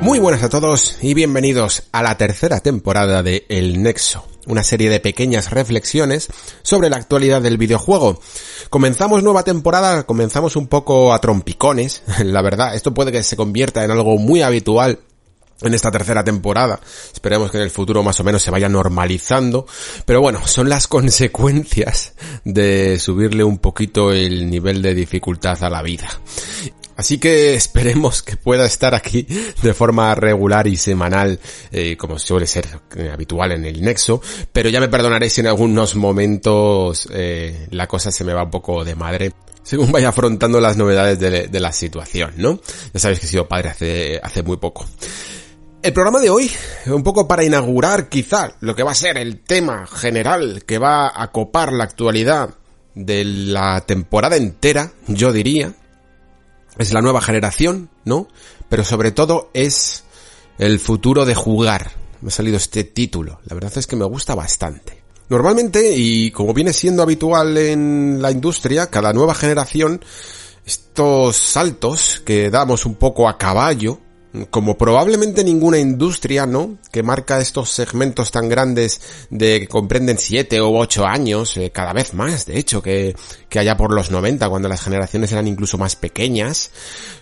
Muy buenas a todos y bienvenidos a la tercera temporada de El Nexo, una serie de pequeñas reflexiones sobre la actualidad del videojuego. Comenzamos nueva temporada, comenzamos un poco a trompicones, la verdad, esto puede que se convierta en algo muy habitual en esta tercera temporada. Esperemos que en el futuro más o menos se vaya normalizando. Pero bueno, son las consecuencias de subirle un poquito el nivel de dificultad a la vida. Así que esperemos que pueda estar aquí de forma regular y semanal, eh, como suele ser eh, habitual en el Nexo, pero ya me perdonaréis si en algunos momentos eh, la cosa se me va un poco de madre según vaya afrontando las novedades de, la situación, ¿no? Ya sabéis que he sido padre hace, hace muy poco. El programa de hoy, un poco para inaugurar quizá lo que va a ser el tema general que va a copar la actualidad de la temporada entera, yo diría, es la nueva generación, ¿no? Pero sobre todo es el futuro de jugar. Me ha salido este título. La verdad es que me gusta bastante. Normalmente, y como viene siendo habitual en la industria, cada nueva generación, estos saltos que damos un poco a caballo, como probablemente ninguna industria, ¿no? Que marca estos segmentos tan grandes de que comprenden siete o ocho años, eh, cada vez más, de hecho, que, que allá por los 90, cuando las generaciones eran incluso más pequeñas,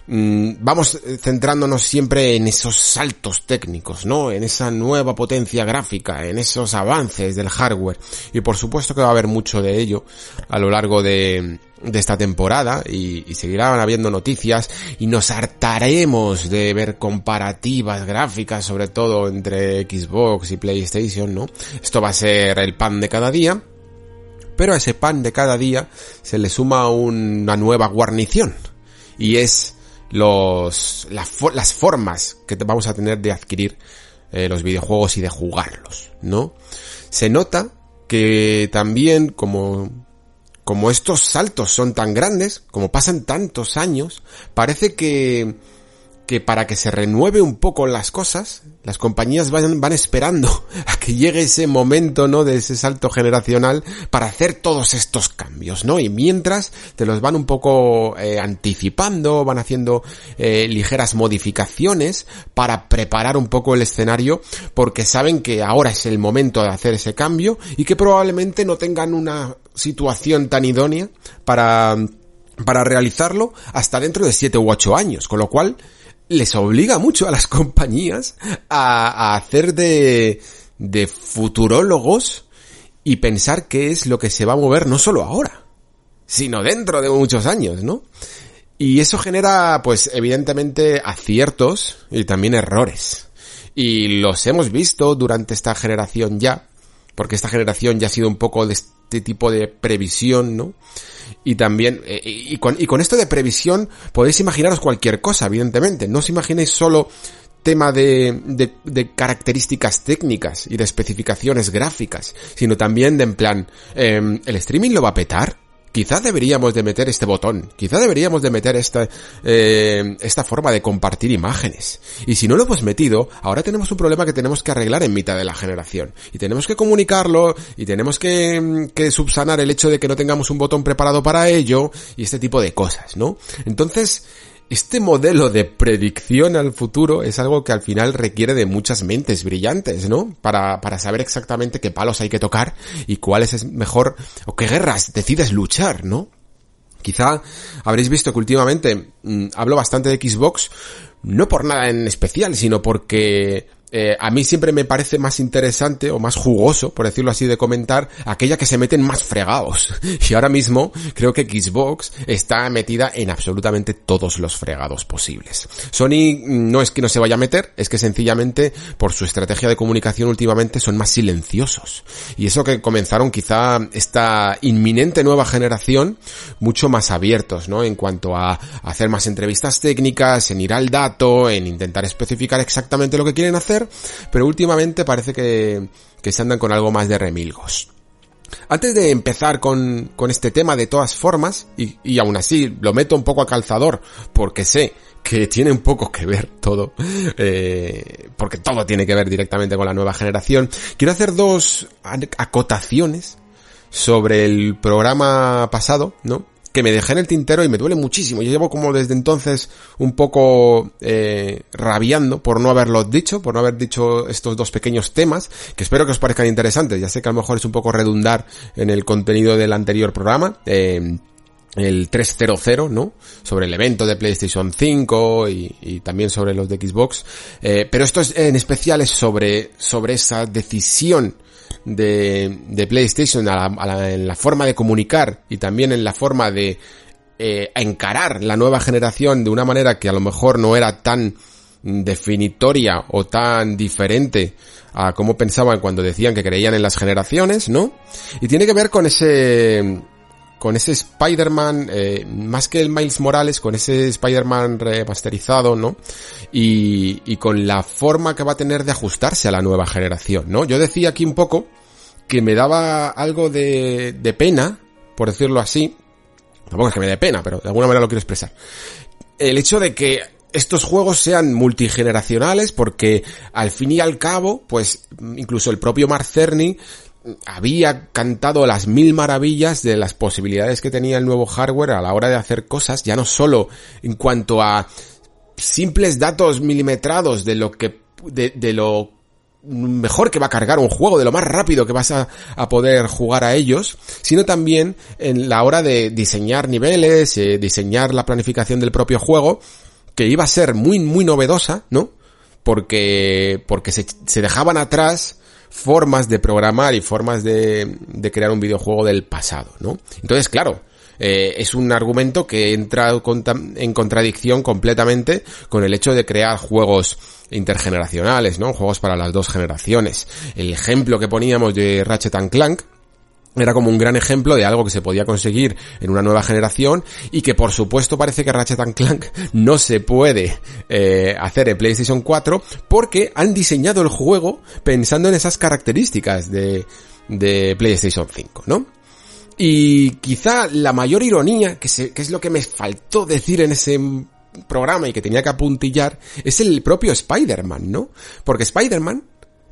vamos centrándonos siempre en esos saltos técnicos, ¿no? En esa nueva potencia gráfica, en esos avances del hardware. Y por supuesto que va a haber mucho de ello a lo largo de, de esta temporada y, y, seguirán habiendo noticias y nos hartaremos de ver comparativas gráficas sobre todo entre Xbox y PlayStation, ¿no? Esto va a ser el pan de cada día, pero a ese pan de cada día se le suma una nueva guarnición y es los la, las formas que vamos a tener de adquirir eh, los videojuegos y de jugarlos, ¿no? Se nota que también como como estos saltos son tan grandes, como pasan tantos años, parece que, que para que se renueve un poco las cosas, las compañías van, van esperando a que llegue ese momento, ¿no? De ese salto generacional para hacer todos estos cambios, ¿no? Y mientras te los van un poco eh, anticipando, van haciendo eh, ligeras modificaciones para preparar un poco el escenario porque saben que ahora es el momento de hacer ese cambio y que probablemente no tengan una situación tan idónea para, para realizarlo hasta dentro de 7 u 8 años, con lo cual les obliga mucho a las compañías a, a hacer de, de futurólogos y pensar qué es lo que se va a mover no solo ahora, sino dentro de muchos años, ¿no? Y eso genera, pues, evidentemente, aciertos y también errores. Y los hemos visto durante esta generación ya, porque esta generación ya ha sido un poco de este tipo de previsión, ¿no? Y también, eh, y, con, y con esto de previsión podéis imaginaros cualquier cosa, evidentemente. No os imaginéis solo tema de, de, características técnicas y de especificaciones gráficas, sino también de en plan, eh, ¿el streaming lo va a petar? Quizá deberíamos de meter este botón, quizá deberíamos de meter esta, eh, esta forma de compartir imágenes. Y si no lo hemos metido, ahora tenemos un problema que tenemos que arreglar en mitad de la generación. Y tenemos que comunicarlo, y tenemos que, que subsanar el hecho de que no tengamos un botón preparado para ello, y este tipo de cosas, ¿no? Entonces, este modelo de predicción al futuro es algo que al final requiere de muchas mentes brillantes, ¿no? Para, para saber exactamente qué palos hay que tocar y cuál es mejor o qué guerras decides luchar, ¿no? Quizá habréis visto que últimamente mmm, hablo bastante de Xbox, no por nada en especial, sino porque eh, a mí siempre me parece más interesante o más jugoso, por decirlo así, de comentar aquella que se meten más fregados. Y ahora mismo creo que Xbox está metida en absolutamente todos los fregados posibles. Sony no es que no se vaya a meter, es que sencillamente por su estrategia de comunicación últimamente son más silenciosos. Y eso que comenzaron quizá esta inminente nueva generación mucho más abiertos, ¿no? En cuanto a hacer más entrevistas técnicas, en ir al dato, en intentar especificar exactamente lo que quieren hacer pero últimamente parece que, se andan con algo más de remilgos. Antes de empezar con, este tema de todas formas, y, aún así lo meto un poco a calzador, porque sé que tiene un poco que ver todo, eh, porque todo tiene que ver directamente con la nueva generación, quiero hacer dos acotaciones sobre el programa pasado, ¿no? Que me dejé en el tintero y me duele muchísimo. Yo llevo como desde entonces un poco eh, rabiando por no haberlo dicho, por no haber dicho estos dos pequeños temas, que espero que os parezcan interesantes. Ya sé que a lo mejor es un poco redundar en el contenido del anterior programa. Eh, el 300, ¿no? Sobre el evento de PlayStation 5 y, también sobre los de Xbox. Eh, pero esto es, en especial es sobre, sobre esa decisión de, de PlayStation en la forma de comunicar y también en la forma de eh, encarar la nueva generación de una manera que a lo mejor no era tan definitoria o tan diferente a como pensaban cuando decían que creían en las generaciones, ¿no? Y tiene que ver con ese con ese Spider-Man, eh, más que el Miles Morales, con ese Spider-Man remasterizado, ¿no? Y, y con la forma que va a tener de ajustarse a la nueva generación, ¿no? Yo decía aquí un poco que me daba algo de, de pena, por decirlo así, tampoco es que me dé pena, pero de alguna manera lo quiero expresar. El hecho de que estos juegos sean multigeneracionales porque al fin y al cabo, pues incluso el propio Mark Cerny había cantado las mil maravillas de las posibilidades que tenía el nuevo hardware a la hora de hacer cosas, ya no solo en cuanto a simples datos milimetrados de lo que de, lo mejor que va a cargar un juego, de lo más rápido que vas a, poder jugar a ellos, sino también en la hora de diseñar niveles, eh, diseñar la planificación del propio juego, que iba a ser muy, muy novedosa, ¿no? Porque, porque se dejaban atrás formas de programar y formas de, de crear un videojuego del pasado, ¿no? Entonces, claro, eh, es un argumento que entra en contradicción completamente con el hecho de crear juegos intergeneracionales, ¿no? Juegos para las dos generaciones. El ejemplo que poníamos de Ratchet Clank, era como un gran ejemplo de algo que se podía conseguir en una nueva generación y que por supuesto parece que Ratchet Clank no se puede eh, hacer en PlayStation 4 porque han diseñado el juego pensando en esas características de, de PlayStation 5, ¿no? Y quizá la mayor ironía, que, que es lo que me faltó decir en ese programa y que tenía que apuntillar, es el propio Spider-Man, ¿no? Porque Spider-Man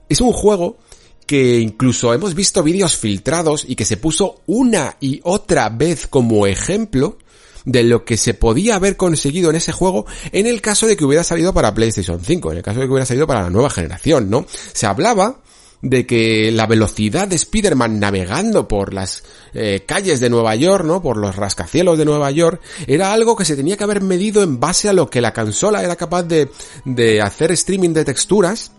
es un juego que incluso hemos visto vídeos filtrados y que se puso una y otra vez como ejemplo de lo que se podía haber conseguido en ese juego en el caso de que hubiera salido para PlayStation 5, en el caso de que hubiera salido para la nueva generación, ¿no? Se hablaba de que la velocidad de Spider-Man navegando por las eh, calles de Nueva York, ¿no? Por los rascacielos de Nueva York, era algo que se tenía que haber medido en base a lo que la consola era capaz de, de hacer streaming de texturas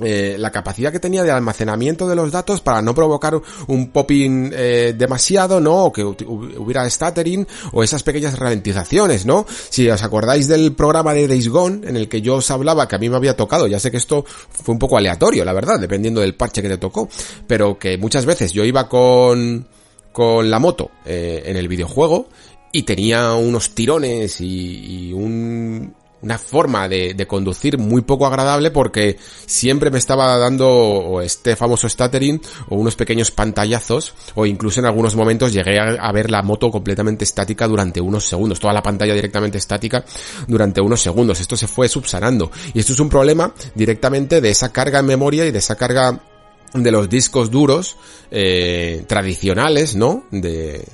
eh, la capacidad que tenía de almacenamiento de los datos para no provocar un popping eh, demasiado, ¿no? O que hubiera stuttering o esas pequeñas ralentizaciones, ¿no? Si os acordáis del programa de Days Gone en el que yo os hablaba que a mí me había tocado, ya sé que esto fue un poco aleatorio, la verdad, dependiendo del parche que te tocó, pero que muchas veces yo iba con con la moto eh, en el videojuego y tenía unos tirones y, y un una forma de, de, conducir muy poco agradable porque siempre me estaba dando este famoso stuttering o unos pequeños pantallazos o incluso en algunos momentos llegué a, ver la moto completamente estática durante unos segundos, toda la pantalla directamente estática durante unos segundos. Esto se fue subsanando y esto es un problema directamente de esa carga en memoria y de esa carga de los discos duros eh, tradicionales, ¿no? De,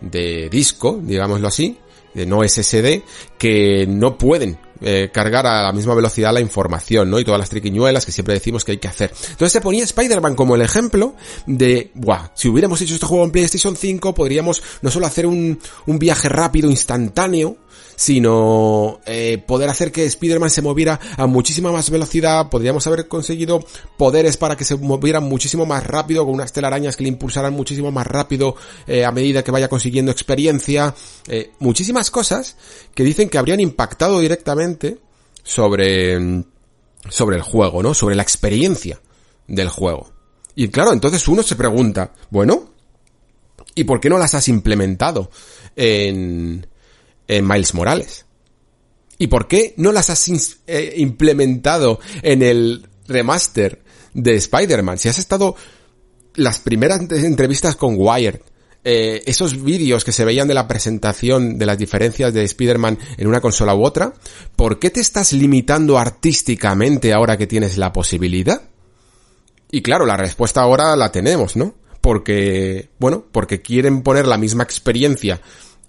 de disco, digámoslo así, no SSD, que no pueden eh, cargar a la misma velocidad la información, ¿no? Y todas las triquiñuelas que siempre decimos que hay que hacer. Entonces se ponía Spider-Man como el ejemplo de, buah, si hubiéramos hecho este juego en PlayStation 5, podríamos no solo hacer un, un viaje rápido, instantáneo, sino eh, poder hacer que Spider-Man se moviera a muchísima más velocidad, podríamos haber conseguido poderes para que se movieran muchísimo más rápido, con unas telarañas que le impulsaran muchísimo más rápido eh, a medida que vaya consiguiendo experiencia, eh, muchísimas cosas que dicen que habrían impactado directamente sobre, sobre el juego, ¿no? Sobre la experiencia del juego. Y claro, entonces uno se pregunta, bueno, ¿y por qué no las has implementado en, en Miles Morales? ¿Y por qué no las has eh, implementado en el remaster de Spider-Man? Si has estado las primeras entrevistas con Wired, eh, esos vídeos que se veían de la presentación de las diferencias de Spider-Man en una consola u otra, ¿por qué te estás limitando artísticamente ahora que tienes la posibilidad? Y claro, la respuesta ahora la tenemos, ¿no? Porque, bueno, porque quieren poner la misma experiencia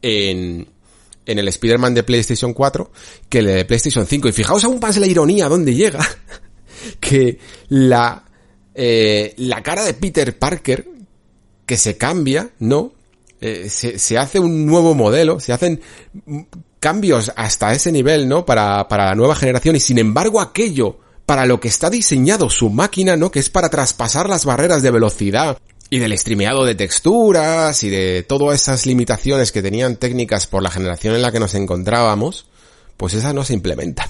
en, en el Spider-Man de PlayStation 4 que el de PlayStation 5. Y fijaos aún más la ironía donde llega que la, eh, la cara de Peter Parker que se cambia, ¿no? Eh, se, se, hace un nuevo modelo, se hacen cambios hasta ese nivel, ¿no? Para, para la nueva generación y sin embargo aquello para lo que está diseñado su máquina, ¿no? Que es para traspasar las barreras de velocidad, y del streameado de texturas y de todas esas limitaciones que tenían técnicas por la generación en la que nos encontrábamos, pues esas no se implementan.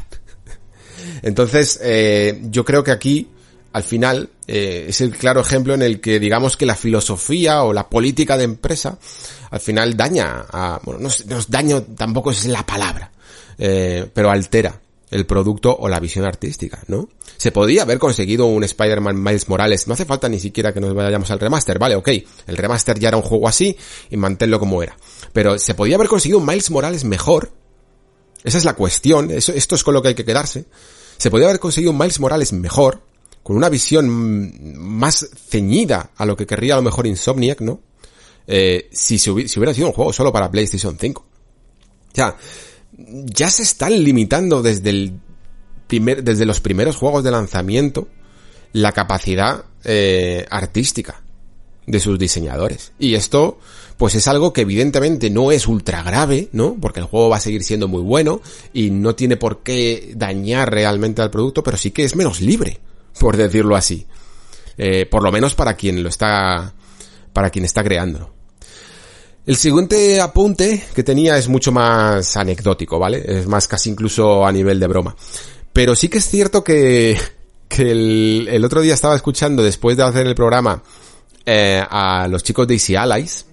Entonces, eh, yo creo que aquí, al final, eh, es el claro ejemplo en el que digamos que la filosofía o la política de empresa, al final daña a, bueno, no, no daño tampoco es la palabra, eh, pero altera el producto o la visión artística, ¿no? Se podía haber conseguido un Spider-Man Miles Morales, no hace falta ni siquiera que nos vayamos al remaster, vale, ok, el remaster ya era un juego así y manténlo como era. Pero se podía haber conseguido un Miles Morales mejor, esa es la cuestión, eso, esto es con lo que hay que quedarse. Se podía haber conseguido un Miles Morales mejor, con una visión más ceñida a lo que querría a lo mejor Insomniac, ¿no? Eh, si, si hubiera sido un juego solo para PlayStation 5. Ya, ya se están limitando desde el primer, desde los primeros juegos de lanzamiento la capacidad eh, artística de sus diseñadores. Y esto, pues es algo que evidentemente no es ultra grave, ¿no? Porque el juego va a seguir siendo muy bueno y no tiene por qué dañar realmente al producto, pero sí que es menos libre, por decirlo así. Eh, por lo menos para quien lo está, para quien está creándolo. El siguiente apunte que tenía es mucho más anecdótico, ¿vale? Es más casi incluso a nivel de broma. Pero sí que es cierto que, que el, otro día estaba escuchando, después de hacer el programa, eh, a los chicos de Easy Allies,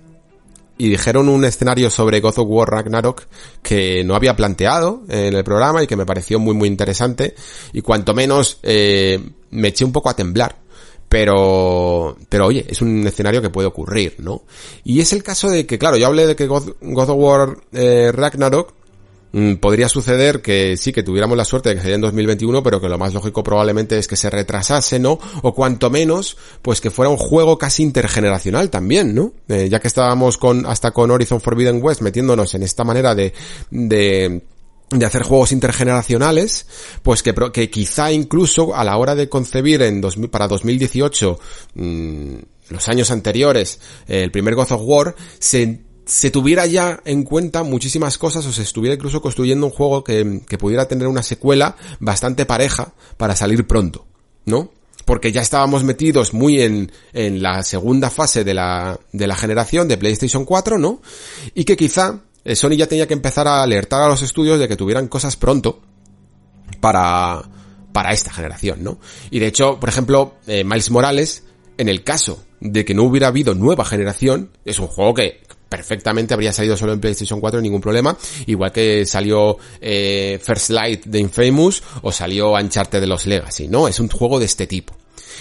y dijeron un escenario sobre God of War Ragnarok que no había planteado en el programa y que me pareció muy muy interesante y cuanto menos eh, me eché un poco a temblar pero, pero oye, es un escenario que puede ocurrir, ¿no? Y es el caso de que, claro, yo hablé de que God, of War eh, Ragnarok mm, podría suceder que sí, que tuviéramos la suerte de que saliera en 2021, pero que lo más lógico probablemente es que se retrasase, ¿no? O cuanto menos, pues que fuera un juego casi intergeneracional también, ¿no? Eh, ya que estábamos con, hasta con Horizon Forbidden West metiéndonos en esta manera de, de de hacer juegos intergeneracionales, pues que, que quizá incluso a la hora de concebir en para 2018 mmm, los años anteriores el primer God of War se se tuviera ya en cuenta muchísimas cosas o se estuviera incluso construyendo un juego que, que pudiera tener una secuela bastante pareja para salir pronto, ¿no? Porque ya estábamos metidos muy en, en la segunda fase de la, de la generación de PlayStation 4, ¿no? Y que quizá eh, Sony ya tenía que empezar a alertar a los estudios de que tuvieran cosas pronto para, para esta generación, ¿no? Y de hecho, por ejemplo, eh, Miles Morales, en el caso de que no hubiera habido nueva generación, es un juego que perfectamente habría salido solo en PlayStation 4 ningún problema, igual que salió eh, First Light de Infamous o salió Uncharted de los Legacy, ¿no? Es un juego de este tipo.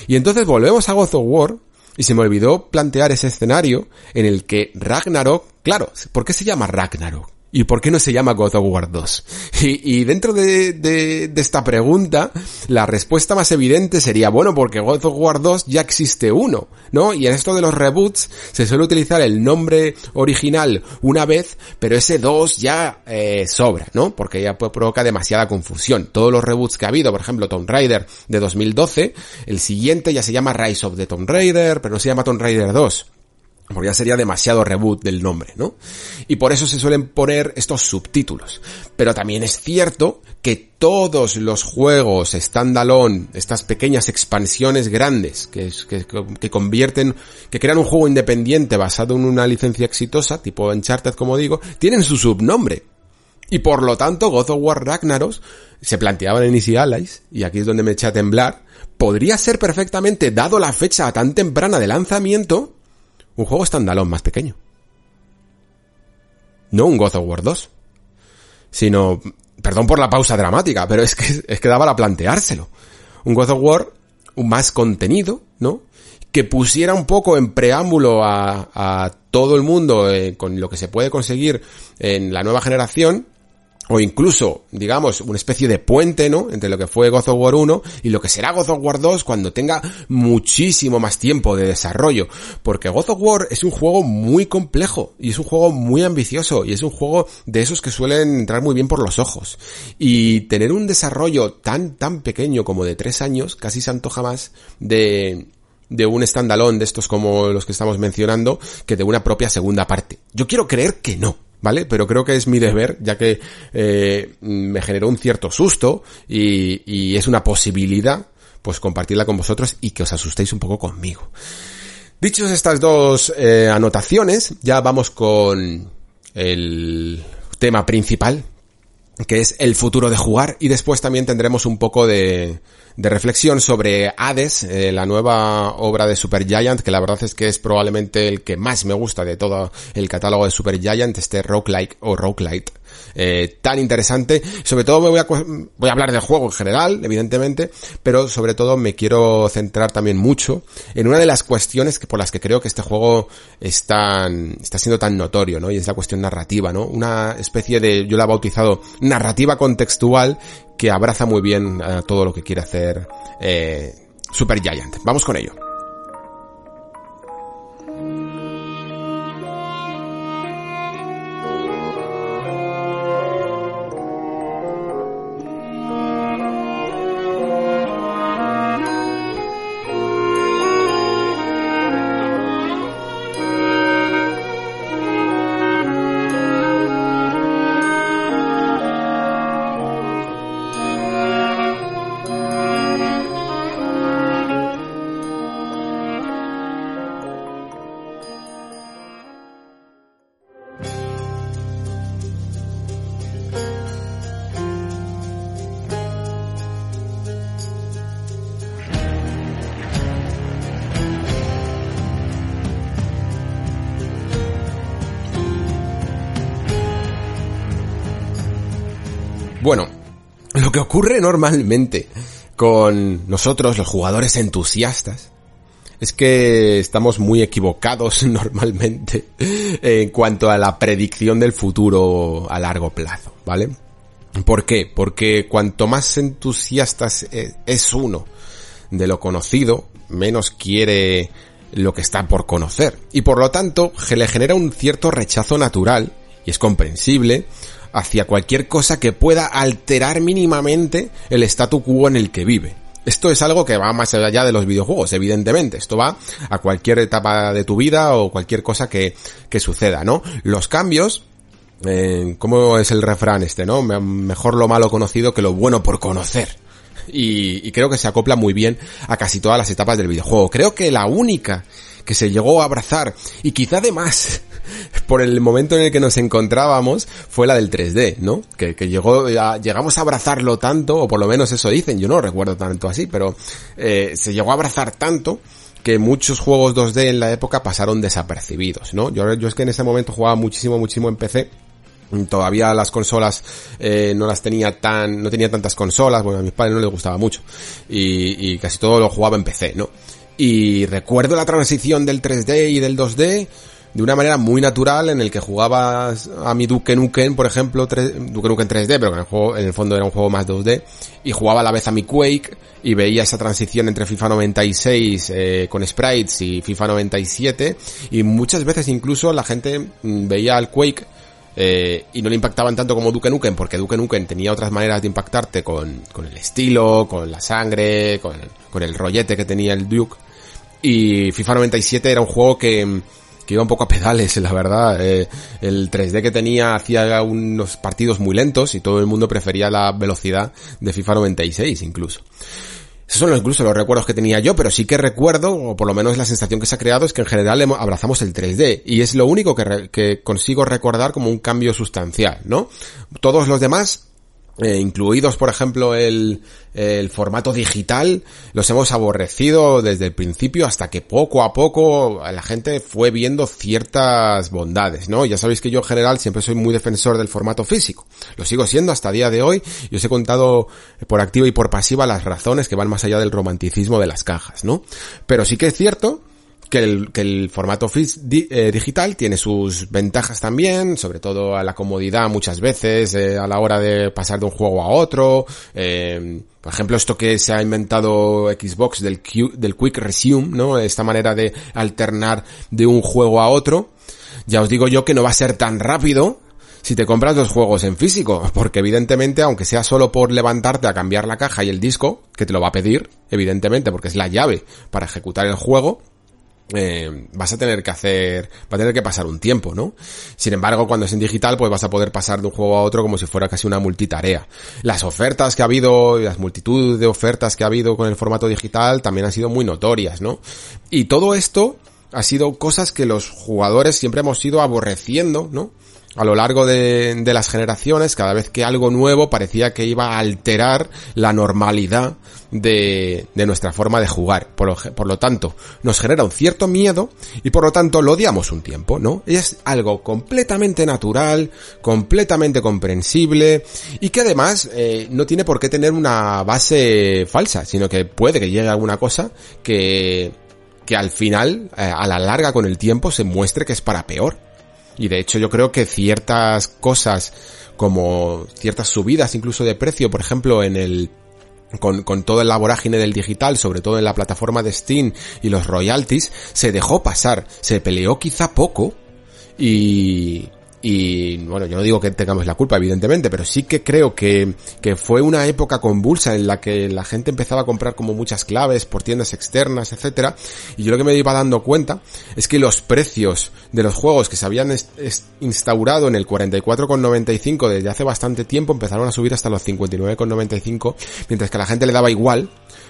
Y entonces volvemos a God of War, y se me olvidó plantear ese escenario en el que Ragnarok, claro, ¿por qué se llama Ragnarok? ¿Y por qué no se llama God of War 2? Y, dentro de, esta pregunta, la respuesta más evidente sería, bueno, porque God of War 2 ya existe uno, ¿no? Y en esto de los reboots se suele utilizar el nombre original una vez, pero ese 2 ya eh, sobra, ¿no? Porque ya provoca demasiada confusión. Todos los reboots que ha habido, por ejemplo, Tomb Raider de 2012, el siguiente ya se llama Rise of the Tomb Raider, pero no se llama Tomb Raider 2 porque ya sería demasiado reboot del nombre, ¿no? Y por eso se suelen poner estos subtítulos. Pero también es cierto que todos los juegos standalone, estas pequeñas expansiones grandes que, que, que, convierten, que crean un juego independiente basado en una licencia exitosa, tipo Uncharted como digo, tienen su subnombre. Y por lo tanto, God of War Ragnaros se planteaba en Easy Allies, y aquí es donde me eché a temblar, podría ser perfectamente, dado la fecha tan temprana de lanzamiento, un juego standalone más pequeño. No un God of War 2. Sino, perdón por la pausa dramática, pero es que, es que daba para planteárselo. Un God of War más contenido, ¿no? Que pusiera un poco en preámbulo a, a todo el mundo eh, con lo que se puede conseguir en la nueva generación o incluso, digamos, una especie de puente, ¿no? Entre lo que fue God of War 1 y lo que será God of War 2 cuando tenga muchísimo más tiempo de desarrollo. Porque God of War es un juego muy complejo y es un juego muy ambicioso y es un juego de esos que suelen entrar muy bien por los ojos. Y tener un desarrollo tan, tan pequeño como de tres años casi se antoja más de, de un standalone de estos como los que estamos mencionando que de una propia segunda parte. Yo quiero creer que no ¿vale? Pero creo que es mi deber, ya que eh, me generó un cierto susto y, y, es una posibilidad, pues compartirla con vosotros y que os asustéis un poco conmigo. Dichos estas dos eh, anotaciones, ya vamos con el tema principal, que es el futuro de jugar. Y después también tendremos un poco de, de reflexión sobre Hades, eh, la nueva obra de Supergiant, que la verdad es que es probablemente el que más me gusta de todo el catálogo de Supergiant, este roguelike o roguelite eh, tan interesante. Sobre todo me voy a, voy a hablar del juego en general, evidentemente, pero sobre todo me quiero centrar también mucho en una de las cuestiones que, por las que creo que este juego está, está siendo tan notorio, ¿no? Y es la cuestión narrativa, ¿no? Una especie de, yo la he bautizado narrativa contextual que abraza muy bien a todo lo que quiere hacer eh, Super Giant. Vamos con ello. Lo que ocurre normalmente con nosotros, los jugadores entusiastas, es que estamos muy equivocados normalmente en cuanto a la predicción del futuro a largo plazo, ¿vale? ¿Por qué? Porque cuanto más entusiastas e, es uno de lo conocido, menos quiere lo que está por conocer. Y por lo tanto, le genera un cierto rechazo natural, y es comprensible, hacia cualquier cosa que pueda alterar mínimamente el statu quo en el que vive. Esto es algo que va más allá de los videojuegos, evidentemente. Esto va a cualquier etapa de tu vida o cualquier cosa que, que suceda, ¿no? Los cambios, eh, ¿cómo es el refrán este, no? Mejor lo malo conocido que lo bueno por conocer. Y, y creo que se acopla muy bien a casi todas las etapas del videojuego. Creo que la única que se llegó a abrazar y quizá además por el momento en el que nos encontrábamos fue la del 3D, ¿no? Que, llegó, llegamos a abrazarlo tanto, o por lo menos eso dicen, yo no recuerdo tanto así, pero eh, se llegó a abrazar tanto que muchos juegos 2D en la época pasaron desapercibidos, ¿no? Yo, yo es que en ese momento jugaba muchísimo, muchísimo en PC, todavía las consolas eh, no las tenía tan no tenía tantas consolas bueno a mis padres no les gustaba mucho y, y, casi todo lo jugaba en PC no y recuerdo la transición del 3D y del 2D de una manera muy natural en el que jugabas a mi Duke Nukem, por ejemplo, Duke Nukem 3D, pero en el, juego, en el fondo era un juego más 2D, y jugaba a la vez a mi Quake, y veía esa transición entre FIFA 96 eh, con sprites y FIFA 97, y muchas veces incluso la gente mm, veía al Quake eh, y no le impactaban tanto como Duke Nukem, porque Duke Nukem tenía otras maneras de impactarte con, con el estilo, con la sangre, con, con el rollete que tenía el Duke. Y FIFA 97 era un juego que, que iba un poco a pedales, la verdad. Eh, el 3D que tenía hacía unos partidos muy lentos y todo el mundo prefería la velocidad de FIFA 96 incluso. Esos son incluso los recuerdos que tenía yo, pero sí que recuerdo, o por lo menos la sensación que se ha creado, es que en general abrazamos el 3D. Y es lo único que, que consigo recordar como un cambio sustancial, ¿no? Todos los demás eh, incluidos por ejemplo el, el, formato digital, los hemos aborrecido desde el principio hasta que poco a poco la gente fue viendo ciertas bondades, ¿no? Ya sabéis que yo en general siempre soy muy defensor del formato físico, lo sigo siendo hasta día de hoy y os he contado por activa y por pasiva las razones que van más allá del romanticismo de las cajas, ¿no? Pero sí que es cierto que el, que el formato eh, digital tiene sus ventajas también, sobre todo a la comodidad muchas veces, eh, a la hora de pasar de un juego a otro. Eh, por ejemplo, esto que se ha inventado Xbox del, del Quick Resume, ¿no? Esta manera de alternar de un juego a otro. Ya os digo yo que no va a ser tan rápido si te compras los juegos en físico, porque evidentemente, aunque sea solo por levantarte a cambiar la caja y el disco, que te lo va a pedir, evidentemente, porque es la llave para ejecutar el juego, eh, vas a tener que hacer, va a tener que pasar un tiempo, ¿no? Sin embargo, cuando es en digital, pues vas a poder pasar de un juego a otro como si fuera casi una multitarea. Las ofertas que ha habido, las multitud de ofertas que ha habido con el formato digital también han sido muy notorias, ¿no? Y todo esto ha sido cosas que los jugadores siempre hemos ido aborreciendo, ¿no? A lo largo de, de, las generaciones, cada vez que algo nuevo parecía que iba a alterar la normalidad de, de nuestra forma de jugar. Por lo, tanto, nos genera un cierto miedo y por lo tanto lo odiamos un tiempo, ¿no? Es algo completamente natural, completamente comprensible y que además eh, no tiene por qué tener una base falsa, sino que puede que llegue alguna cosa que, que al final, eh, a la larga con el tiempo, se muestre que es para peor. Y de hecho yo creo que ciertas cosas como ciertas subidas incluso de precio, por ejemplo, en el con, con todo el vorágine del digital, sobre todo en la plataforma de Steam y los royalties, se dejó pasar, se peleó quizá poco y, y bueno, yo no digo que tengamos la culpa, evidentemente, pero sí que creo que, que fue una época convulsa en la que la gente empezaba a comprar como muchas claves por tiendas externas, etcétera. Y yo lo que me iba dando cuenta es que los precios de los juegos que se habían instaurado en el 44,95 desde hace bastante tiempo empezaron a subir hasta los 59,95, mientras que a la gente le daba igual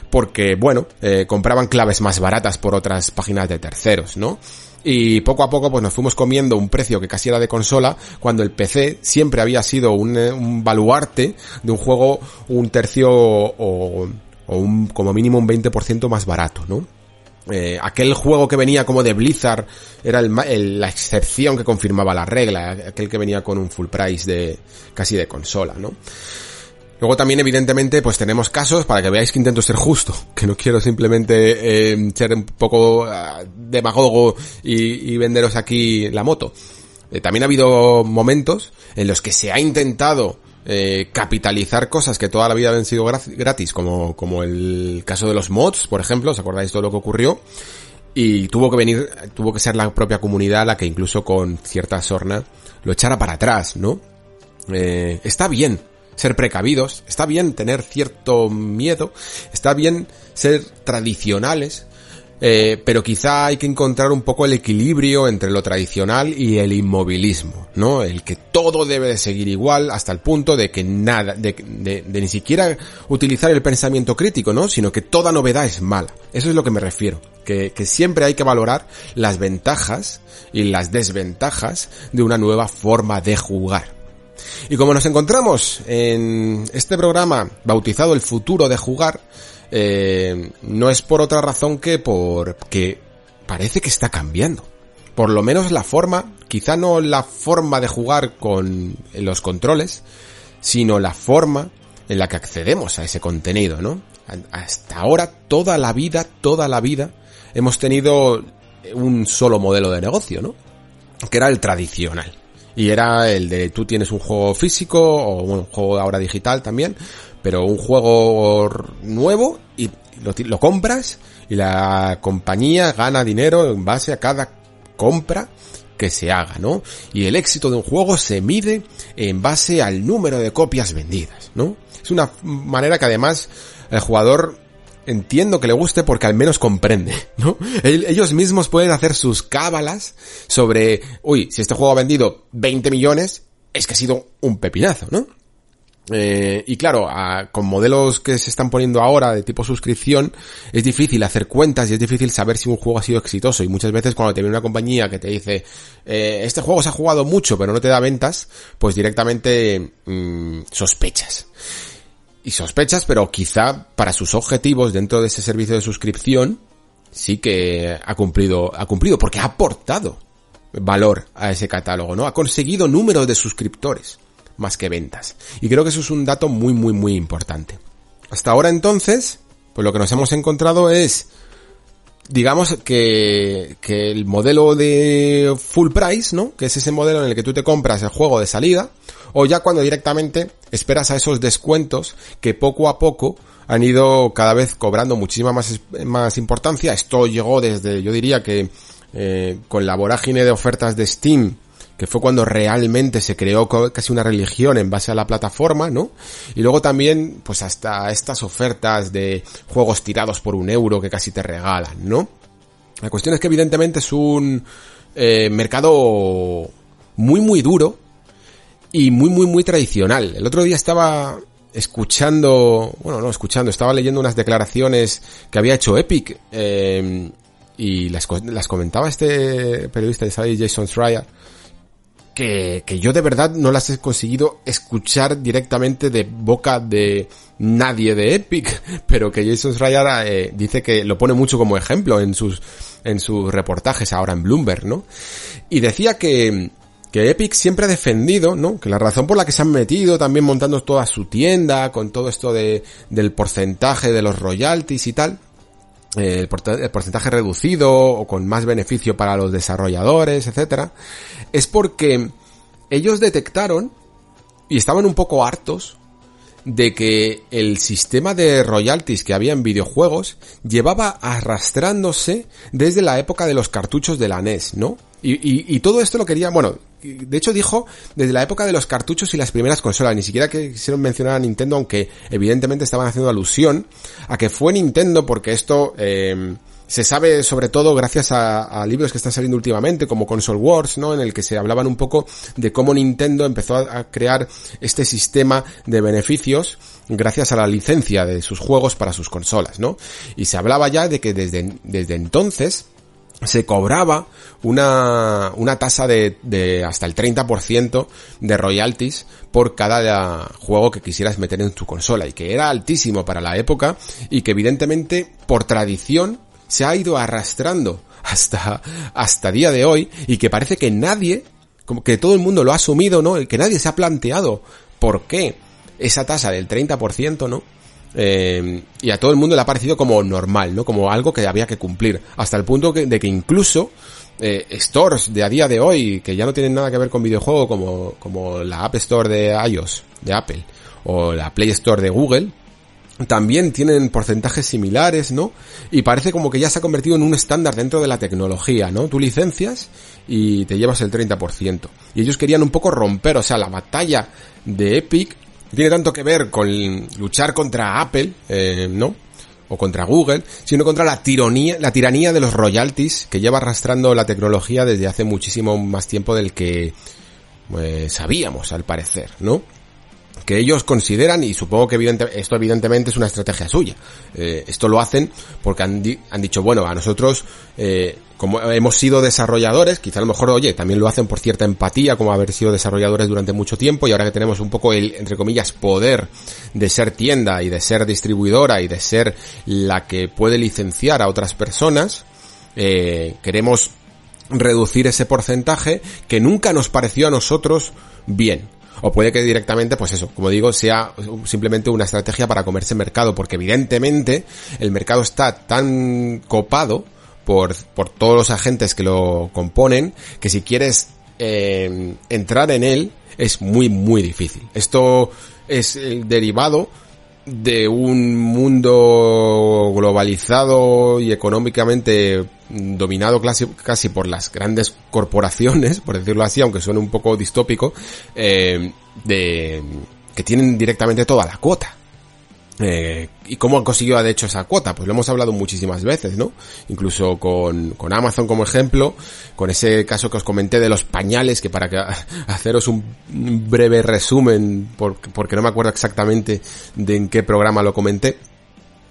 porque, bueno, eh, compraban claves más baratas por otras páginas de terceros, ¿no? Y poco a poco pues nos fuimos comiendo un precio que casi era de consola cuando el PC siempre había sido un, eh, un baluarte de un juego un tercio o, un, como mínimo un 20% más barato, ¿no? Eh, aquel juego que venía como de Blizzard era el, la excepción que confirmaba la regla, aquel que venía con un full price de casi de consola, ¿no? Luego también, evidentemente, pues tenemos casos para que veáis que intento ser justo, que no quiero simplemente eh, ser un poco uh, demagogo y, venderos aquí la moto. Eh, también ha habido momentos en los que se ha intentado eh, capitalizar cosas que toda la vida habían sido gratis, como, como el caso de los mods, por ejemplo, ¿os acordáis todo lo que ocurrió? Y tuvo que venir, tuvo que ser la propia comunidad la que incluso con cierta sorna lo echara para atrás, ¿no? Está bien, ser precavidos, está bien tener cierto miedo, está bien ser tradicionales, eh, pero quizá hay que encontrar un poco el equilibrio entre lo tradicional y el inmovilismo, ¿no? El que todo debe de seguir igual hasta el punto de que nada, de, ni siquiera utilizar el pensamiento crítico, ¿no? Sino que toda novedad es mala. Eso es lo que me refiero. Que siempre hay que valorar las ventajas y las desventajas de una nueva forma de jugar. Y como nos encontramos en este programa bautizado El futuro de jugar, eh, no es por otra razón que porque parece que está cambiando. Por lo menos la forma, quizá no la forma de jugar con los controles, sino la forma en la que accedemos a ese contenido, ¿no? Hasta ahora, toda la vida, toda la vida, hemos tenido un solo modelo de negocio, ¿no? que era el tradicional. Y era el de tú tienes un juego físico o un juego ahora digital también, pero un juego nuevo y lo, lo compras y la compañía gana dinero en base a cada compra que se haga, ¿no? Y el éxito de un juego se mide en base al número de copias vendidas, ¿no? Es una manera que además el jugador entiendo que le guste porque al menos comprende, ¿no? Ellos mismos pueden hacer sus cábalas sobre, uy, si este juego ha vendido 20 millones, es que ha sido un pepinazo, ¿no? Eh, y claro, con modelos que se están poniendo ahora de tipo suscripción, es difícil hacer cuentas y es difícil saber si un juego ha sido exitoso. Y muchas veces cuando te viene una compañía que te dice, eh, este juego se ha jugado mucho pero no te da ventas, pues directamente mm, sospechas y sospechas, pero quizá para sus objetivos dentro de ese servicio de suscripción sí que ha cumplido, ha cumplido, porque ha aportado valor a ese catálogo, ¿no? Ha conseguido números de suscriptores más que ventas. Y creo que eso es un dato muy, muy, muy importante. Hasta ahora entonces, pues lo que nos hemos encontrado es, digamos que, que el modelo de full price, ¿no? Que es ese modelo en el que tú te compras el juego de salida, o ya cuando directamente esperas a esos descuentos que poco a poco han ido cada vez cobrando muchísima más, más importancia. Esto llegó desde, yo diría que eh, con la vorágine de ofertas de Steam, que fue cuando realmente se creó casi una religión en base a la plataforma, ¿no? Y luego también, pues hasta estas ofertas de juegos tirados por un euro que casi te regalan, ¿no? La cuestión es que evidentemente es un eh, mercado muy muy duro y muy, muy, muy tradicional. El otro día estaba escuchando, bueno, no escuchando, estaba leyendo unas declaraciones que había hecho Epic eh, y las, las comentaba este periodista de Sally Jason Schreier que, que yo de verdad no las he conseguido escuchar directamente de boca de nadie de Epic, pero que Jason Schreier eh, dice que lo pone mucho como ejemplo en sus en sus reportajes ahora en Bloomberg, ¿no? Y decía que que Epic siempre ha defendido, ¿no? Que la razón por la que se han metido también montando toda su tienda con todo esto de, del porcentaje de los royalties y tal, eh, el, porcentaje reducido o con más beneficio para los desarrolladores, etcétera, es porque ellos detectaron y estaban un poco hartos de que el sistema de royalties que había en videojuegos llevaba arrastrándose desde la época de los cartuchos de la NES, ¿no? Y, y, y todo esto lo quería, bueno, de hecho dijo desde la época de los cartuchos y las primeras consolas, ni siquiera que quisieron mencionar a Nintendo, aunque evidentemente estaban haciendo alusión a que fue Nintendo porque esto eh, se sabe sobre todo gracias a, a, libros que están saliendo últimamente como Console Wars, ¿no? En el que se hablaban un poco de cómo Nintendo empezó a, a crear este sistema de beneficios gracias a la licencia de sus juegos para sus consolas, ¿no? Y se hablaba ya de que desde, desde entonces se cobraba una, una tasa de, de hasta el 30% de royalties por cada juego que quisieras meter en tu consola y que era altísimo para la época y que evidentemente por tradición se ha ido arrastrando hasta, hasta día de hoy y que parece que nadie, como que todo el mundo lo ha asumido, ¿no? Que nadie se ha planteado por qué esa tasa del 30%, ¿no? Eh, y a todo el mundo le ha parecido como normal, ¿no? Como algo que había que cumplir. Hasta el punto de que incluso eh, stores de a día de hoy, que ya no tienen nada que ver con videojuego, como, como la App Store de iOS, de Apple, o la Play Store de Google, también tienen porcentajes similares, ¿no? Y parece como que ya se ha convertido en un estándar dentro de la tecnología, ¿no? Tú licencias y te llevas el 30%. Y ellos querían un poco romper, o sea, la batalla de Epic tiene tanto que ver con luchar contra Apple, eh, ¿no? O contra Google, sino contra la tiranía, la tiranía de los royalties que lleva arrastrando la tecnología desde hace muchísimo más tiempo del que pues, sabíamos, al parecer, ¿no? Que ellos consideran, y supongo que esto evidentemente es una estrategia suya, eh, esto lo hacen porque han, han dicho, bueno, a nosotros, eh, como hemos sido desarrolladores, quizá a lo mejor, oye, también lo hacen por cierta empatía, como haber sido desarrolladores durante mucho tiempo, y ahora que tenemos un poco el, entre comillas, poder de ser tienda y de ser distribuidora y de ser la que puede licenciar a otras personas, eh, queremos reducir ese porcentaje que nunca nos pareció a nosotros bien o puede que directamente, pues eso, como digo, sea simplemente una estrategia para comerse mercado, porque evidentemente el mercado está tan copado por, por todos los agentes que lo componen, que si quieres eh, entrar en él es muy, muy difícil. Esto es el derivado de un mundo globalizado y económicamente dominado casi, casi por las grandes corporaciones, por decirlo así, aunque suene un poco distópico, eh, de que tienen directamente toda la cuota. Eh, ¿Y cómo han conseguido de hecho esa cuota? Pues lo hemos hablado muchísimas veces, ¿no? Incluso con, con Amazon como ejemplo, con ese caso que os comenté de los pañales, que para que haceros un breve resumen, porque, porque no me acuerdo exactamente de en qué programa lo comenté,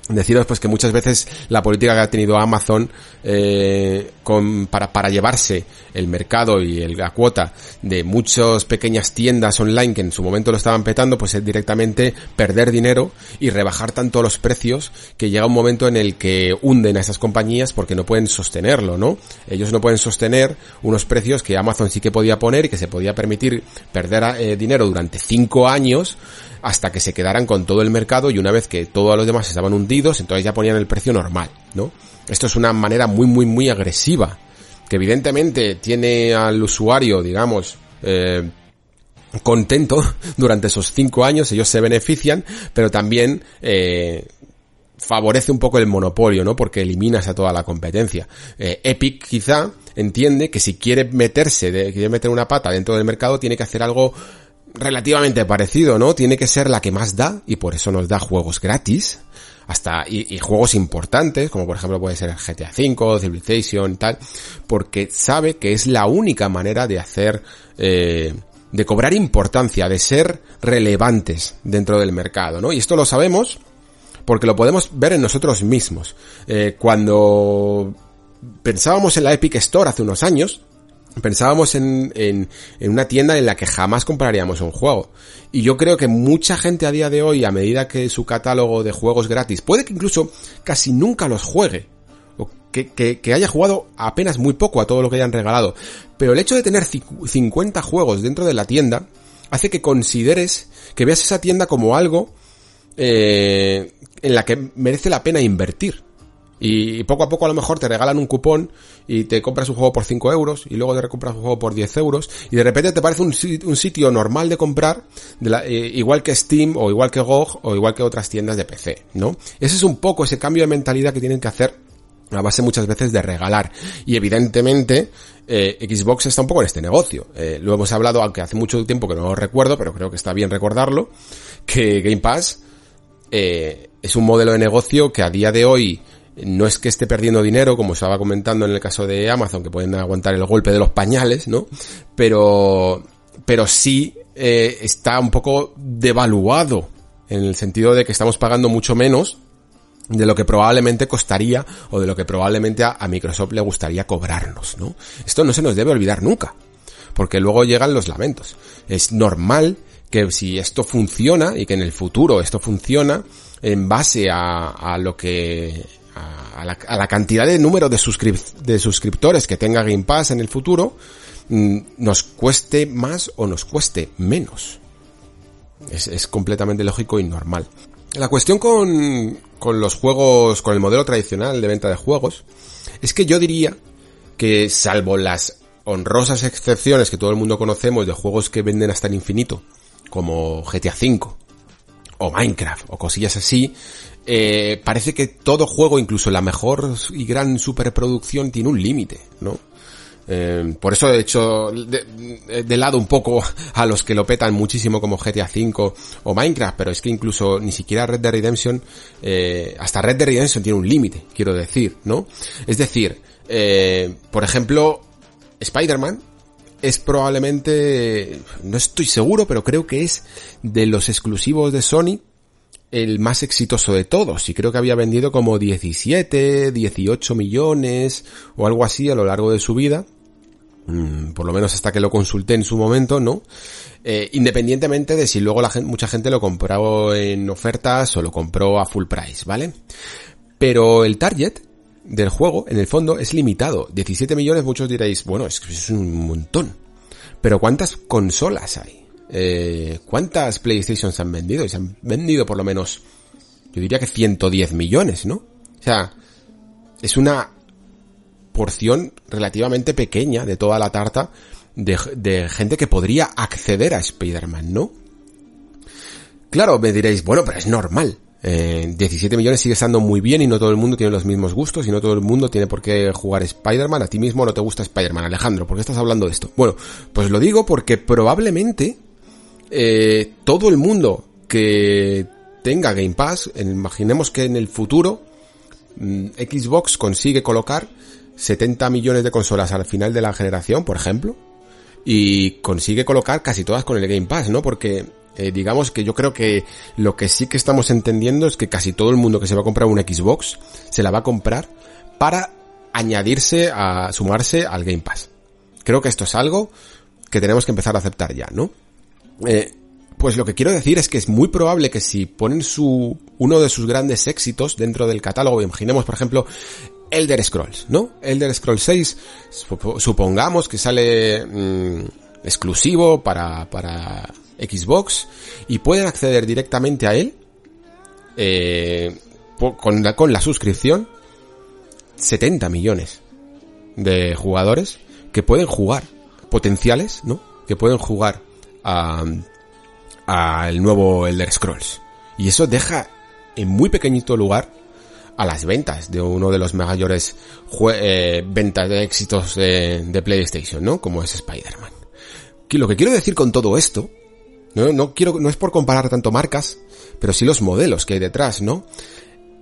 deciros pues que muchas veces la política que ha tenido Amazon eh, con, para, para llevarse el mercado y el, la cuota de muchas pequeñas tiendas online que en su momento lo estaban petando pues es directamente perder dinero y rebajar tanto los precios que llega un momento en el que hunden a esas compañías porque no pueden sostenerlo, ¿no? Ellos no pueden sostener unos precios que Amazon sí que podía poner y que se podía permitir perder eh, dinero durante cinco años hasta que se quedaran con todo el mercado y una vez que todos los demás estaban hundidos, entonces ya ponían el precio normal, ¿no? Esto es una manera muy, muy, muy agresiva, que evidentemente tiene al usuario, digamos, eh, contento durante esos cinco años, ellos se benefician, pero también eh, favorece un poco el monopolio, ¿no? Porque eliminas a toda la competencia. Eh, Epic quizá entiende que si quiere meterse, de, quiere meter una pata dentro del mercado, tiene que hacer algo relativamente parecido, ¿no? Tiene que ser la que más da y por eso nos da juegos gratis. Hasta, y, juegos importantes, como por ejemplo puede ser GTA V, Civilization tal, porque sabe que es la única manera de hacer, eh, de cobrar importancia, de ser relevantes dentro del mercado, ¿no? Y esto lo sabemos porque lo podemos ver en nosotros mismos. Eh, cuando pensábamos en la Epic Store hace unos años, pensábamos en, en, una tienda en la que jamás compraríamos un juego. Y yo creo que mucha gente a día de hoy, a medida que su catálogo de juegos gratis, puede que incluso casi nunca los juegue, o que, que, que haya jugado apenas muy poco a todo lo que hayan regalado, pero el hecho de tener 50 juegos dentro de la tienda, hace que consideres, que veas esa tienda como algo eh, en la que merece la pena invertir. Y poco a poco a lo mejor te regalan un cupón y te compras un juego por 5 euros y luego te recompras un juego por 10 euros y de repente te parece un, sitio normal de comprar, eh, igual que Steam o igual que GOG o igual que otras tiendas de PC, ¿no? Ese es un poco ese cambio de mentalidad que tienen que hacer a base muchas veces de regalar. Y evidentemente, eh, Xbox está un poco en este negocio. Eh, lo hemos hablado, aunque hace mucho tiempo que no lo recuerdo, pero creo que está bien recordarlo, que Game Pass eh, es un modelo de negocio que a día de hoy no es que esté perdiendo dinero, como estaba comentando en el caso de Amazon, que pueden aguantar el golpe de los pañales, ¿no? Pero, pero sí eh, está un poco devaluado, en el sentido de que estamos pagando mucho menos de lo que probablemente costaría o de lo que probablemente a, Microsoft le gustaría cobrarnos, ¿no? Esto no se nos debe olvidar nunca, porque luego llegan los lamentos. Es normal que si esto funciona y que en el futuro esto funciona en base a, a lo que a la, cantidad de número de, de suscriptores que tenga Game Pass en el futuro, mm, nos cueste más o nos cueste menos. Es, es completamente lógico y normal. La cuestión con, con los juegos, con el modelo tradicional de venta de juegos, es que yo diría que salvo las honrosas excepciones que todo el mundo conocemos de juegos que venden hasta el infinito, como GTA V, o Minecraft, o cosillas así, eh, parece que todo juego, incluso la mejor y gran superproducción, tiene un límite, ¿no? Eh, por eso he hecho de, de, lado un poco a los que lo petan muchísimo como GTA V o Minecraft, pero es que incluso ni siquiera Red Dead Redemption, eh, hasta Red Dead Redemption tiene un límite, quiero decir, ¿no? Es decir, eh, por ejemplo, Spider-Man es probablemente, no estoy seguro, pero creo que es de los exclusivos de Sony el más exitoso de todos y creo que había vendido como 17, 18 millones o algo así a lo largo de su vida, mm, por lo menos hasta que lo consulté en su momento, ¿no? Eh, independientemente de si luego mucha gente lo compró en ofertas o lo compró a full price, ¿vale? Pero el target del juego, en el fondo, es limitado. 17 millones, muchos diréis, bueno, es es un montón. Pero ¿cuántas consolas hay? Eh, ¿cuántas PlayStation se han vendido? Y se han vendido por lo menos, yo diría que 110 millones, ¿no? O sea, es una porción relativamente pequeña de toda la tarta de, gente que podría acceder a Spider-Man, ¿no? Claro, me diréis, bueno, pero es normal. 17 eh, millones sigue estando muy bien y no todo el mundo tiene los mismos gustos y no todo el mundo tiene por qué jugar Spider-Man. A ti mismo no te gusta Spider-Man, Alejandro. ¿Por qué estás hablando de esto? Bueno, pues lo digo porque probablemente eh, todo el mundo que tenga Game Pass, imaginemos que en el futuro mm, Xbox consigue colocar 70 millones de consolas al final de la generación, por ejemplo, y consigue colocar casi todas con el Game Pass, ¿no? Porque eh, digamos que yo creo que lo que sí que estamos entendiendo es que casi todo el mundo que se va a comprar un Xbox se la va a comprar para añadirse a sumarse al Game Pass. Creo que esto es algo que tenemos que empezar a aceptar ya, ¿no? Eh, pues lo que quiero decir es que es muy probable que si ponen su uno de sus grandes éxitos dentro del catálogo, imaginemos por ejemplo Elder Scrolls, ¿no? Elder Scrolls 6, supongamos que sale mm, exclusivo para, para Xbox y pueden acceder directamente a él eh, con, la, con la suscripción 70 millones de jugadores que pueden jugar, potenciales, ¿no? Que pueden jugar a, a el nuevo Elder Scrolls. Y eso deja en muy pequeñito lugar a las ventas de uno de los mayores eh, ventas de éxitos de, PlayStation, ¿no? Como es Spider-Man. Lo que quiero decir con todo esto, no, no quiero, no es por comparar tanto marcas, pero sí los modelos que hay detrás, ¿no?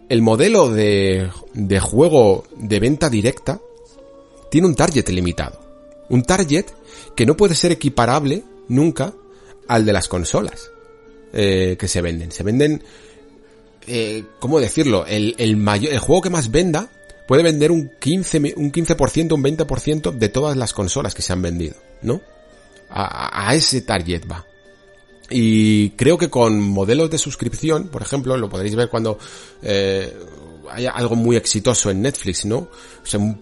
El modelo de, de juego de venta directa tiene un target limitado. Un target que no puede ser equiparable nunca al de las consolas eh, que se venden. Se venden eh, ¿cómo decirlo? El, el, mayor, el juego que más venda puede vender un 15, un 15%, un 20% de todas las consolas que se han vendido, ¿no? A, a, ese target va. Y creo que con modelos de suscripción, por ejemplo, lo podréis ver cuando eh, haya algo muy exitoso en Netflix, ¿no? O sea, un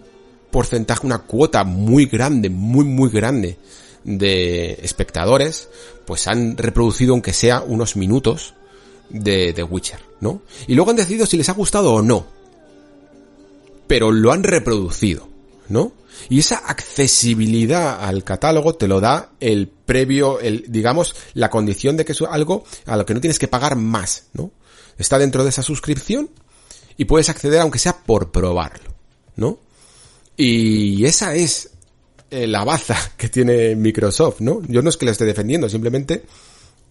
porcentaje, una cuota muy grande, muy, muy grande de espectadores, pues han reproducido aunque sea unos minutos de The Witcher, ¿no? Y luego han decidido si les ha gustado o no. Pero lo han reproducido, ¿no? Y esa accesibilidad al catálogo te lo da el previo, el, digamos, la condición de que es algo a lo que no tienes que pagar más, ¿no? Está dentro de esa suscripción y puedes acceder aunque sea por probarlo, ¿no? Y esa es eh, la baza que tiene Microsoft, ¿no? Yo no es que le esté defendiendo, simplemente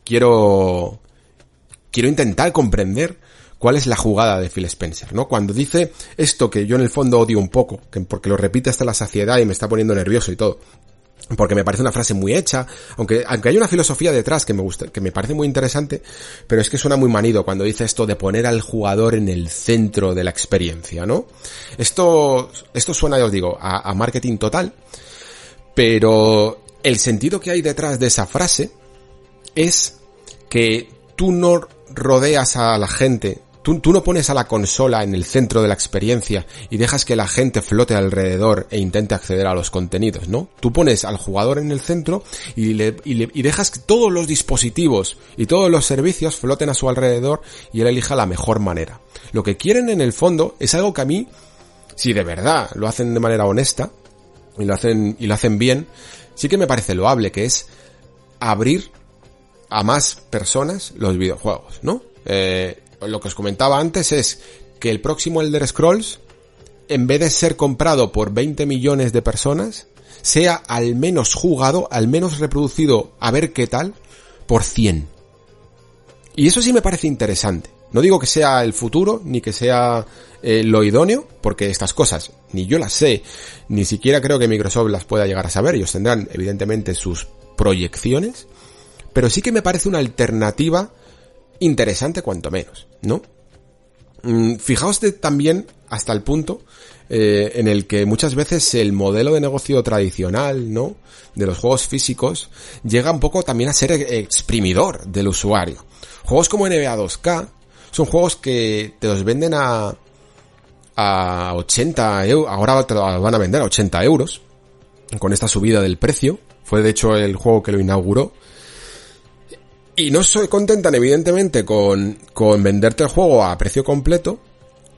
quiero quiero intentar comprender cuál es la jugada de Phil Spencer, ¿no? Cuando dice esto que yo en el fondo odio un poco, que porque lo repite hasta la saciedad y me está poniendo nervioso y todo. Porque me parece una frase muy hecha, aunque, aunque hay una filosofía detrás que me gusta, que me parece muy interesante, pero es que suena muy manido cuando dice esto de poner al jugador en el centro de la experiencia, ¿no? Esto, esto suena, ya os digo, a marketing total, pero el sentido que hay detrás de esa frase es que tú no rodeas a la gente, tú, no pones a la consola en el centro de la experiencia y dejas que la gente flote alrededor e intente acceder a los contenidos, ¿no? Tú pones al jugador en el centro y, le, y, dejas que todos los dispositivos y todos los servicios floten a su alrededor y él elija la mejor manera. Lo que quieren en el fondo es algo que a mí, si de verdad lo hacen de manera honesta y lo hacen, y lo hacen bien, sí que me parece loable, que es abrir a más personas los videojuegos, ¿no? Eh, lo que os comentaba antes es que el próximo Elder Scrolls, en vez de ser comprado por 20 millones de personas, sea al menos jugado, al menos reproducido, a ver qué tal, por 100. Y eso sí me parece interesante. No digo que sea el futuro, ni que sea eh, lo idóneo, porque estas cosas ni yo las sé, ni siquiera creo que Microsoft las pueda llegar a saber. Ellos tendrán, evidentemente, sus proyecciones pero sí que me parece una alternativa interesante cuanto menos, ¿no? Mm, fijaos también hasta el punto eh, en el que muchas veces el modelo de negocio tradicional, ¿no? De los juegos físicos llega un poco también a ser exprimidor del usuario. Juegos como NBA 2K son juegos que te los venden a a 80 euros, ahora te lo van a vender a 80 euros con esta subida del precio. Fue de hecho el juego que lo inauguró y no se contentan, evidentemente, con, con venderte el juego a precio completo,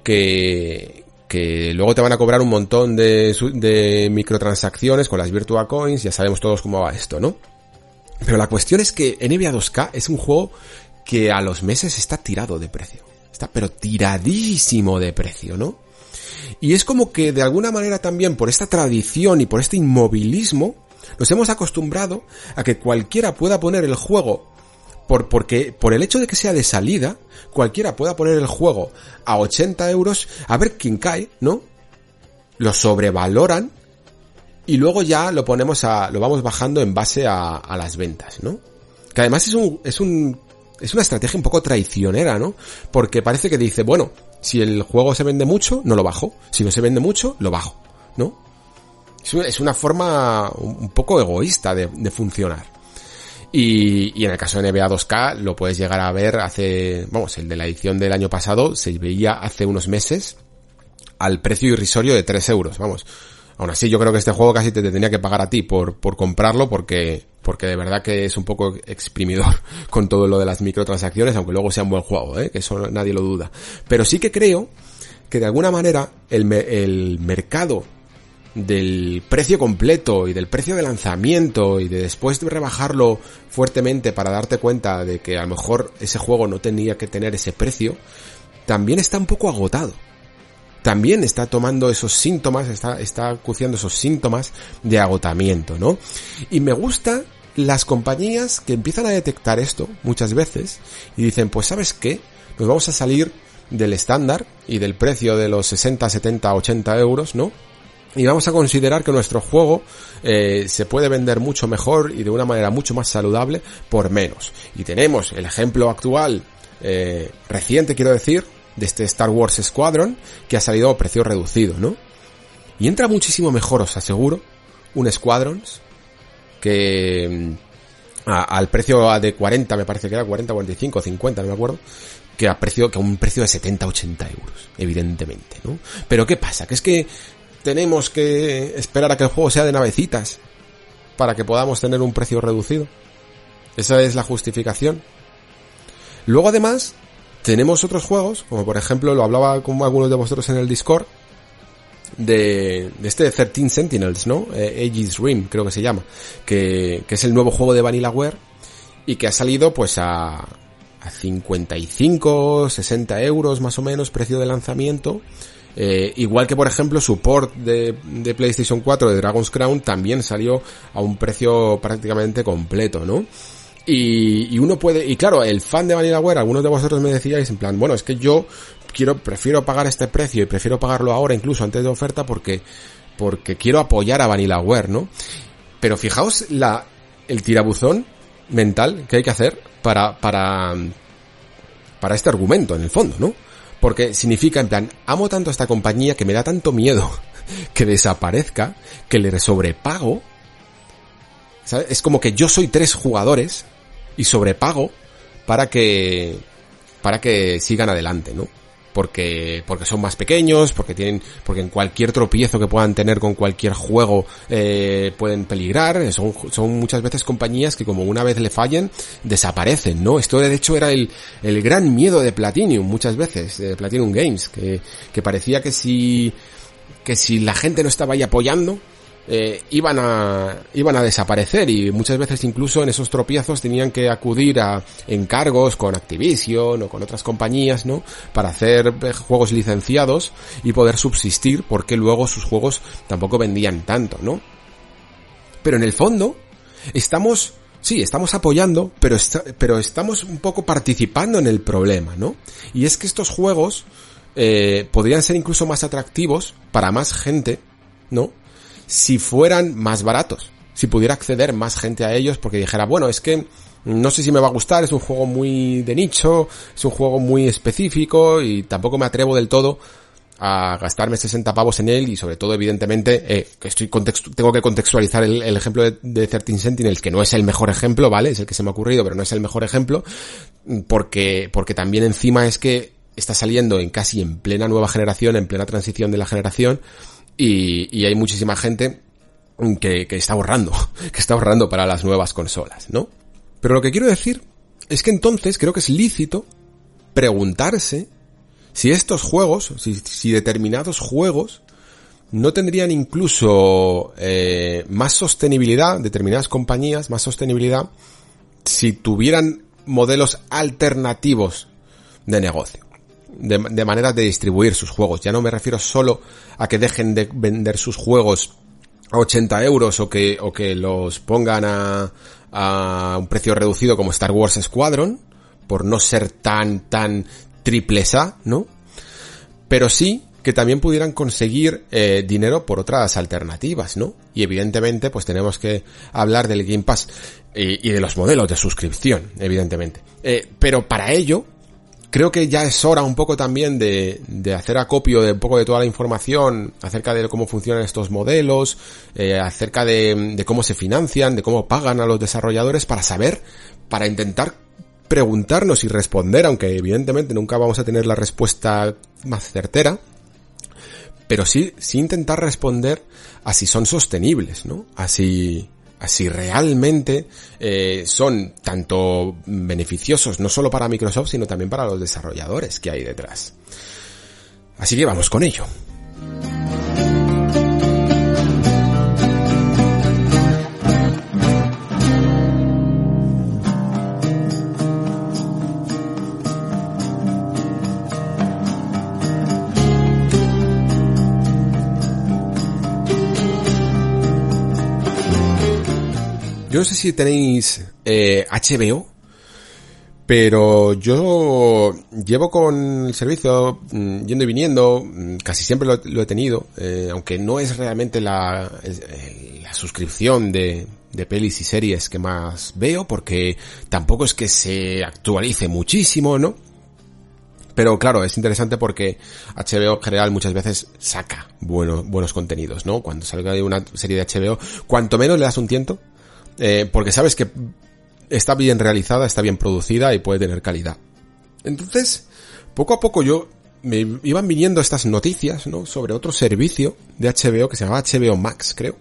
que, que luego te van a cobrar un montón de, de microtransacciones con las Virtua Coins, ya sabemos todos cómo va esto, ¿no? Pero la cuestión es que NBA 2K es un juego que a los meses está tirado de precio. Está pero tiradísimo de precio, ¿no? Y es como que de alguna manera también por esta tradición y por este inmovilismo nos hemos acostumbrado a que cualquiera pueda poner el juego por, porque, por el hecho de que sea de salida, cualquiera pueda poner el juego a 80 euros, a ver quién cae, ¿no? Lo sobrevaloran y luego ya lo ponemos a, lo vamos bajando en base a, a las ventas, ¿no? Que además es un, es un, es una estrategia un poco traicionera, ¿no? Porque parece que dice, bueno, si el juego se vende mucho, no lo bajo. Si no se vende mucho, lo bajo, ¿no? Es una forma un poco egoísta de, funcionar. Y, y, en el caso de NBA 2K lo puedes llegar a ver hace, vamos, el de la edición del año pasado se veía hace unos meses al precio irrisorio de 3 euros, vamos. Aún así yo creo que este juego casi te, te tenía que pagar a ti por, por comprarlo porque, porque de verdad que es un poco exprimidor con todo lo de las microtransacciones, aunque luego sea un buen juego, ¿eh? que eso nadie lo duda. Pero sí que creo que de alguna manera el, el mercado del precio completo y del precio de lanzamiento y de después de rebajarlo fuertemente para darte cuenta de que a lo mejor ese juego no tenía que tener ese precio, también está un poco agotado. También está tomando esos síntomas, está, está esos síntomas de agotamiento, ¿no? Y me gusta las compañías que empiezan a detectar esto muchas veces y dicen, pues sabes qué, nos vamos a salir del estándar y del precio de los 60, 70, 80 euros, ¿no? y vamos a considerar que nuestro juego eh, se puede vender mucho mejor y de una manera mucho más saludable por menos. Y tenemos el ejemplo actual, eh, reciente quiero decir, de este Star Wars Squadron, que ha salido a precio reducido, ¿no? Y entra muchísimo mejor, os aseguro, un Squadrons que mm, al precio de 40, me parece que era 40, 45, 50, no me acuerdo, que a precio, que a un precio de 70, 80 euros, evidentemente, ¿no? Pero ¿qué pasa? Que es que tenemos que esperar a que el juego sea de navecitas para que podamos tener un precio reducido. Esa es la justificación. Luego además tenemos otros juegos, como por ejemplo lo hablaba con algunos de vosotros en el Discord, de, de este 13 Sentinels, ¿no? Eh, Aegis Rim, creo que se llama, que, que es el nuevo juego de Vanillaware y que ha salido pues a, a 55, 60 euros más o menos, precio de lanzamiento, eh, igual que por ejemplo su port de, de, PlayStation 4 de Dragon's Crown también salió a un precio prácticamente completo, ¿no? Y, y uno puede, y claro, el fan de Vanillaware, algunos de vosotros me decíais en plan, bueno, es que yo quiero, prefiero pagar este precio y prefiero pagarlo ahora incluso antes de oferta porque, porque quiero apoyar a Vanillaware, ¿no? Pero fijaos la, el tirabuzón mental que hay que hacer para, para, para este argumento en el fondo, ¿no? Porque significa, en plan, amo tanto a esta compañía que me da tanto miedo que desaparezca, que le sobrepago. ¿sabes? Es como que yo soy tres jugadores y sobrepago para que, para que sigan adelante, ¿no? Porque porque son más pequeños, porque tienen porque en cualquier tropiezo que puedan tener con cualquier juego eh, pueden peligrar, son son muchas veces compañías que como una vez le fallen desaparecen, ¿no? Esto de hecho era el el gran miedo de Platinum muchas veces, Platinum Games, que que parecía que si que si la gente no estaba ahí apoyando eh, iban a iban a desaparecer y muchas veces incluso en esos tropiezos tenían que acudir a encargos con Activision o con otras compañías, ¿no? Para hacer juegos licenciados y poder subsistir porque luego sus juegos tampoco vendían tanto, ¿no? Pero en el fondo estamos Sí, estamos apoyando, pero, pero estamos un poco participando en el problema, ¿no? Y es que estos juegos eh, podrían ser incluso más atractivos para más gente, ¿no? Si fueran más baratos. Si pudiera acceder más gente a ellos porque dijera, bueno, es que no sé si me va a gustar, es un juego muy de nicho, es un juego muy específico y tampoco me atrevo del todo a gastarme 60 pavos en él y sobre todo evidentemente eh, estoy tengo que contextualizar el, el ejemplo de, de 13 Sentinels que no es el mejor ejemplo, ¿vale? Es el que se me ha ocurrido, pero no es el mejor ejemplo porque porque también encima es que está saliendo en casi en plena nueva generación, en plena transición de la generación y, hay muchísima gente que, está ahorrando, que está ahorrando para las nuevas consolas, ¿no? Pero lo que quiero decir es que entonces creo que es lícito preguntarse si estos juegos, si, determinados juegos no tendrían incluso eh, más sostenibilidad, determinadas compañías, más sostenibilidad, si tuvieran modelos alternativos de negocio, de, de maneras de distribuir sus juegos. Ya no me refiero solo a que dejen de vender sus juegos a 80 euros o que, o que los pongan a, un precio reducido como Star Wars Squadron, por no ser tan, tan triples A, ¿no? Pero sí que también pudieran conseguir eh, dinero por otras alternativas, ¿no? Y evidentemente, pues tenemos que hablar del Game Pass y, de los modelos de suscripción, evidentemente. Eh, pero para ello, creo que ya es hora un poco también de, de, hacer acopio de un poco de toda la información acerca de cómo funcionan estos modelos, eh, acerca de, de cómo se financian, de cómo pagan a los desarrolladores para saber, para intentar preguntarnos y responder, aunque evidentemente nunca vamos a tener la respuesta más certera, pero sí, sí intentar responder a si son sostenibles, ¿no? Así, así realmente eh, son tanto beneficiosos no solo para Microsoft, sino también para los desarrolladores que hay detrás. Así que vamos con ello. Yo no sé si tenéis eh, HBO, pero yo llevo con el servicio mm, yendo y viniendo, mm, casi siempre lo, he tenido, eh, aunque no es realmente la, la suscripción de, de pelis y series que más veo, porque tampoco es que se actualice muchísimo, ¿no? Pero claro, es interesante porque HBO en general muchas veces saca buenos, buenos contenidos, ¿no? Cuando salga una serie de HBO, cuanto menos le das un tiento, eh, porque sabes que está bien realizada, está bien producida y puede tener calidad. Entonces, poco a poco yo me iban viniendo estas noticias, ¿no? Sobre otro servicio de HBO que se llamaba HBO Max, creo.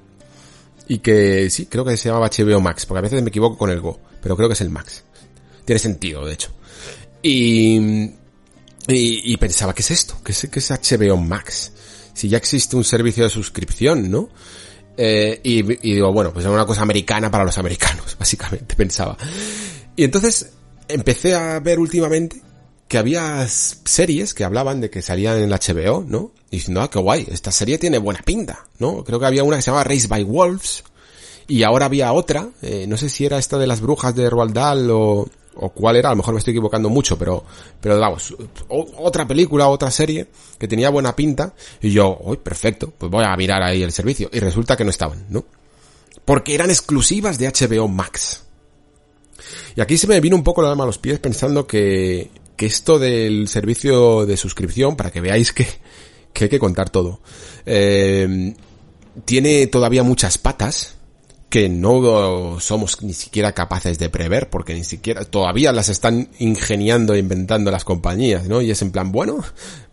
Y que sí, creo que se llamaba HBO Max, porque a veces me equivoco con el Go, pero creo que es el Max. Tiene sentido, de hecho. Y, y, pensaba, ¿qué es esto? ¿Qué es, ¿Qué es HBO Max? Si ya existe un servicio de suscripción, ¿no? Eh, y, digo, bueno, pues es una cosa americana para los americanos, básicamente, pensaba. Y entonces empecé a ver últimamente que había series que hablaban de que salían en el HBO, ¿no? Y diciendo, ah, qué guay, esta serie tiene buena pinta, ¿no? Creo que había una que se llamaba Race by Wolves, y ahora había otra, eh, no sé si era esta de las brujas de Roald o, o cuál era, a lo mejor me estoy equivocando mucho, pero, pero vamos, otra película, otra serie que tenía buena pinta y yo, uy, perfecto, pues voy a mirar ahí el servicio y resulta que no estaban, ¿no? Porque eran exclusivas de HBO Max. Y aquí se me vino un poco la alma a los pies pensando que, que esto del servicio de suscripción, para que veáis que, que hay que contar todo, eh, tiene todavía muchas patas, que no somos ni siquiera capaces de prever, porque ni siquiera todavía las están ingeniando e inventando las compañías, ¿no? Y es en plan, bueno,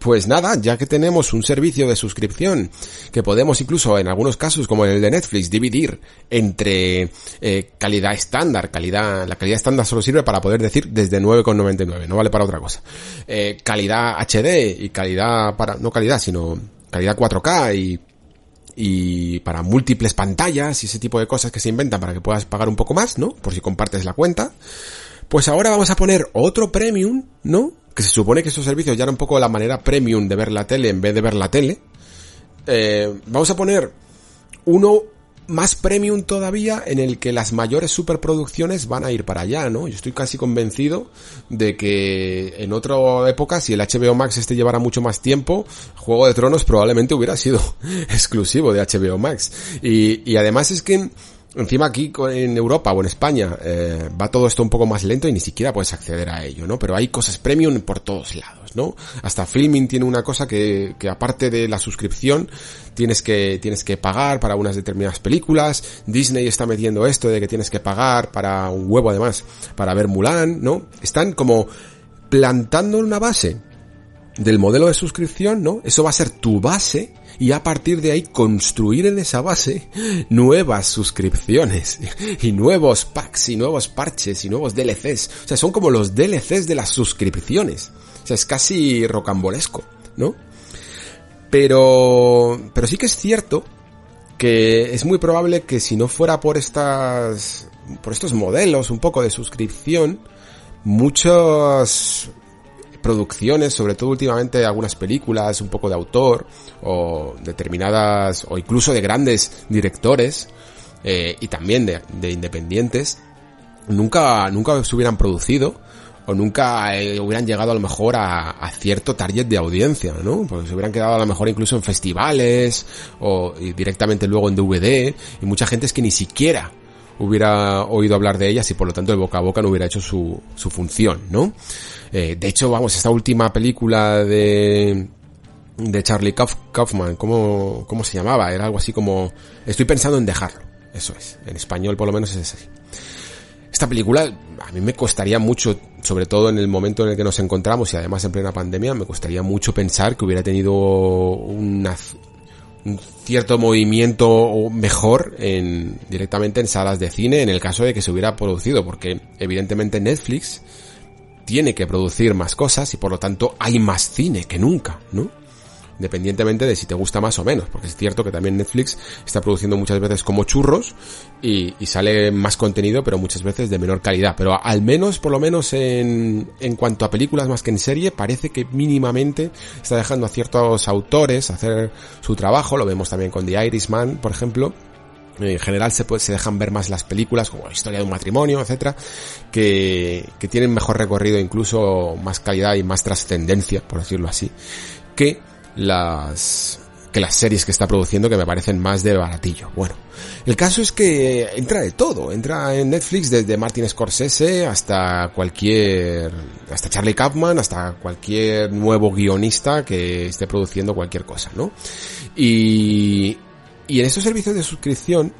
pues nada, ya que tenemos un servicio de suscripción que podemos incluso en algunos casos como el de Netflix dividir entre eh, calidad estándar, calidad, la calidad estándar solo sirve para poder decir desde 9,99, no vale para otra cosa. Eh, calidad HD y calidad para, no calidad, sino calidad 4K y y para múltiples pantallas y ese tipo de cosas que se inventan para que puedas pagar un poco más, ¿no? Por si compartes la cuenta. Pues ahora vamos a poner otro premium, ¿no? Que se supone que esos servicios ya era un poco la manera premium de ver la tele en vez de ver la tele. Eh, vamos a poner uno más premium todavía en el que las mayores superproducciones van a ir para allá, ¿no? Yo estoy casi convencido de que en otra época, si el HBO Max este llevara mucho más tiempo, Juego de Tronos probablemente hubiera sido exclusivo de HBO Max. Y, y además es que Encima aquí en Europa o en España eh, va todo esto un poco más lento y ni siquiera puedes acceder a ello, ¿no? Pero hay cosas premium por todos lados, ¿no? Hasta Filming tiene una cosa que, que aparte de la suscripción tienes que, tienes que pagar para unas determinadas películas. Disney está metiendo esto de que tienes que pagar para un huevo además para ver Mulan, ¿no? Están como plantando una base del modelo de suscripción, ¿no? Eso va a ser tu base y a partir de ahí construir en esa base nuevas suscripciones y nuevos packs y nuevos parches y nuevos DLCs. O sea, son como los DLCs de las suscripciones. O sea, es casi rocambolesco, ¿no? Pero, pero sí que es cierto que es muy probable que si no fuera por estas, por estos modelos un poco de suscripción, muchas producciones, sobre todo últimamente algunas películas un poco de autor o determinadas o incluso de grandes directores eh, y también de, de, independientes nunca nunca se hubieran producido o nunca eh, hubieran llegado a lo mejor a, a, cierto target de audiencia, ¿no? Porque se hubieran quedado a lo mejor incluso en festivales o directamente luego en DVD y mucha gente es que ni siquiera hubiera oído hablar de ellas y por lo tanto el boca a boca no hubiera hecho su, su función, ¿no? Eh, de hecho, vamos, esta última película de de Charlie Kaufman, ¿cómo, ¿cómo se llamaba? Era algo así como Estoy pensando en dejarlo. Eso es. En español por lo menos es así. Esta película a mí me costaría mucho, sobre todo en el momento en el que nos encontramos y además en plena pandemia, me costaría mucho pensar que hubiera tenido una, un cierto movimiento mejor en, directamente en salas de cine en el caso de que se hubiera producido, porque evidentemente Netflix tiene que producir más cosas y por lo tanto hay más cine que nunca, ¿no? Independientemente de si te gusta más o menos, porque es cierto que también Netflix está produciendo muchas veces como churros y, y sale más contenido, pero muchas veces de menor calidad. Pero al menos, por lo menos en, en cuanto a películas más que en serie, parece que mínimamente está dejando a ciertos autores hacer su trabajo. Lo vemos también con The Irishman, por ejemplo, en general se, se dejan ver más las películas como la historia de un matrimonio, etcétera, que, que tienen mejor recorrido, incluso más calidad y más trascendencia, por decirlo así, que las que las series que está produciendo que me parecen más de baratillo. Bueno, el caso es que entra de todo, entra en Netflix desde Martin Scorsese hasta cualquier, hasta Charlie Kaufman, hasta cualquier nuevo guionista que esté produciendo cualquier cosa, ¿no? Y, y en estos servicios de suscripción,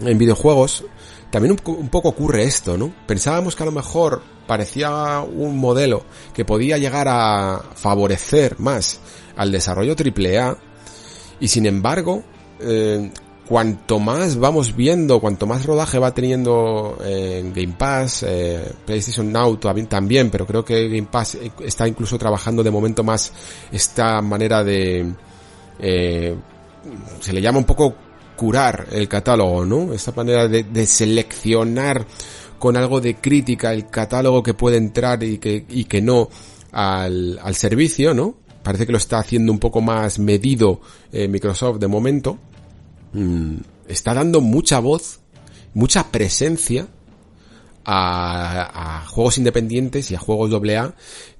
en videojuegos, también un, un, poco ocurre esto, ¿no? Pensábamos que a lo mejor parecía un modelo que podía llegar a favorecer más al desarrollo AAA y sin embargo, eh, cuanto más vamos viendo, cuanto más rodaje va teniendo en Game Pass, eh, PlayStation Now también, pero creo que Game Pass está incluso trabajando de momento más esta manera de... Eh, se le llama un poco curar el catálogo, ¿no? Esta manera de, de, seleccionar con algo de crítica el catálogo que puede entrar y que, y que no al, al servicio, ¿no? Parece que lo está haciendo un poco más medido eh, Microsoft de momento. Mm, está dando mucha voz, mucha presencia a, a juegos independientes y a juegos AA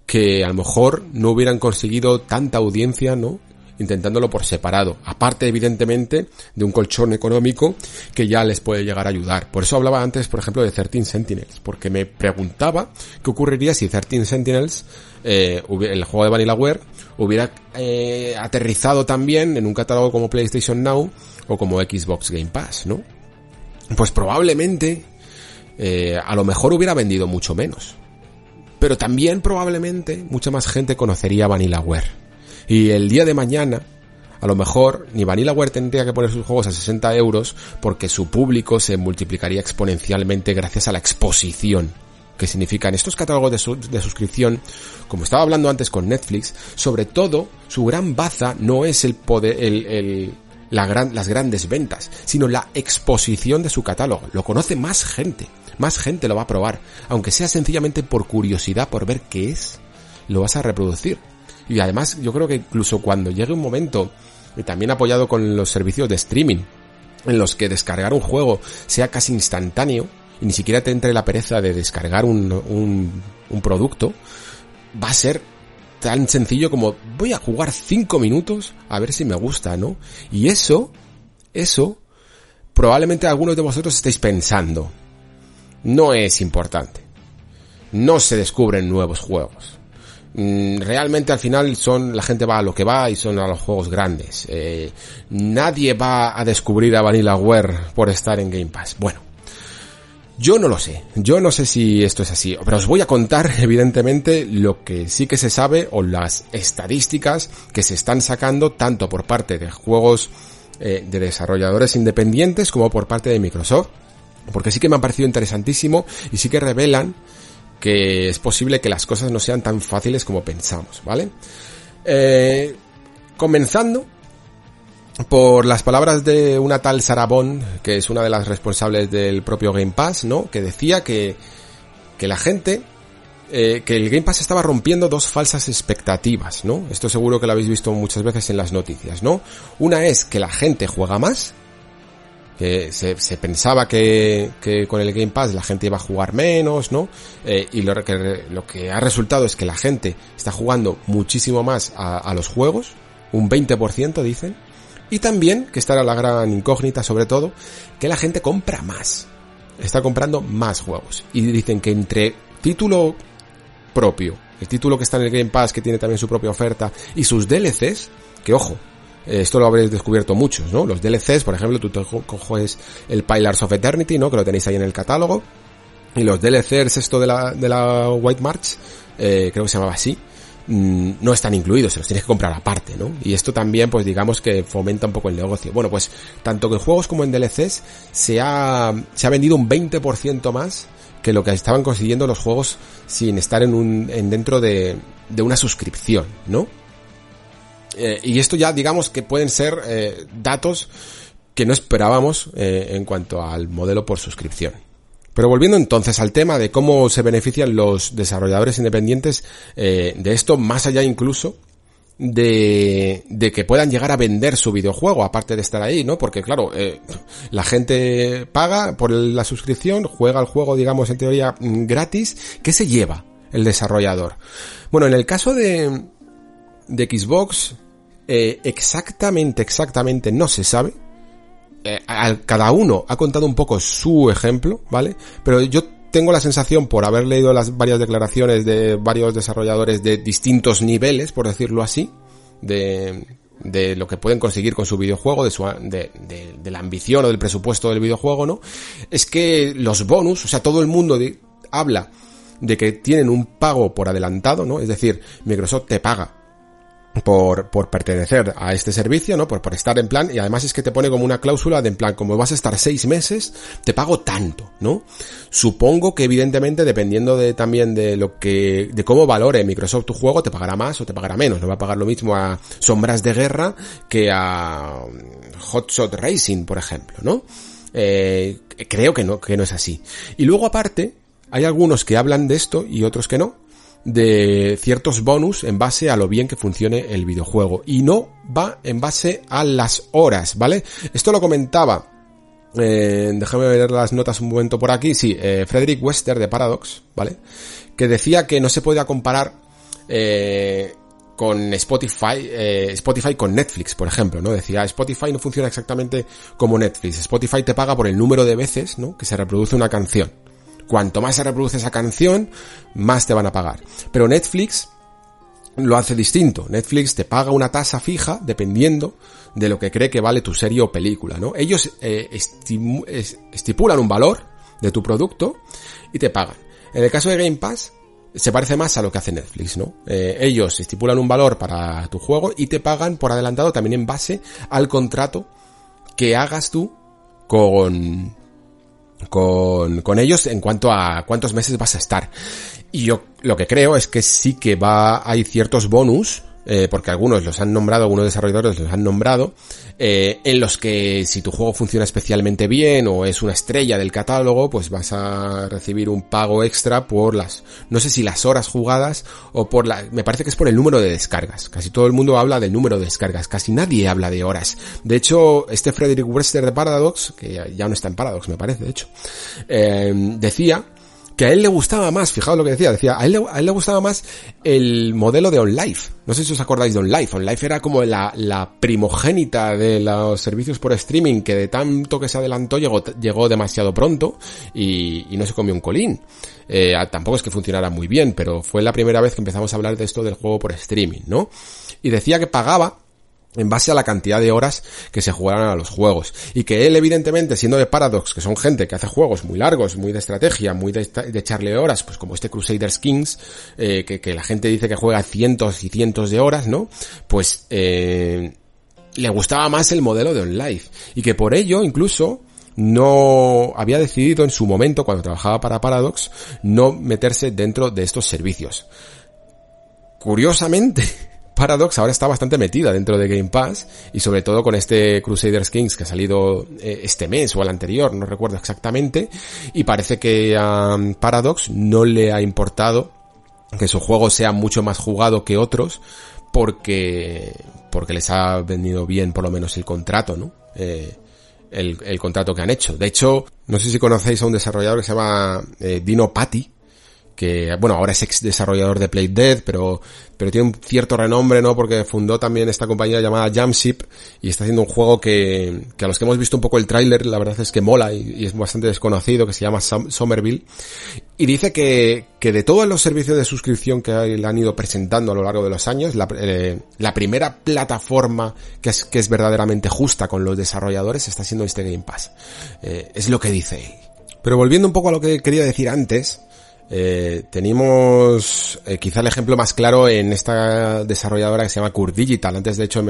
que a lo mejor no hubieran conseguido tanta audiencia, ¿no? Intentándolo por separado, aparte evidentemente de un colchón económico que ya les puede llegar a ayudar. Por eso hablaba antes, por ejemplo, de 13 Sentinels, porque me preguntaba qué ocurriría si 13 Sentinels, eh, el juego de Vanillaware, hubiera eh, aterrizado también en un catálogo como PlayStation Now o como Xbox Game Pass, ¿no? Pues probablemente, eh, a lo mejor hubiera vendido mucho menos. Pero también probablemente mucha más gente conocería Vanillaware y el día de mañana, a lo mejor ni Vanillaware tendría que poner sus juegos a 60 euros porque su público se multiplicaría exponencialmente gracias a la exposición que significan estos catálogos de, de, suscripción, como estaba hablando antes con Netflix, sobre todo su gran baza no es el poder, el, el, las grandes ventas, sino la exposición de su catálogo. Lo conoce más gente, más gente lo va a probar, aunque sea sencillamente por curiosidad, por ver qué es, lo vas a reproducir. Y además yo creo que incluso cuando llegue un momento, y también apoyado con los servicios de streaming, en los que descargar un juego sea casi instantáneo, y ni siquiera te entre la pereza de descargar un, un, un producto, va a ser tan sencillo como voy a jugar 5 minutos a ver si me gusta, ¿no? Y eso, eso, probablemente algunos de vosotros estéis pensando, no es importante. No se descubren nuevos juegos realmente al final son la gente va a lo que va y son a los juegos grandes. Eh, nadie va a descubrir a Vanillaware por estar en Game Pass. Bueno, yo no lo sé. Yo no sé si esto es así. Pero os voy a contar, evidentemente, lo que sí que se sabe o las estadísticas que se están sacando tanto por parte de juegos eh, de desarrolladores independientes como por parte de Microsoft. Porque sí que me ha parecido interesantísimo y sí que revelan que es posible que las cosas no sean tan fáciles como pensamos, ¿vale? Eh, comenzando por las palabras de una tal Sarabón, que es una de las responsables del propio Game Pass, ¿no? Que decía que, que la gente, eh, que el Game Pass estaba rompiendo dos falsas expectativas, ¿no? Esto seguro que lo habéis visto muchas veces en las noticias, ¿no? Una es que la gente juega más, que se, pensaba que, con el Game Pass la gente iba a jugar menos, ¿no? Eh, y lo que, lo que ha resultado es que la gente está jugando muchísimo más a, a los juegos, un 20% dicen, y también, que esta era la gran incógnita sobre todo, que la gente compra más. Está comprando más juegos. Y dicen que entre título propio, el título que está en el Game Pass, que tiene también su propia oferta, y sus DLCs, que ojo, esto lo habréis descubierto muchos, ¿no? Los DLCs, por ejemplo, tú te coges el Pillars of Eternity, ¿no? Que lo tenéis ahí en el catálogo. Y los DLCs, esto de la, de la White March, eh, creo que se llamaba así, mm, no están incluidos, se los tienes que comprar aparte, ¿no? Y esto también, pues digamos que fomenta un poco el negocio. Bueno, pues tanto que en juegos como en DLCs se ha, se ha vendido un 20% más que lo que estaban consiguiendo los juegos sin estar en un, en dentro de, de una suscripción, ¿no? Eh, y esto ya digamos que pueden ser eh, datos que no esperábamos eh, en cuanto al modelo por suscripción. Pero volviendo entonces al tema de cómo se benefician los desarrolladores independientes de esto, más allá incluso de, de, que puedan llegar a vender su videojuego, aparte de estar ahí, ¿no? Porque claro, eh, la gente paga por la suscripción, juega el juego, digamos, en teoría gratis, ¿qué se lleva el desarrollador? Bueno, en el caso de, de Xbox, eh, exactamente, exactamente no se sabe. Eh, cada uno ha contado un poco su ejemplo, ¿vale? Pero yo tengo la sensación, por haber leído las varias declaraciones de varios desarrolladores de distintos niveles, por decirlo así, de, de lo que pueden conseguir con su videojuego, de, su, de, la ambición o del presupuesto del videojuego, ¿no? Es que los bonus, o sea, todo el mundo habla de que tienen un pago por adelantado, ¿no? Es decir, Microsoft te paga por, por pertenecer a este servicio, ¿no? Por, por estar en plan, y además es que te pone como una cláusula de en plan, como vas a estar seis meses, te pago tanto, ¿no? Supongo que evidentemente dependiendo de también de lo que, de cómo valore Microsoft tu juego, te pagará más o te pagará menos. No va a pagar lo mismo a Sombras de Guerra que a Hotshot Racing, por ejemplo, ¿no? Eh, creo que no, que no es así. Y luego aparte, hay algunos que hablan de esto y otros que no, de ciertos bonus en base a lo bien que funcione el videojuego y no va en base a las horas, ¿vale? Esto lo comentaba, eh, déjame ver las notas un momento por aquí, sí, eh, Frederick Wester de Paradox, ¿vale? Que decía que no se podía comparar eh, con Spotify, eh, Spotify con Netflix, por ejemplo, ¿no? Decía, Spotify no funciona exactamente como Netflix. Spotify te paga por el número de veces, ¿no? Que se reproduce una canción. Cuanto más se reproduce esa canción, más te van a pagar. Pero Netflix lo hace distinto. Netflix te paga una tasa fija dependiendo de lo que cree que vale tu serie o película, ¿no? Ellos eh, estipulan un valor de tu producto y te pagan. En el caso de Game Pass, se parece más a lo que hace Netflix, ¿no? Eh, ellos estipulan un valor para tu juego y te pagan por adelantado también en base al contrato que hagas tú con, con, con ellos en cuanto a cuántos meses vas a estar. Y yo lo que creo es que sí que va, hay ciertos bonus, eh, porque algunos los han nombrado, algunos desarrolladores los han nombrado, eh, en los que si tu juego funciona especialmente bien o es una estrella del catálogo, pues vas a recibir un pago extra por las, no sé si las horas jugadas o por la, me parece que es por el número de descargas. Casi todo el mundo habla del número de descargas, casi nadie habla de horas. De hecho, este Frederick Wester de Paradox, que ya no está en Paradox, me parece, de hecho, eh, decía que a él le gustaba más, fijaos lo que decía, decía, a él, a él le gustaba más el modelo de OnLive. No sé si os acordáis de OnLive. OnLive era como la, la primogénita de los servicios por streaming que de tanto que se adelantó llegó, llegó demasiado pronto y, y no se comió un colín. Eh, tampoco es que funcionara muy bien, pero fue la primera vez que empezamos a hablar de esto del juego por streaming, ¿no? Y decía que pagaba en base a la cantidad de horas que se jugaran a los juegos. Y que él, evidentemente, siendo de Paradox, que son gente que hace juegos muy largos, muy de estrategia, muy de, de echarle horas, pues como este Crusaders Kings, eh, que, la gente dice que juega cientos y cientos de horas, ¿no? Pues, eh, le gustaba más el modelo de OnLive. Y que por ello, incluso, no había decidido en su momento, cuando trabajaba para Paradox, no meterse dentro de estos servicios. Curiosamente, Paradox ahora está bastante metida dentro de Game Pass y sobre todo con este Crusaders Kings que ha salido eh, este mes o el anterior, no recuerdo exactamente, y parece que a Paradox no le ha importado que su juego sea mucho más jugado que otros porque porque les ha venido bien por lo menos el contrato, ¿no? Eh, el, el, contrato que han hecho. De hecho, no sé si conocéis a un desarrollador que se llama eh, Dino Patti, que bueno, ahora es ex desarrollador de Play Dead, pero, pero tiene un cierto renombre, ¿no? Porque fundó también esta compañía llamada Jamship y está haciendo un juego que, que a los que hemos visto un poco el tráiler, la verdad es que mola y, es bastante desconocido, que se llama Somerville. Y dice que, que de todos los servicios de suscripción que le han ido presentando a lo largo de los años, la, eh, la primera plataforma que es, que es verdaderamente justa con los desarrolladores está siendo este Game Pass. Eh, es lo que dice él. Pero volviendo un poco a lo que quería decir antes, eh, tenemos eh, quizá el ejemplo más claro en esta desarrolladora que se llama Cur Digital. Antes de hecho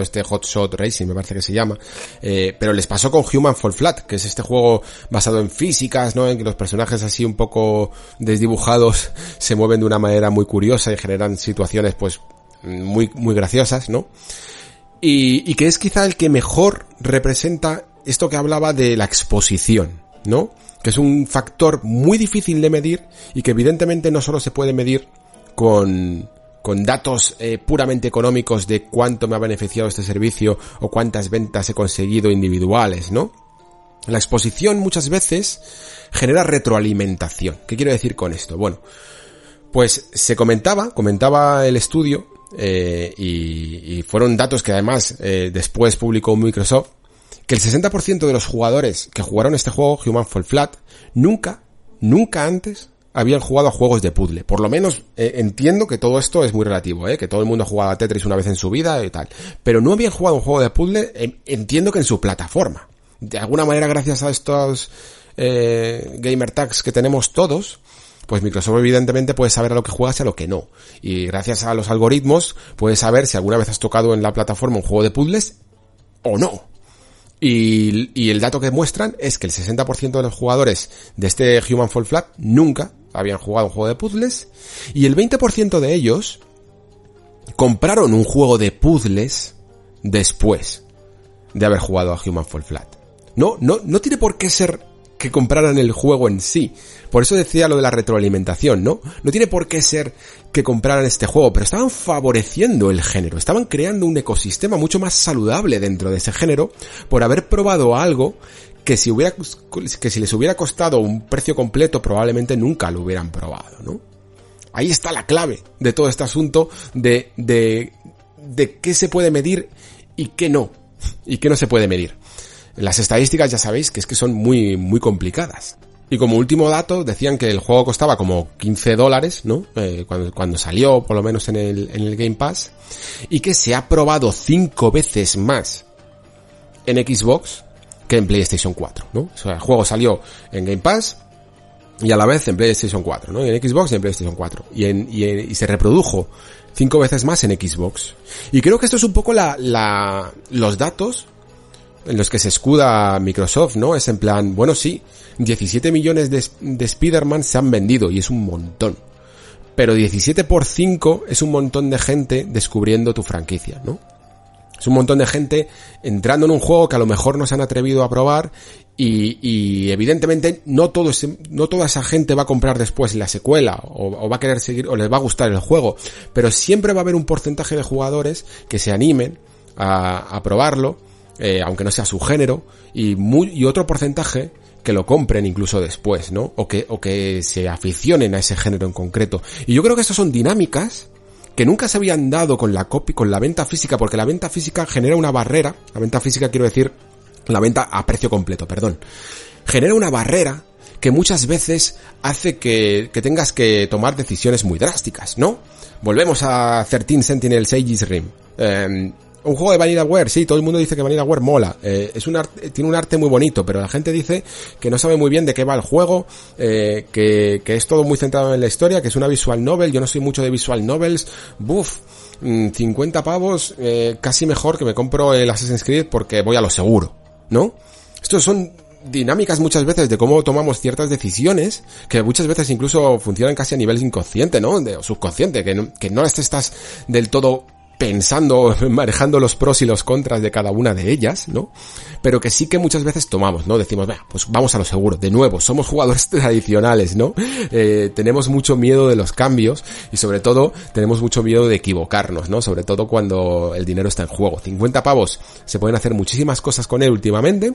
este Hotshot Racing me parece que se llama. Eh, pero les pasó con Human Fall Flat, que es este juego basado en físicas, ¿no? En que los personajes así un poco desdibujados se mueven de una manera muy curiosa y generan situaciones pues muy, muy graciosas, ¿no? Y, y que es quizá el que mejor representa esto que hablaba de la exposición, ¿no? que es un factor muy difícil de medir y que evidentemente no solo se puede medir con, con datos eh, puramente económicos de cuánto me ha beneficiado este servicio o cuántas ventas he conseguido individuales, ¿no? La exposición muchas veces genera retroalimentación. ¿Qué quiero decir con esto? Bueno, pues se comentaba, comentaba el estudio, eh, y, y, fueron datos que además eh, después publicó Microsoft, que el 60% de los jugadores que jugaron este juego, Human Fall Flat, nunca, nunca antes habían jugado a juegos de puzzle. Por lo menos eh, entiendo que todo esto es muy relativo, ¿eh? que todo el mundo ha jugado a Tetris una vez en su vida y tal. Pero no habían jugado un juego de puzzle, entiendo que en su plataforma. De alguna manera, gracias a estos eh, gamer tags que tenemos todos, pues Microsoft evidentemente puede saber a lo que juegas y a lo que no. Y gracias a los algoritmos puedes saber si alguna vez has tocado en la plataforma un juego de puzzles o no. Y, el dato que muestran es que el 60% de los jugadores de este Human Fall Flat nunca habían jugado un juego de puzzles y el 20% de ellos compraron un juego de puzzles después de haber jugado a Human Fall Flat. No, no, no tiene por qué ser que compraran el juego en sí. Por eso decía lo de la retroalimentación, ¿no? No tiene por qué ser que compraran este juego, pero estaban favoreciendo el género, estaban creando un ecosistema mucho más saludable dentro de ese género por haber probado algo que si hubiera, que si les hubiera costado un precio completo probablemente nunca lo hubieran probado, ¿no? Ahí está la clave de todo este asunto de, de, de qué se puede medir y qué no, y qué no se puede medir. Las estadísticas ya sabéis que es que son muy, muy complicadas. Y como último dato, decían que el juego costaba como 15 dólares, ¿no? Eh, cuando, cuando salió, por lo menos en el, en el Game Pass. Y que se ha probado 5 veces más en Xbox que en PlayStation 4, ¿no? O sea, el juego salió en Game Pass y a la vez en PlayStation 4, ¿no? En Xbox y en PlayStation 4. Y, en, y, y se reprodujo cinco veces más en Xbox. Y creo que esto es un poco la, la, los datos en los que se escuda Microsoft, ¿no? Es en plan, bueno, sí, 17 millones de, de Spider-Man se han vendido y es un montón. Pero 17 por 5 es un montón de gente descubriendo tu franquicia, ¿no? Es un montón de gente entrando en un juego que a lo mejor no se han atrevido a probar y, y evidentemente no todo ese, no toda esa gente va a comprar después la secuela o, o, va a querer seguir o les va a gustar el juego, pero siempre va a haber un porcentaje de jugadores que se animen a, a probarlo eh, aunque no sea su género, y, muy, y otro porcentaje que lo compren incluso después, ¿no? O que, o que se aficionen a ese género en concreto. Y yo creo que estas son dinámicas que nunca se habían dado con la copy, con la venta física, porque la venta física genera una barrera, la venta física quiero decir, la venta a precio completo, perdón, genera una barrera que muchas veces hace que, que tengas que tomar decisiones muy drásticas, ¿no? Volvemos a 13 Sentinels Aegis Rim. Eh, un juego de Vanillaware, sí, todo el mundo dice que Vanillaware mola. Eh, es un arte, tiene un arte muy bonito, pero la gente dice que no sabe muy bien de qué va el juego, eh, que, que es todo muy centrado en la historia, que es una visual novel. Yo no soy mucho de visual novels. Buf, 50 mm, pavos, eh, casi mejor que me compro el Assassin's Creed porque voy a lo seguro, ¿no? Estos son dinámicas muchas veces de cómo tomamos ciertas decisiones, que muchas veces incluso funcionan casi a nivel inconsciente, ¿no? De, o subconsciente, que no, que no estás del todo pensando, manejando los pros y los contras de cada una de ellas, ¿no? Pero que sí que muchas veces tomamos, ¿no? Decimos, pues vamos a lo seguro. De nuevo, somos jugadores tradicionales, ¿no? Eh, tenemos mucho miedo de los cambios y sobre todo tenemos mucho miedo de equivocarnos, ¿no? Sobre todo cuando el dinero está en juego. 50 pavos, se pueden hacer muchísimas cosas con él últimamente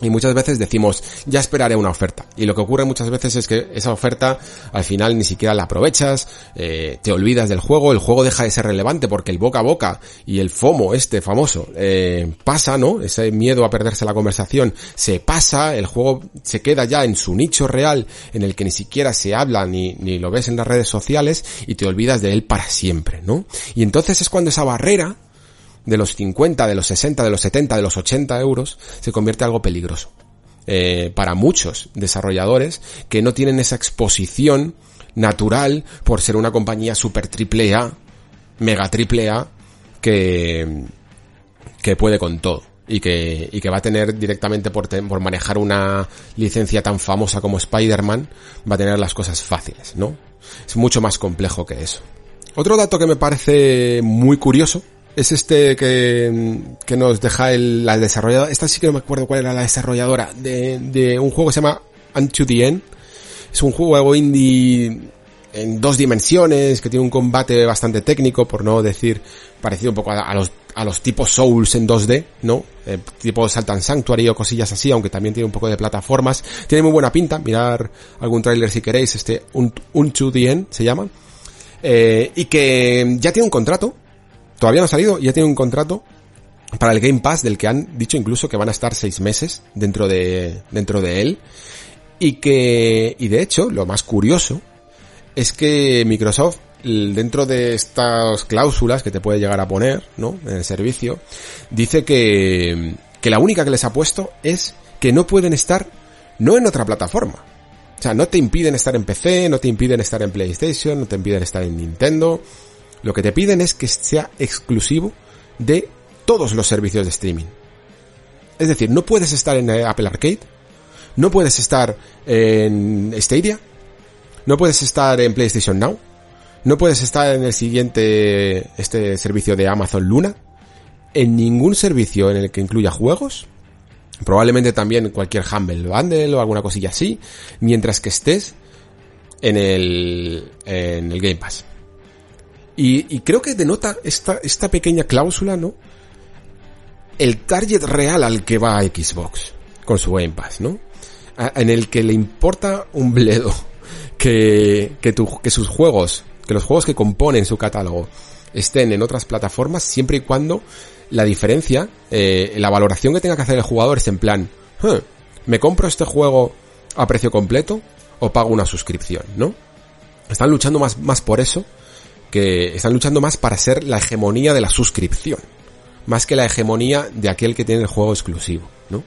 y muchas veces decimos, ya esperaré una oferta. Y lo que ocurre muchas veces es que esa oferta al final ni siquiera la aprovechas, eh, te olvidas del juego, el juego deja de ser relevante porque el boca a boca y el FOMO este famoso eh, pasa, ¿no? Ese miedo a perderse la conversación se pasa, el juego se queda ya en su nicho real en el que ni siquiera se habla ni, ni lo ves en las redes sociales y te olvidas de él para siempre, ¿no? Y entonces es cuando esa barrera de los 50, de los 60, de los 70, de los 80 euros, se convierte en algo peligroso. Eh, para muchos desarrolladores que no tienen esa exposición natural por ser una compañía super triple A, mega triple A, que, que puede con todo. Y que, y que va a tener directamente por, por manejar una licencia tan famosa como Spider-Man, va a tener las cosas fáciles, ¿no? Es mucho más complejo que eso. Otro dato que me parece muy curioso es este que, que nos deja el, la desarrolladora. Esta sí que no me acuerdo cuál era la desarrolladora. De, de un juego que se llama Unto the End. Es un juego indie en dos dimensiones, que tiene un combate bastante técnico, por no decir parecido un poco a, los, a los tipos Souls en 2D, ¿no? Eh, tipo Saltan Sanctuary o cosillas así, aunque también tiene un poco de plataformas. Tiene muy buena pinta, mirar algún tráiler si queréis, este Unto the End se llama. Eh, y que ya tiene un contrato Todavía no ha salido, ya tiene un contrato para el Game Pass del que han dicho incluso que van a estar seis meses dentro de, dentro de él. Y que, y de hecho, lo más curioso es que Microsoft, dentro de estas cláusulas que te puede llegar a poner, ¿no? En el servicio, dice que, que la única que les ha puesto es que no pueden estar, no en otra plataforma. O sea, no te impiden estar en PC, no te impiden estar en PlayStation, no te impiden estar en Nintendo, lo que te piden es que sea exclusivo de todos los servicios de streaming. Es decir, no puedes estar en eh, Apple Arcade, no puedes estar en Stadia, no puedes estar en PlayStation Now, no puedes estar en el siguiente este servicio de Amazon Luna, en ningún servicio en el que incluya juegos, probablemente también cualquier Humble Bundle o alguna cosilla así, mientras que estés en el en el Game Pass. Y, creo que denota esta, esta pequeña cláusula, ¿no? El target real al que va Xbox con su Game Pass, ¿no? en el que le importa un bledo que, que, que sus juegos, que los juegos que componen su catálogo estén en otras plataformas siempre y cuando la diferencia, eh, la valoración que tenga que hacer el jugador es en plan, ¿me compro este juego a precio completo o pago una suscripción, ¿no? Están luchando más, más por eso que están luchando más para ser la hegemonía de la suscripción, más que la hegemonía de aquel que tiene el juego exclusivo, ¿no?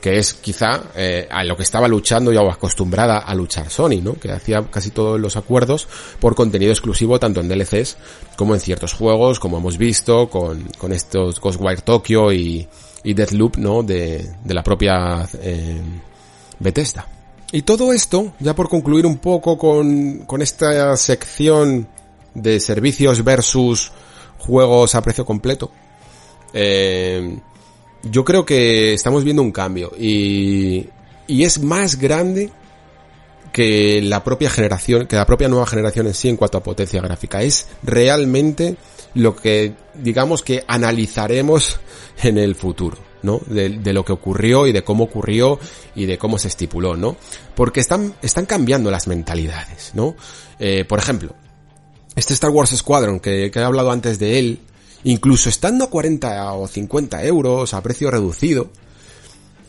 Que es quizá eh, a lo que estaba luchando y acostumbrada a luchar Sony, ¿no? Que hacía casi todos los acuerdos por contenido exclusivo tanto en DLCs como en ciertos juegos, como hemos visto con, con estos Ghostwire Tokyo y, y Deathloop, ¿no? De, de la propia eh, Bethesda. Y todo esto, ya por concluir un poco con, con esta sección de servicios versus juegos a precio completo, eh, yo creo que estamos viendo un cambio y, y es más grande que la propia generación, que la propia nueva generación en sí en cuanto a potencia gráfica. Es realmente lo que, digamos que analizaremos en el futuro, ¿no? De, lo que ocurrió y de cómo ocurrió y de cómo se estipuló, ¿no? Porque están, están cambiando las mentalidades, ¿no? Eh, por ejemplo, este Star Wars Squadron, que, he hablado antes de él, incluso estando a 40 o 50 euros a precio reducido,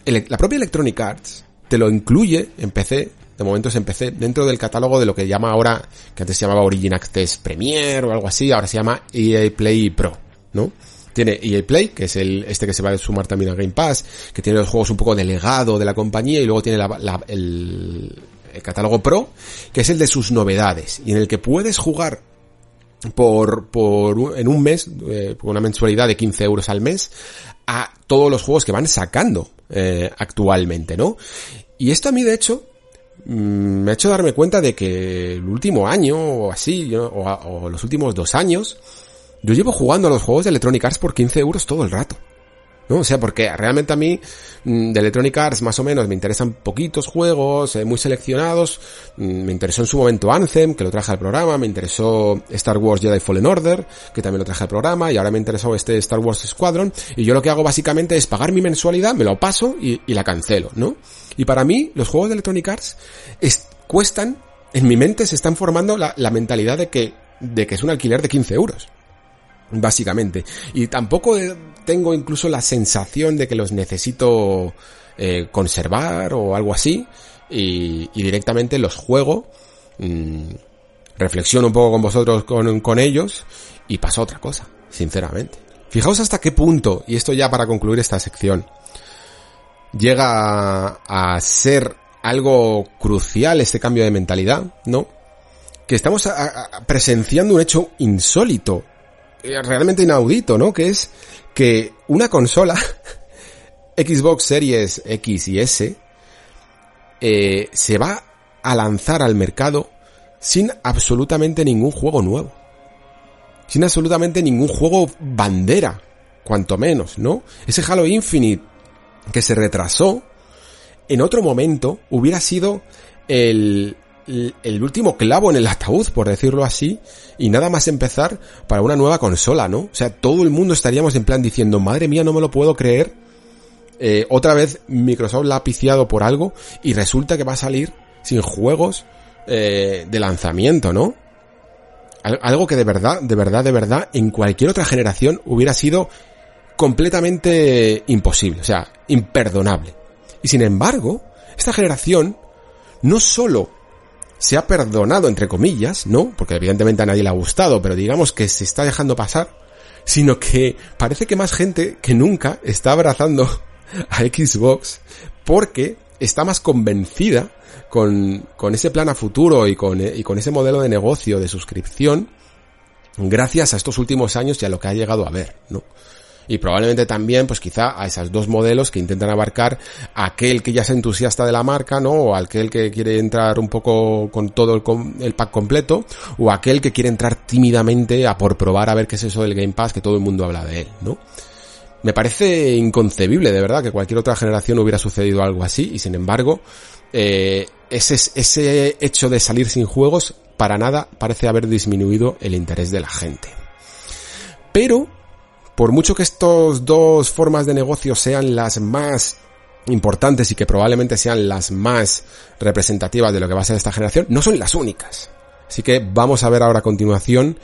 la propia Electronic Arts te lo incluye en PC, de momento es en PC, dentro del catálogo de lo que llama ahora, que antes se llamaba Origin Access Premier o algo así, ahora se llama EA Play Pro, ¿no? Tiene EA Play, que es el, este que se va a sumar también a Game Pass, que tiene los juegos un poco delegado de la compañía y luego tiene el, el catálogo Pro, que es el de sus novedades y en el que puedes jugar por, por en un mes, eh, por una mensualidad de 15 euros al mes, a todos los juegos que van sacando eh, actualmente, ¿no? Y esto a mí, de hecho, mm, me ha hecho darme cuenta de que el último año o así, o, o los últimos dos años, yo llevo jugando a los juegos de Electronic Arts por 15 euros todo el rato. ¿No? O sea, porque realmente a mí mm, de Electronic Arts más o menos me interesan poquitos juegos, eh, muy seleccionados. Mm, me interesó en su momento Anthem, que lo traje al programa, me interesó Star Wars Jedi Fallen Order, que también lo traje al programa, y ahora me interesó este Star Wars Squadron, y yo lo que hago básicamente es pagar mi mensualidad, me lo paso y, la cancelo, ¿no? Y para mí, los juegos de Electronic Arts cuestan, en mi mente se están formando la, la mentalidad de que, de que es un alquiler de 15 euros básicamente. Y tampoco tengo incluso la sensación de que los necesito eh, conservar o algo así y, directamente los juego, mm, reflexiono un poco con vosotros con, con ellos y pasa otra cosa, sinceramente. Fijaos hasta qué punto, y esto ya para concluir esta sección, llega a ser algo crucial este cambio de mentalidad, ¿no? Que estamos presenciando un hecho insólito eh, realmente inaudito, ¿no? Que es que una consola, Xbox Series X y S, eh, se va a lanzar al mercado sin absolutamente ningún juego nuevo. Sin absolutamente ningún juego bandera, cuanto menos, ¿no? Ese Halo Infinite que se retrasó, en otro momento hubiera sido el, el último clavo en el ataúd, por decirlo así, y nada más empezar para una nueva consola, ¿no? O sea, todo el mundo estaríamos en plan diciendo, madre mía, no me lo puedo creer. Eh, otra vez Microsoft la ha piciado por algo y resulta que va a salir sin juegos eh, de lanzamiento, ¿no? Algo que de verdad, de verdad, de verdad, en cualquier otra generación hubiera sido completamente imposible, o sea, imperdonable. Y sin embargo, esta generación no solo se ha perdonado, entre comillas, ¿no? Porque evidentemente a nadie le ha gustado, pero digamos que se está dejando pasar, sino que parece que más gente que nunca está abrazando a Xbox porque está más convencida con, con ese plan a futuro y con, y con ese modelo de negocio de suscripción gracias a estos últimos años y a lo que ha llegado a ver, ¿no? Y probablemente también, pues quizá a esos dos modelos que intentan abarcar aquel que ya es entusiasta de la marca, ¿no? O aquel que quiere entrar un poco con todo el, pack completo, o aquel que quiere entrar tímidamente a por probar a ver qué es eso del Game Pass, que todo el mundo habla de él, ¿no? Me parece inconcebible, de verdad, que cualquier otra generación hubiera sucedido algo así, y sin embargo, eh, ese, ese hecho de salir sin juegos, para nada parece haber disminuido el interés de la gente. Pero, por mucho que estos dos formas de negocio sean las más importantes y que probablemente sean las más representativas de lo que va a ser esta generación, no son las únicas. Así que vamos a ver ahora a continuación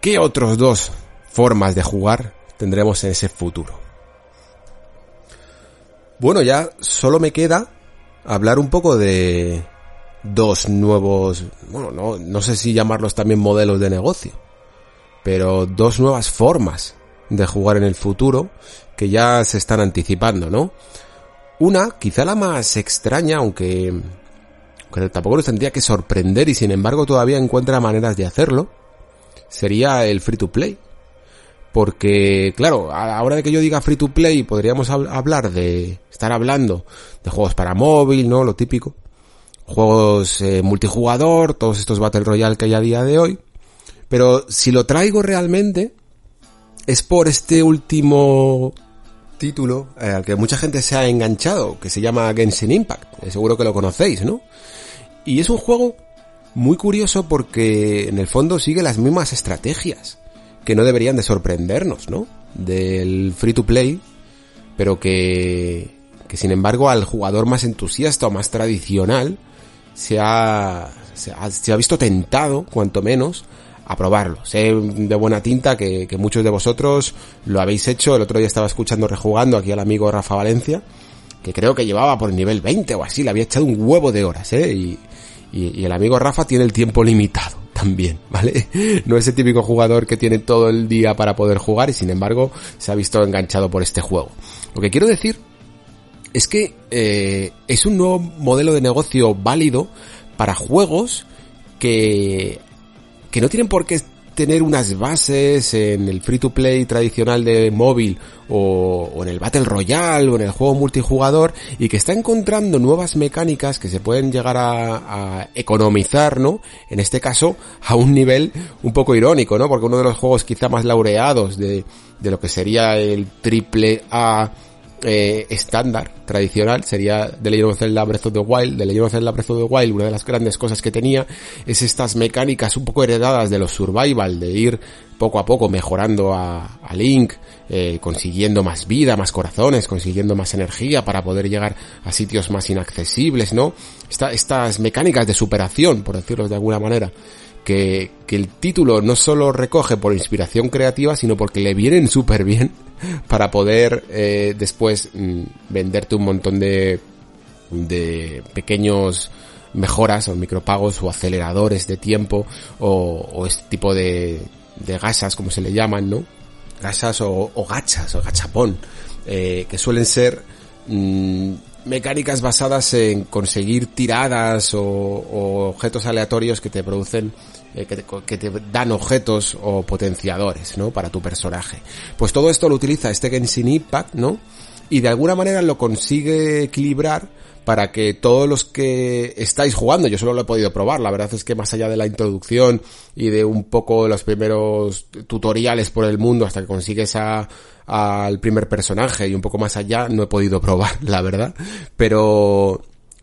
qué otros dos formas de jugar tendremos en ese futuro. Bueno, ya solo me queda hablar un poco de dos nuevos, bueno, no, no sé si llamarlos también modelos de negocio, pero dos nuevas formas de jugar en el futuro que ya se están anticipando, ¿no? Una, quizá la más extraña, aunque, tampoco nos tendría que sorprender y sin embargo todavía encuentra maneras de hacerlo, sería el free to play. Porque, claro, a la hora de que yo diga free to play, podríamos hablar de, estar hablando de juegos para móvil, ¿no? Lo típico. Juegos eh, multijugador, todos estos Battle Royale que hay a día de hoy. Pero si lo traigo realmente, es por este último título eh, al que mucha gente se ha enganchado, que se llama Genshin Impact. Eh, seguro que lo conocéis, ¿no? Y es un juego muy curioso porque en el fondo sigue las mismas estrategias que no deberían de sorprendernos, ¿no? Del free to play, pero que, que sin embargo al jugador más entusiasta o más tradicional se ha, se ha, se ha visto tentado, cuanto menos, a probarlo. Sé de buena tinta que, muchos de vosotros lo habéis hecho. El otro día estaba escuchando rejugando aquí al amigo Rafa Valencia, que creo que llevaba por el nivel 20 o así, le había echado un huevo de horas, ¿eh? Y, y, el amigo Rafa tiene el tiempo limitado también, ¿vale? No es el típico jugador que tiene todo el día para poder jugar y sin embargo se ha visto enganchado por este juego. Lo que quiero decir es que eh, es un nuevo modelo de negocio válido para juegos que que no tienen por qué tener unas bases en el free to play tradicional de móvil o, en el Battle Royale o en el juego multijugador y que está encontrando nuevas mecánicas que se pueden llegar a, economizar, ¿no? En este caso, a un nivel un poco irónico, ¿no? Porque uno de los juegos quizá más laureados de, de lo que sería el triple A eh, estándar, tradicional, sería The Legend of Zelda Breath of the Wild. The Legend of Zelda Breath of the Wild, una de las grandes cosas que tenía es estas mecánicas un poco heredadas de los survival, de ir poco a poco mejorando a, Link, eh, consiguiendo más vida, más corazones, consiguiendo más energía para poder llegar a sitios más inaccesibles, ¿no? estas mecánicas de superación, por decirlo de alguna manera, que, que el título no solo recoge por inspiración creativa, sino porque le vienen súper bien para poder eh, después mm, venderte un montón de, de pequeños mejoras o micropagos o aceleradores de tiempo o, o este tipo de, de gasas como se le llaman, ¿no? Gasas o, o gachas o gachapón, eh, que suelen ser mm, mecánicas basadas en conseguir tiradas o, o objetos aleatorios que te producen eh, que, te, dan objetos o potenciadores, ¿no? Para tu personaje. Pues todo esto lo utiliza este Genshin Impact, ¿no? Y de alguna manera lo consigue equilibrar para que todos los que estáis jugando, yo solo lo he podido probar, la verdad es que más allá de la introducción y de un poco los primeros tutoriales por el mundo hasta que consigues a, al primer personaje y un poco más allá, no he podido probar, la verdad. Pero,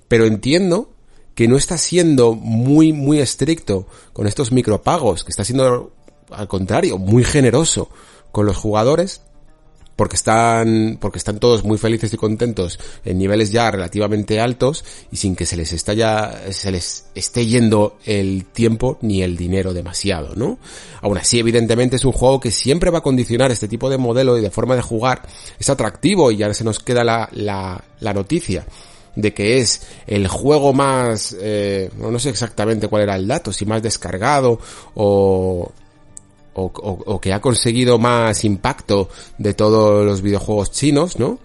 pero entiendo que no está siendo muy, muy estricto con estos micropagos, que está siendo, al contrario, muy generoso con los jugadores, porque están, porque están todos muy felices y contentos en niveles ya relativamente altos y sin que se les está ya, se les esté yendo el tiempo ni el dinero demasiado, ¿no? Aún así, evidentemente es un juego que siempre va a condicionar este tipo de modelo y de forma de jugar. Es atractivo y ya se nos queda la, la, la noticia de que es el juego más, eh, no sé exactamente cuál era el dato, si más descargado o, o, o, que ha conseguido más impacto de todos los videojuegos chinos, ¿no?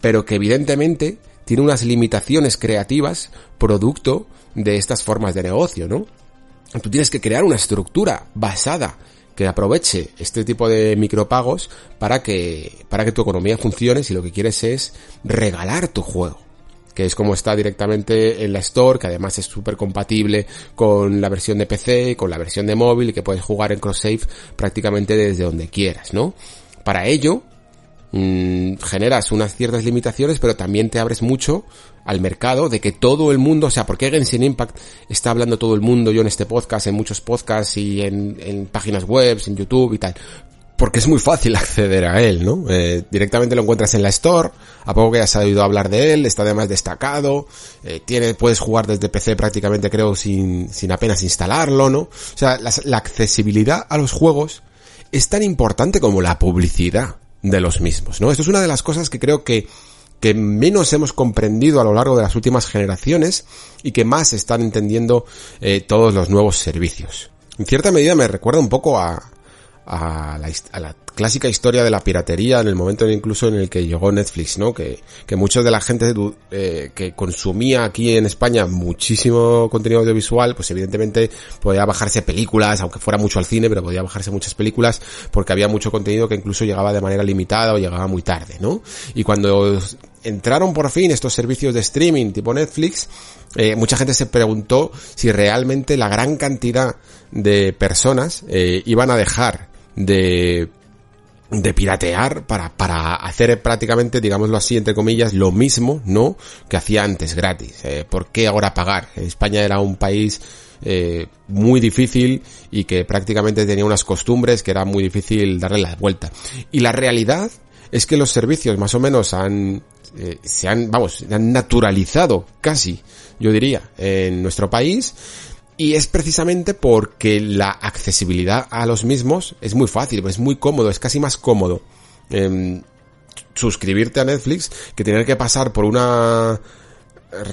Pero que evidentemente tiene unas limitaciones creativas producto de estas formas de negocio, ¿no? Tú tienes que crear una estructura basada que aproveche este tipo de micropagos para que, para que tu economía funcione si lo que quieres es regalar tu juego que es como está directamente en la Store, que además es súper compatible con la versión de PC, con la versión de móvil y que puedes jugar en cross-save prácticamente desde donde quieras, ¿no? Para ello, mmm, generas unas ciertas limitaciones, pero también te abres mucho al mercado de que todo el mundo, o sea, porque Genshin Impact está hablando todo el mundo, yo en este podcast, en muchos podcasts y en, en páginas web, en YouTube y tal, porque es muy fácil acceder a él, ¿no? Eh, directamente lo encuentras en la Store, a poco que hayas oído hablar de él, está además destacado, eh, tiene, puedes jugar desde PC prácticamente creo sin, sin apenas instalarlo, ¿no? O sea, la, la accesibilidad a los juegos es tan importante como la publicidad de los mismos, ¿no? Esto es una de las cosas que creo que que menos hemos comprendido a lo largo de las últimas generaciones y que más están entendiendo eh, todos los nuevos servicios. En cierta medida me recuerda un poco a, a la, a la, clásica historia de la piratería en el momento incluso en el que llegó Netflix, ¿no? Que, que muchos de la gente eh, que consumía aquí en España muchísimo contenido audiovisual, pues evidentemente podía bajarse películas, aunque fuera mucho al cine, pero podía bajarse muchas películas porque había mucho contenido que incluso llegaba de manera limitada o llegaba muy tarde, ¿no? Y cuando entraron por fin estos servicios de streaming tipo Netflix, eh, mucha gente se preguntó si realmente la gran cantidad de personas eh, iban a dejar de de piratear para, para hacer prácticamente, digámoslo así, entre comillas, lo mismo, ¿no? Que hacía antes gratis. Eh, ¿Por qué ahora pagar? España era un país eh, muy difícil y que prácticamente tenía unas costumbres que era muy difícil darle la vuelta. Y la realidad es que los servicios más o menos han, eh, se han, vamos, han naturalizado casi, yo diría, en nuestro país y es precisamente porque la accesibilidad a los mismos es muy fácil, es muy cómodo, es casi más cómodo eh, suscribirte a Netflix que tener que pasar por una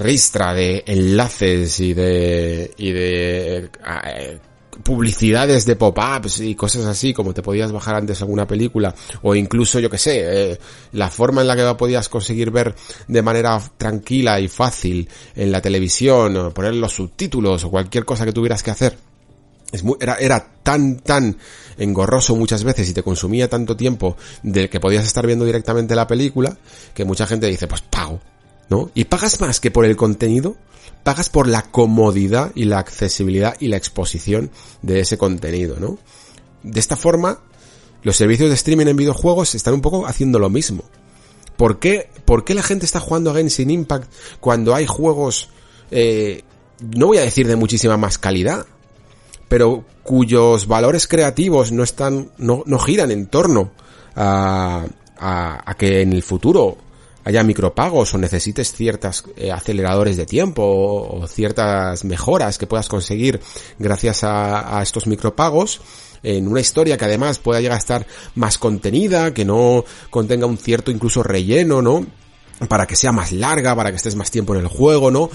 ristra de enlaces y de y de eh, publicidades de pop-ups y cosas así, como te podías bajar antes alguna película, o incluso, yo que sé, eh, la forma en la que podías conseguir ver de manera tranquila y fácil en la televisión, o poner los subtítulos, o cualquier cosa que tuvieras que hacer es muy, era, era tan, tan engorroso muchas veces y te consumía tanto tiempo del que podías estar viendo directamente la película que mucha gente dice, pues pago, ¿no? Y pagas más que por el contenido, pagas por la comodidad y la accesibilidad y la exposición de ese contenido, ¿no? De esta forma, los servicios de streaming en videojuegos están un poco haciendo lo mismo. ¿Por qué, por qué la gente está jugando a Genshin Impact cuando hay juegos, eh, no voy a decir de muchísima más calidad, pero cuyos valores creativos no están, no, giran en torno a, a, que en el futuro haya micropagos o necesites ciertos eh, aceleradores de tiempo o, ciertas mejoras que puedas conseguir gracias a, a estos micropagos en una historia que además pueda llegar a estar más contenida, que no contenga un cierto incluso relleno, ¿no? Para que sea más larga, para que estés más tiempo en el juego, ¿no?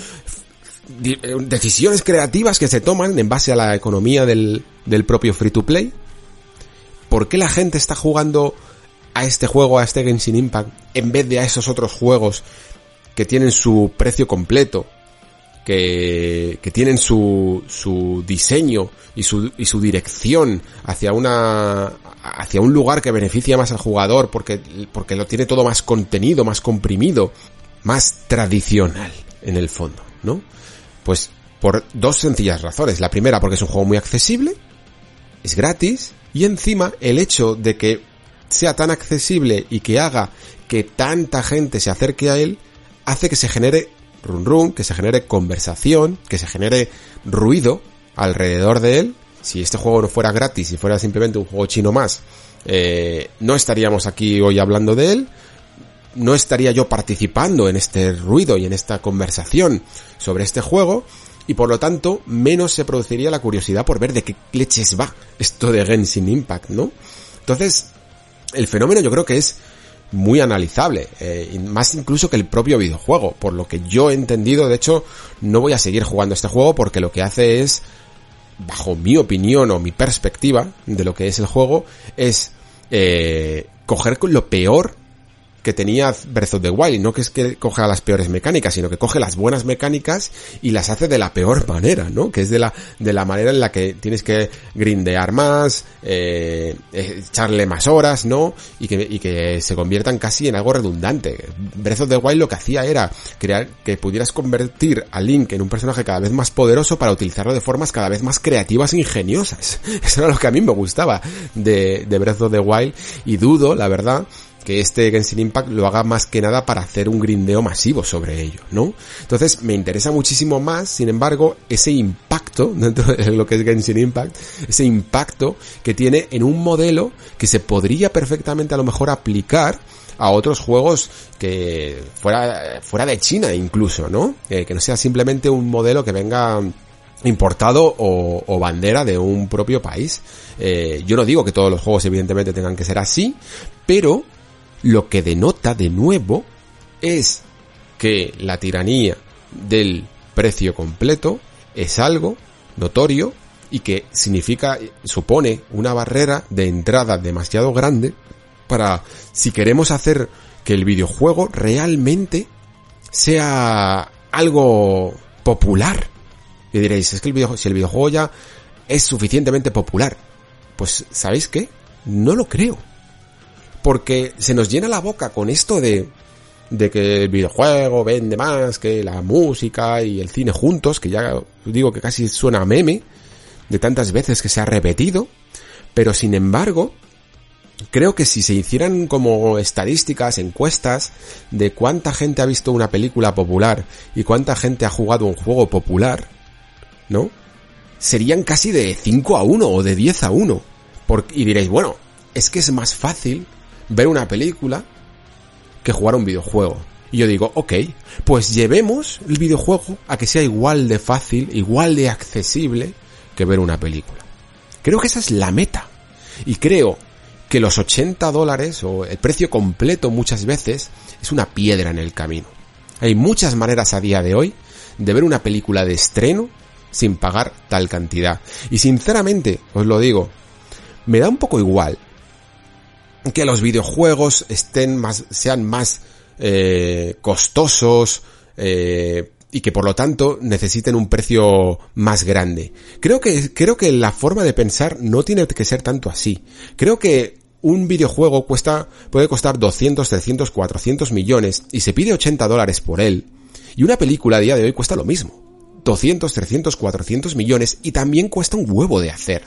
decisiones creativas que se toman en base a la economía del, del propio free to play. ¿Por qué la gente está jugando a este juego, a este Genshin Impact, en vez de a esos otros juegos que tienen su precio completo, que, que tienen su, su diseño y su, y su dirección hacia una, hacia un lugar que beneficia más al jugador porque, porque lo tiene todo más contenido, más comprimido, más tradicional en el fondo, ¿no? Pues por dos sencillas razones. La primera porque es un juego muy accesible, es gratis, y encima el hecho de que sea tan accesible y que haga que tanta gente se acerque a él, hace que se genere run run, que se genere conversación, que se genere ruido alrededor de él. Si este juego no fuera gratis, si fuera simplemente un juego chino más, eh, no estaríamos aquí hoy hablando de él, no estaría yo participando en este ruido y en esta conversación sobre este juego y por lo tanto menos se produciría la curiosidad por ver de qué leches va esto de Genshin Impact, ¿no? Entonces, el fenómeno yo creo que es muy analizable, eh, más incluso que el propio videojuego, por lo que yo he entendido, de hecho, no voy a seguir jugando este juego porque lo que hace es, bajo mi opinión o mi perspectiva de lo que es el juego, es eh, coger lo peor que tenía Breath of the Wild. No que es que coja las peores mecánicas, sino que coge las buenas mecánicas y las hace de la peor manera, ¿no? Que es de la, de la manera en la que tienes que grindear más, eh, echarle más horas, ¿no? Y que, y que se conviertan casi en algo redundante. Breath of the Wild lo que hacía era crear que pudieras convertir a Link en un personaje cada vez más poderoso para utilizarlo de formas cada vez más creativas e ingeniosas. Eso era lo que a mí me gustaba de, de Breath of the Wild y dudo, la verdad, que este Genshin Impact lo haga más que nada para hacer un grindeo masivo sobre ello, ¿no? Entonces me interesa muchísimo más, sin embargo, ese impacto dentro de lo que es Genshin Impact, ese impacto que tiene en un modelo que se podría perfectamente a lo mejor aplicar a otros juegos que fuera, fuera de China incluso, ¿no? Que, que no sea simplemente un modelo que venga importado o, o, bandera de un propio país. Eh, yo no digo que todos los juegos evidentemente tengan que ser así, pero lo que denota de nuevo es que la tiranía del precio completo es algo notorio y que significa, supone una barrera de entrada demasiado grande para si queremos hacer que el videojuego realmente sea algo popular. Y diréis, es que el videojuego, si el videojuego ya es suficientemente popular, pues ¿sabéis qué? No lo creo porque se nos llena la boca con esto de, de que el videojuego vende más que la música y el cine juntos, que ya digo que casi suena meme, de tantas veces que se ha repetido, pero sin embargo, creo que si se hicieran como estadísticas, encuestas de cuánta gente ha visto una película popular y cuánta gente ha jugado un juego popular, ¿no? Serían casi de 5 a 1 o de 10 a 1. y diréis, bueno, es que es más fácil ver una película que jugar un videojuego. Y yo digo, ok, pues llevemos el videojuego a que sea igual de fácil, igual de accesible que ver una película. Creo que esa es la meta. Y creo que los 80 dólares o el precio completo muchas veces es una piedra en el camino. Hay muchas maneras a día de hoy de ver una película de estreno sin pagar tal cantidad. Y sinceramente, os lo digo, me da un poco igual que los videojuegos estén más, sean más eh, costosos, eh, y que por lo tanto necesiten un precio más grande. Creo que, creo que la forma de pensar no tiene que ser tanto así. Creo que un videojuego cuesta, puede costar 200, 300, 400 millones y se pide 80 dólares por él. Y una película a día de hoy cuesta lo mismo. 200, 300, 400 millones y también cuesta un huevo de hacer.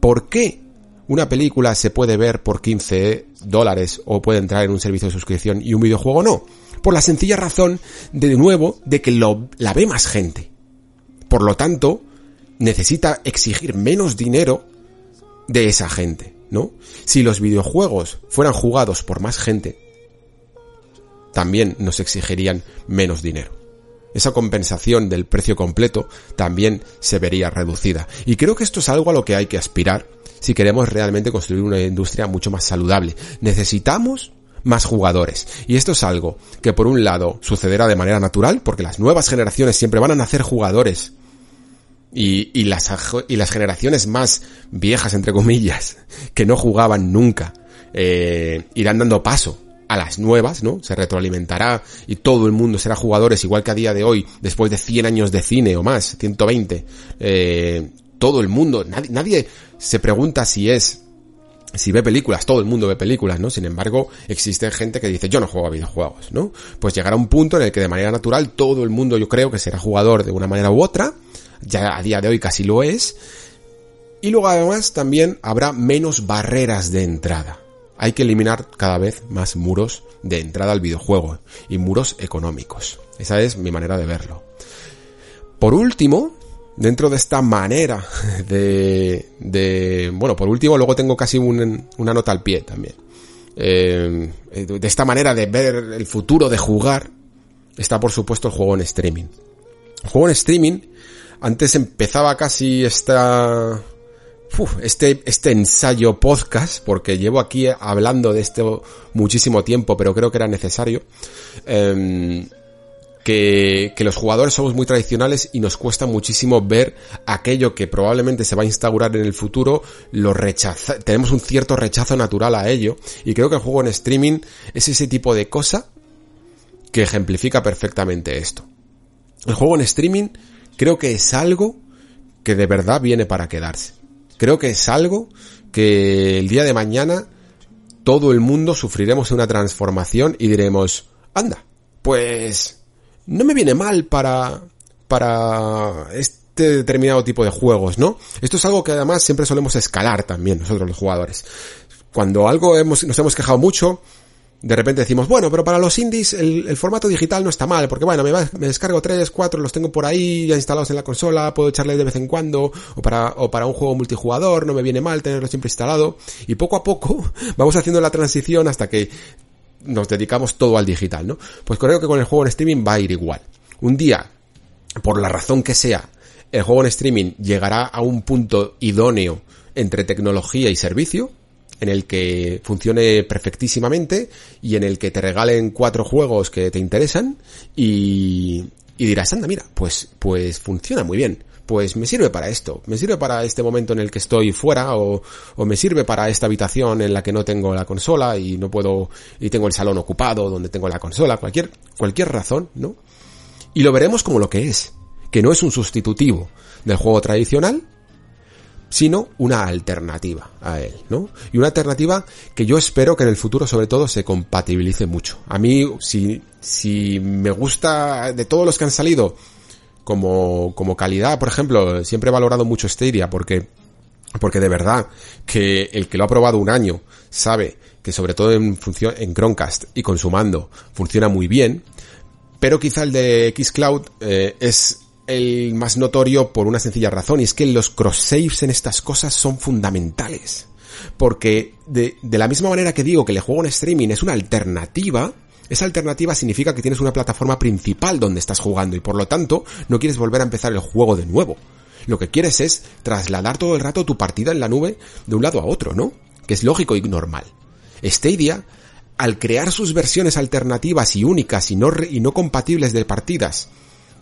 ¿Por qué una película se puede ver por 15 dólares o puede entrar en un servicio de suscripción y un videojuego no? Por la sencilla razón, de nuevo, de que lo, la ve más gente. Por lo tanto, necesita exigir menos dinero de esa gente, ¿no? Si los videojuegos fueran jugados por más gente, también nos exigirían menos dinero. Esa compensación del precio completo también se vería reducida. Y creo que esto es algo a lo que hay que aspirar si queremos realmente construir una industria mucho más saludable. Necesitamos más jugadores. Y esto es algo que por un lado sucederá de manera natural, porque las nuevas generaciones siempre van a nacer jugadores. Y, y, las, y las generaciones más viejas, entre comillas, que no jugaban nunca, eh, irán dando paso a las nuevas, ¿no? Se retroalimentará y todo el mundo será jugadores, igual que a día de hoy, después de 100 años de cine o más, 120. Eh, todo el mundo, nadie, se pregunta si es si ve películas, todo el mundo ve películas, ¿no? Sin embargo, existe gente que dice, yo no juego a videojuegos, ¿no? Pues llegará un punto en el que de manera natural todo el mundo yo creo que será jugador de una manera u otra, ya a día de hoy casi lo es, y luego además también habrá menos barreras de entrada. Hay que eliminar cada vez más muros de entrada al videojuego y muros económicos. Esa es mi manera de verlo. Por último, dentro de esta manera de, de bueno, por último, luego tengo casi una nota al pie también. Eh, de esta manera de ver el futuro de jugar, está por supuesto el juego en streaming. El juego en streaming, antes empezaba casi esta, este, este ensayo podcast, porque llevo aquí hablando de esto muchísimo tiempo, pero creo que era necesario. Eh, que, que, los jugadores somos muy tradicionales y nos cuesta muchísimo ver aquello que probablemente se va a instaurar en el futuro, lo rechaza, tenemos un cierto rechazo natural a ello y creo que el juego en streaming es ese tipo de cosa que ejemplifica perfectamente esto. El juego en streaming creo que es algo que de verdad viene para quedarse. Creo que es algo que el día de mañana todo el mundo sufriremos una transformación y diremos, anda, pues no me viene mal para, para este determinado tipo de juegos, ¿no? Esto es algo que además siempre solemos escalar también nosotros los jugadores. Cuando algo hemos, nos hemos quejado mucho, de repente decimos, bueno, pero para los indies el, formato digital no está mal, porque bueno, me, me, descargo 3, 4, los tengo por ahí ya instalados en la consola, puedo echarle de vez en cuando, o para, o para un juego multijugador, no me viene mal tenerlo siempre instalado, y poco a poco vamos haciendo la transición hasta que nos dedicamos todo al digital, ¿no? Pues creo que con el juego en streaming va a ir igual. Un día, por la razón que sea, el juego en streaming llegará a un punto idóneo entre tecnología y servicio, en el que funcione perfectísimamente y en el que te regalen cuatro juegos que te interesan y, dirás, anda, mira, pues, pues funciona muy bien pues me sirve para esto, me sirve para este momento en el que estoy fuera o, o, me sirve para esta habitación en la que no tengo la consola y no puedo y tengo el salón ocupado donde tengo la consola, cualquier cualquier razón, ¿no? Y lo veremos como lo que es, que no es un sustitutivo del juego tradicional, sino una alternativa a él, ¿no? Y una alternativa que yo espero que en el futuro sobre todo se compatibilice mucho. A mí si si me gusta de todos los que han salido como, como calidad, por ejemplo, siempre he valorado mucho Stadia porque, porque de verdad que el que lo ha probado un año sabe que sobre todo en función, en Chromecast y consumando funciona muy bien, pero quizá el de Xcloud eh, es el más notorio por una sencilla razón y es que los cross saves en estas cosas son fundamentales. Porque de, de la misma manera que digo que el juego en streaming es una alternativa, esa alternativa significa que tienes una plataforma principal donde estás jugando y por lo tanto no quieres volver a empezar el juego de nuevo. Lo que quieres es trasladar todo el rato tu partida en la nube de un lado a otro, ¿no? Que es lógico y normal. Stadia, al crear sus versiones alternativas y únicas y no, y no compatibles de partidas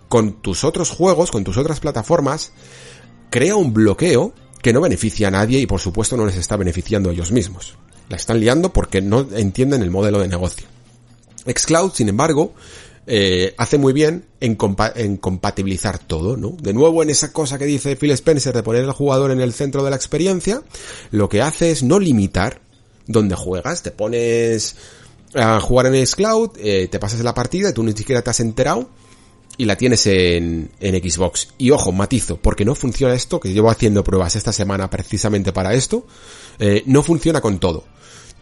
con tus otros juegos, con tus otras plataformas, crea un bloqueo que no beneficia a nadie y por supuesto no les está beneficiando a ellos mismos. La están liando porque no entienden el modelo de negocio. Xcloud, sin embargo, eh, hace muy bien en, en, compatibilizar todo, ¿no? De nuevo en esa cosa que dice Phil Spencer de poner al jugador en el centro de la experiencia, lo que hace es no limitar donde juegas, te pones a jugar en Xcloud, eh, te pasas la partida, tú ni siquiera te has enterado y la tienes en, en Xbox. Y ojo, matizo, porque no funciona esto, que llevo haciendo pruebas esta semana precisamente para esto, eh, no funciona con todo.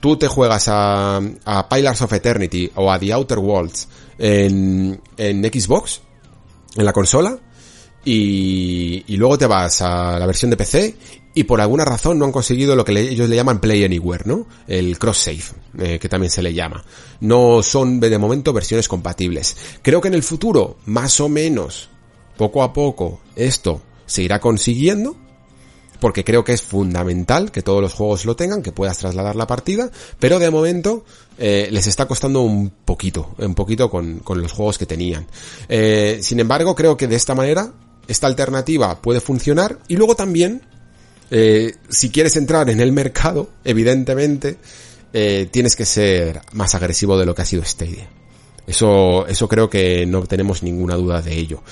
Tú te juegas a, a Pillars of Eternity o a The Outer Worlds en, en Xbox, en la consola, y, y, luego te vas a la versión de PC y por alguna razón no han conseguido lo que ellos le llaman Play Anywhere, ¿no? El cross save, eh, que también se le llama. No son de momento versiones compatibles. Creo que en el futuro, más o menos, poco a poco, esto se irá consiguiendo, porque creo que es fundamental que todos los juegos lo tengan, que puedas trasladar la partida, pero de momento eh, les está costando un poquito, un poquito con, con los juegos que tenían. Eh, sin embargo, creo que de esta manera esta alternativa puede funcionar y luego también, eh, si quieres entrar en el mercado, evidentemente, eh, tienes que ser más agresivo de lo que ha sido Stadia. Eso, eso creo que no tenemos ninguna duda de ello.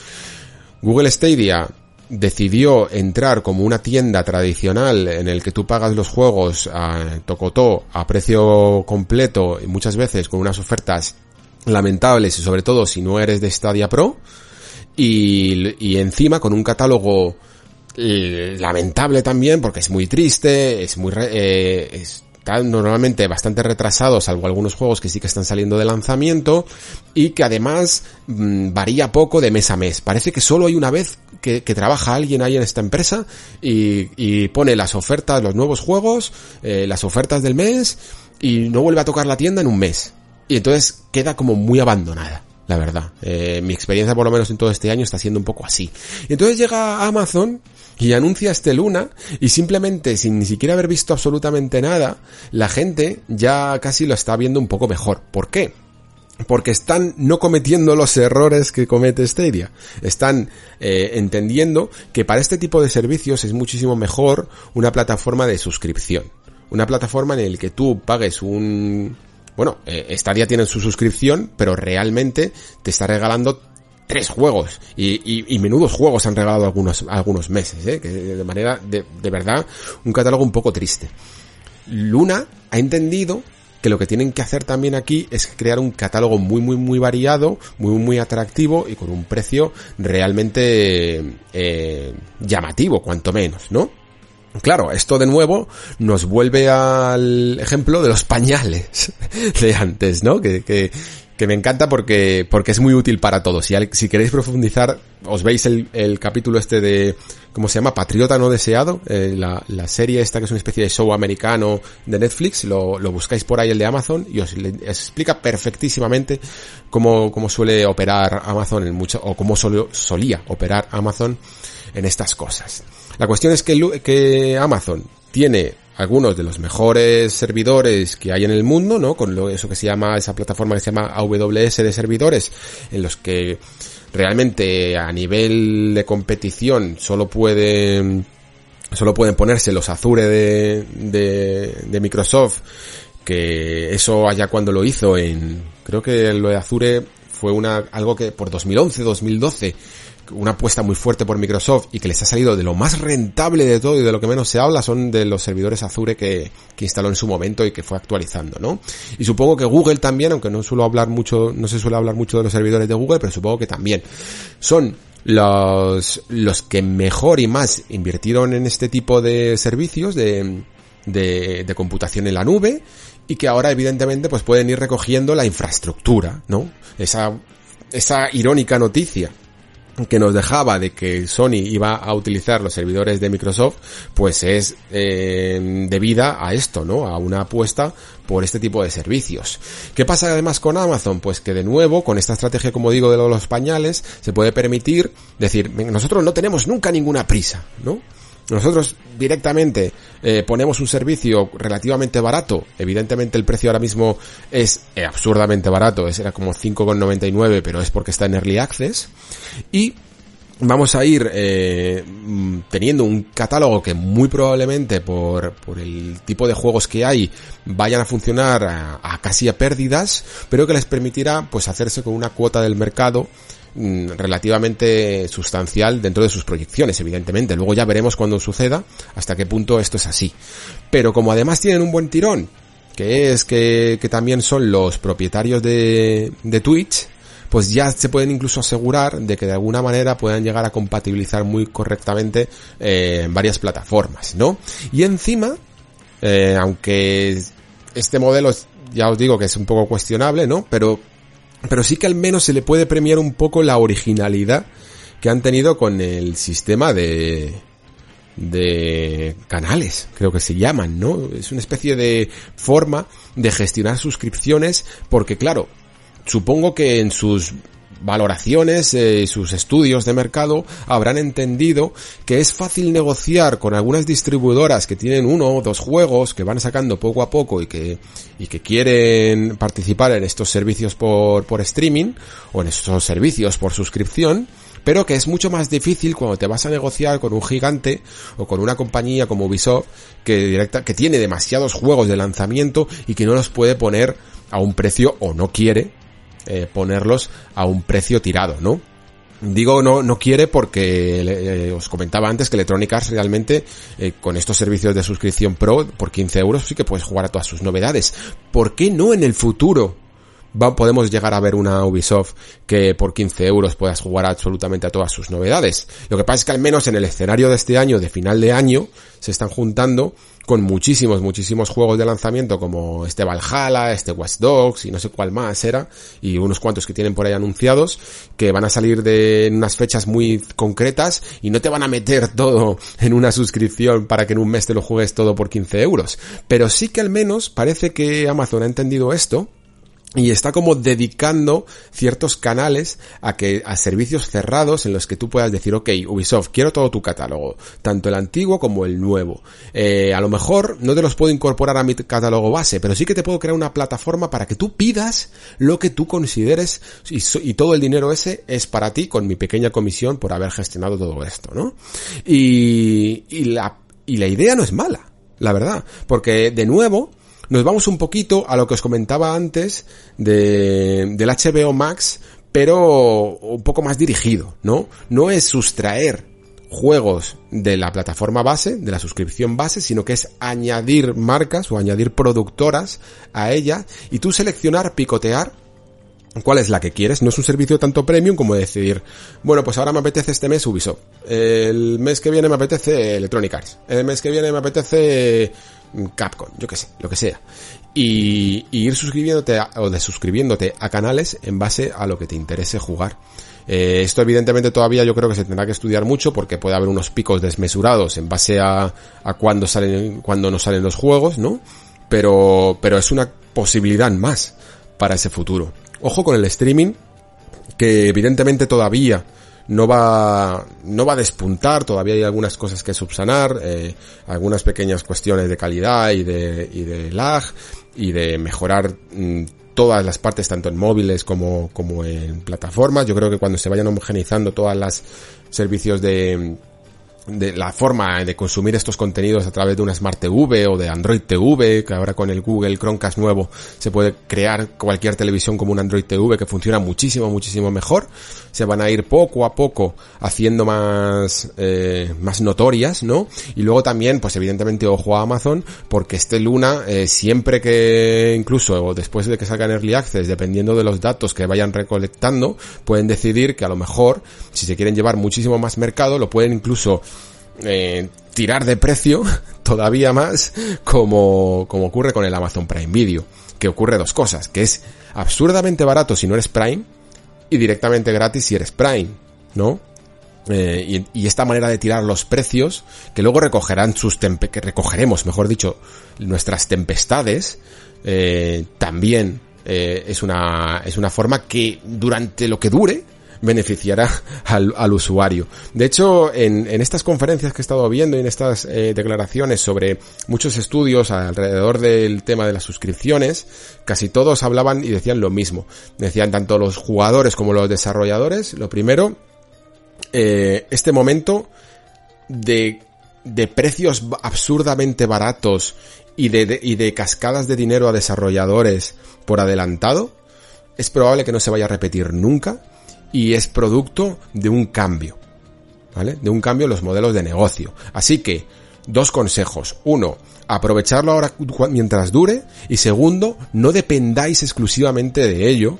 Google Stadia decidió entrar como una tienda tradicional en el que tú pagas los juegos a tocotó a precio completo y muchas veces con unas ofertas lamentables y sobre todo si no eres de Stadia Pro y, encima con un catálogo eh, lamentable también porque es muy triste, es muy eh, está normalmente bastante retrasado, salvo algunos juegos que sí que están saliendo de lanzamiento y que además mm, varía poco de mes a mes. Parece que solo hay una vez que, trabaja alguien ahí en esta empresa y, pone las ofertas, los nuevos juegos, eh, las ofertas del mes y no vuelve a tocar la tienda en un mes. Y entonces queda como muy abandonada la verdad. Eh, mi experiencia por lo menos en todo este año está siendo un poco así. Y entonces llega Amazon y anuncia este Luna y simplemente sin ni siquiera haber visto absolutamente nada, la gente ya casi lo está viendo un poco mejor. ¿Por qué? Porque están no cometiendo los errores que comete Stadia. Están eh, entendiendo que para este tipo de servicios es muchísimo mejor una plataforma de suscripción. Una plataforma en la que tú pagues un, bueno, eh, Stadia tiene su suscripción, pero realmente te está regalando tres juegos y, y, menudos juegos han regalado algunos algunos meses, ¿eh? de manera de, de verdad un catálogo un poco triste. Luna ha entendido que lo que tienen que hacer también aquí es crear un catálogo muy muy muy variado, muy muy atractivo y con un precio realmente eh, llamativo, cuanto menos, ¿no? Claro, esto de nuevo nos vuelve al ejemplo de los pañales de antes, ¿no? Que, que, que me encanta porque, porque es muy útil para todos. Si, queréis profundizar, os veis el, el, capítulo este de, ¿cómo se llama? Patriota no deseado, eh, la, la, serie esta que es una especie de show americano de Netflix, lo, lo buscáis por ahí el de Amazon y os, explica perfectísimamente cómo, cómo suele operar Amazon en mucho, o cómo solía operar Amazon en estas cosas. La cuestión es que, que Amazon tiene algunos de los mejores servidores que hay en el mundo, ¿no? Con lo, eso que se llama, esa plataforma que se llama AWS de servidores, en los que realmente a nivel de competición solo pueden, solo pueden ponerse los Azure de, de, de Microsoft, que eso allá cuando lo hizo en, creo que lo de Azure fue una, algo que por 2011, 2012, una apuesta muy fuerte por Microsoft y que les ha salido de lo más rentable de todo y de lo que menos se habla son de los servidores Azure que, que instaló en su momento y que fue actualizando, ¿no? Y supongo que Google también, aunque no suelo hablar mucho, no se suele hablar mucho de los servidores de Google, pero supongo que también son los, los que mejor y más invirtieron en este tipo de servicios de, de, de computación en la nube y que ahora evidentemente pues pueden ir recogiendo la infraestructura, ¿no? Esa, esa irónica noticia que nos dejaba de que Sony iba a utilizar los servidores de Microsoft, pues es eh, debida a esto, ¿no? A una apuesta por este tipo de servicios. ¿Qué pasa además con Amazon? Pues que de nuevo, con esta estrategia, como digo, de los pañales, se puede permitir decir, nosotros no tenemos nunca ninguna prisa, ¿no? Nosotros directamente eh, ponemos un servicio relativamente barato. Evidentemente el precio ahora mismo es eh, absurdamente barato. Es, era como 5,99, pero es porque está en Early Access. Y vamos a ir eh, mm, teniendo un catálogo que muy probablemente por, por, el tipo de juegos que hay vayan a funcionar a, a, casi a pérdidas, pero que les permitirá pues hacerse con una cuota del mercado mm, relativamente sustancial dentro de sus proyecciones, evidentemente. Luego ya veremos cuando suceda hasta qué punto esto es así. Pero como además tienen un buen tirón, que es que, que también son los propietarios de, de Twitch, pues ya se pueden incluso asegurar de que de alguna manera puedan llegar a compatibilizar muy correctamente eh, varias plataformas, ¿no? Y encima, eh, aunque este modelo ya os digo que es un poco cuestionable, ¿no? Pero, pero sí que al menos se le puede premiar un poco la originalidad que han tenido con el sistema de, de canales, creo que se llaman, ¿no? Es una especie de forma de gestionar suscripciones porque claro, supongo que en sus valoraciones y eh, sus estudios de mercado habrán entendido que es fácil negociar con algunas distribuidoras que tienen uno o dos juegos que van sacando poco a poco y que, y que quieren participar en estos servicios por, por streaming o en estos servicios por suscripción pero que es mucho más difícil cuando te vas a negociar con un gigante o con una compañía como Ubisoft que directa, que tiene demasiados juegos de lanzamiento y que no los puede poner a un precio o no quiere eh, ponerlos a un precio tirado, ¿no? Digo no, no quiere porque eh, os comentaba antes que Electronic Arts realmente eh, con estos servicios de suscripción pro por 15 euros sí que puedes jugar a todas sus novedades. ¿Por qué no en el futuro va, podemos llegar a ver una Ubisoft que por 15 euros puedas jugar absolutamente a todas sus novedades? Lo que pasa es que al menos en el escenario de este año, de final de año, se están juntando con muchísimos, muchísimos juegos de lanzamiento como este Valhalla, este Watch Dogs y no sé cuál más era, y unos cuantos que tienen por ahí anunciados, que van a salir de unas fechas muy concretas y no te van a meter todo en una suscripción para que en un mes te lo juegues todo por 15 euros. Pero sí que al menos parece que Amazon ha entendido esto y está como dedicando ciertos canales a que a servicios cerrados en los que tú puedas decir ok Ubisoft quiero todo tu catálogo tanto el antiguo como el nuevo eh, a lo mejor no te los puedo incorporar a mi catálogo base pero sí que te puedo crear una plataforma para que tú pidas lo que tú consideres y, y todo el dinero ese es para ti con mi pequeña comisión por haber gestionado todo esto no y, y la y la idea no es mala la verdad porque de nuevo nos vamos un poquito a lo que os comentaba antes de, del HBO Max, pero un poco más dirigido, ¿no? No es sustraer juegos de la plataforma base, de la suscripción base, sino que es añadir marcas o añadir productoras a ella y tú seleccionar, picotear cuál es la que quieres. No es un servicio tanto premium como decidir, bueno, pues ahora me apetece este mes Ubisoft. El mes que viene me apetece Electronic Arts. El mes que viene me apetece Capcom, yo que sé, lo que sea. Y, ir suscribiéndote o desuscribiéndote a canales en base a lo que te interese jugar. Eh, esto evidentemente todavía yo creo que se tendrá que estudiar mucho porque puede haber unos picos desmesurados en base a, a cuándo salen, cuando no salen los juegos, ¿no? Pero, pero es una posibilidad más para ese futuro. Ojo con el streaming, que evidentemente todavía no va, no va a despuntar, todavía hay algunas cosas que subsanar, eh, algunas pequeñas cuestiones de calidad y de, y de lag y de mejorar mm, todas las partes, tanto en móviles como, como en plataformas. Yo creo que cuando se vayan homogeneizando todas las servicios de, de la forma de consumir estos contenidos a través de una Smart TV o de Android TV, que ahora con el Google Chromecast nuevo se puede crear cualquier televisión como un Android TV que funciona muchísimo, muchísimo mejor. Se van a ir poco a poco haciendo más, eh, más notorias, ¿no? Y luego también, pues evidentemente ojo a Amazon, porque este Luna, eh, siempre que, incluso después de que salgan Early Access, dependiendo de los datos que vayan recolectando, pueden decidir que a lo mejor, si se quieren llevar muchísimo más mercado, lo pueden incluso eh, tirar de precio todavía más como, como ocurre con el Amazon Prime Video. Que ocurre dos cosas, que es absurdamente barato si no eres Prime y directamente gratis si eres Prime, ¿no? Eh, y, esta manera de tirar los precios, que luego recogerán sus tempe que recogeremos, mejor dicho, nuestras tempestades, eh, también es una es una forma que durante lo que dure beneficiará al, al usuario. De hecho, en, en, estas conferencias que he estado viendo y en estas eh, declaraciones sobre muchos estudios alrededor del tema de las suscripciones, casi todos hablaban y decían lo mismo. Decían tanto los jugadores como los desarrolladores, lo primero eh, este momento de, de precios absurdamente baratos y de, y de cascadas de dinero a desarrolladores por adelantado, es probable que no se vaya a repetir nunca y es producto de un cambio, ¿vale? De un cambio en los modelos de negocio. Así que, dos consejos. Uno, aprovecharlo ahora mientras dure y segundo, no dependáis exclusivamente de ello,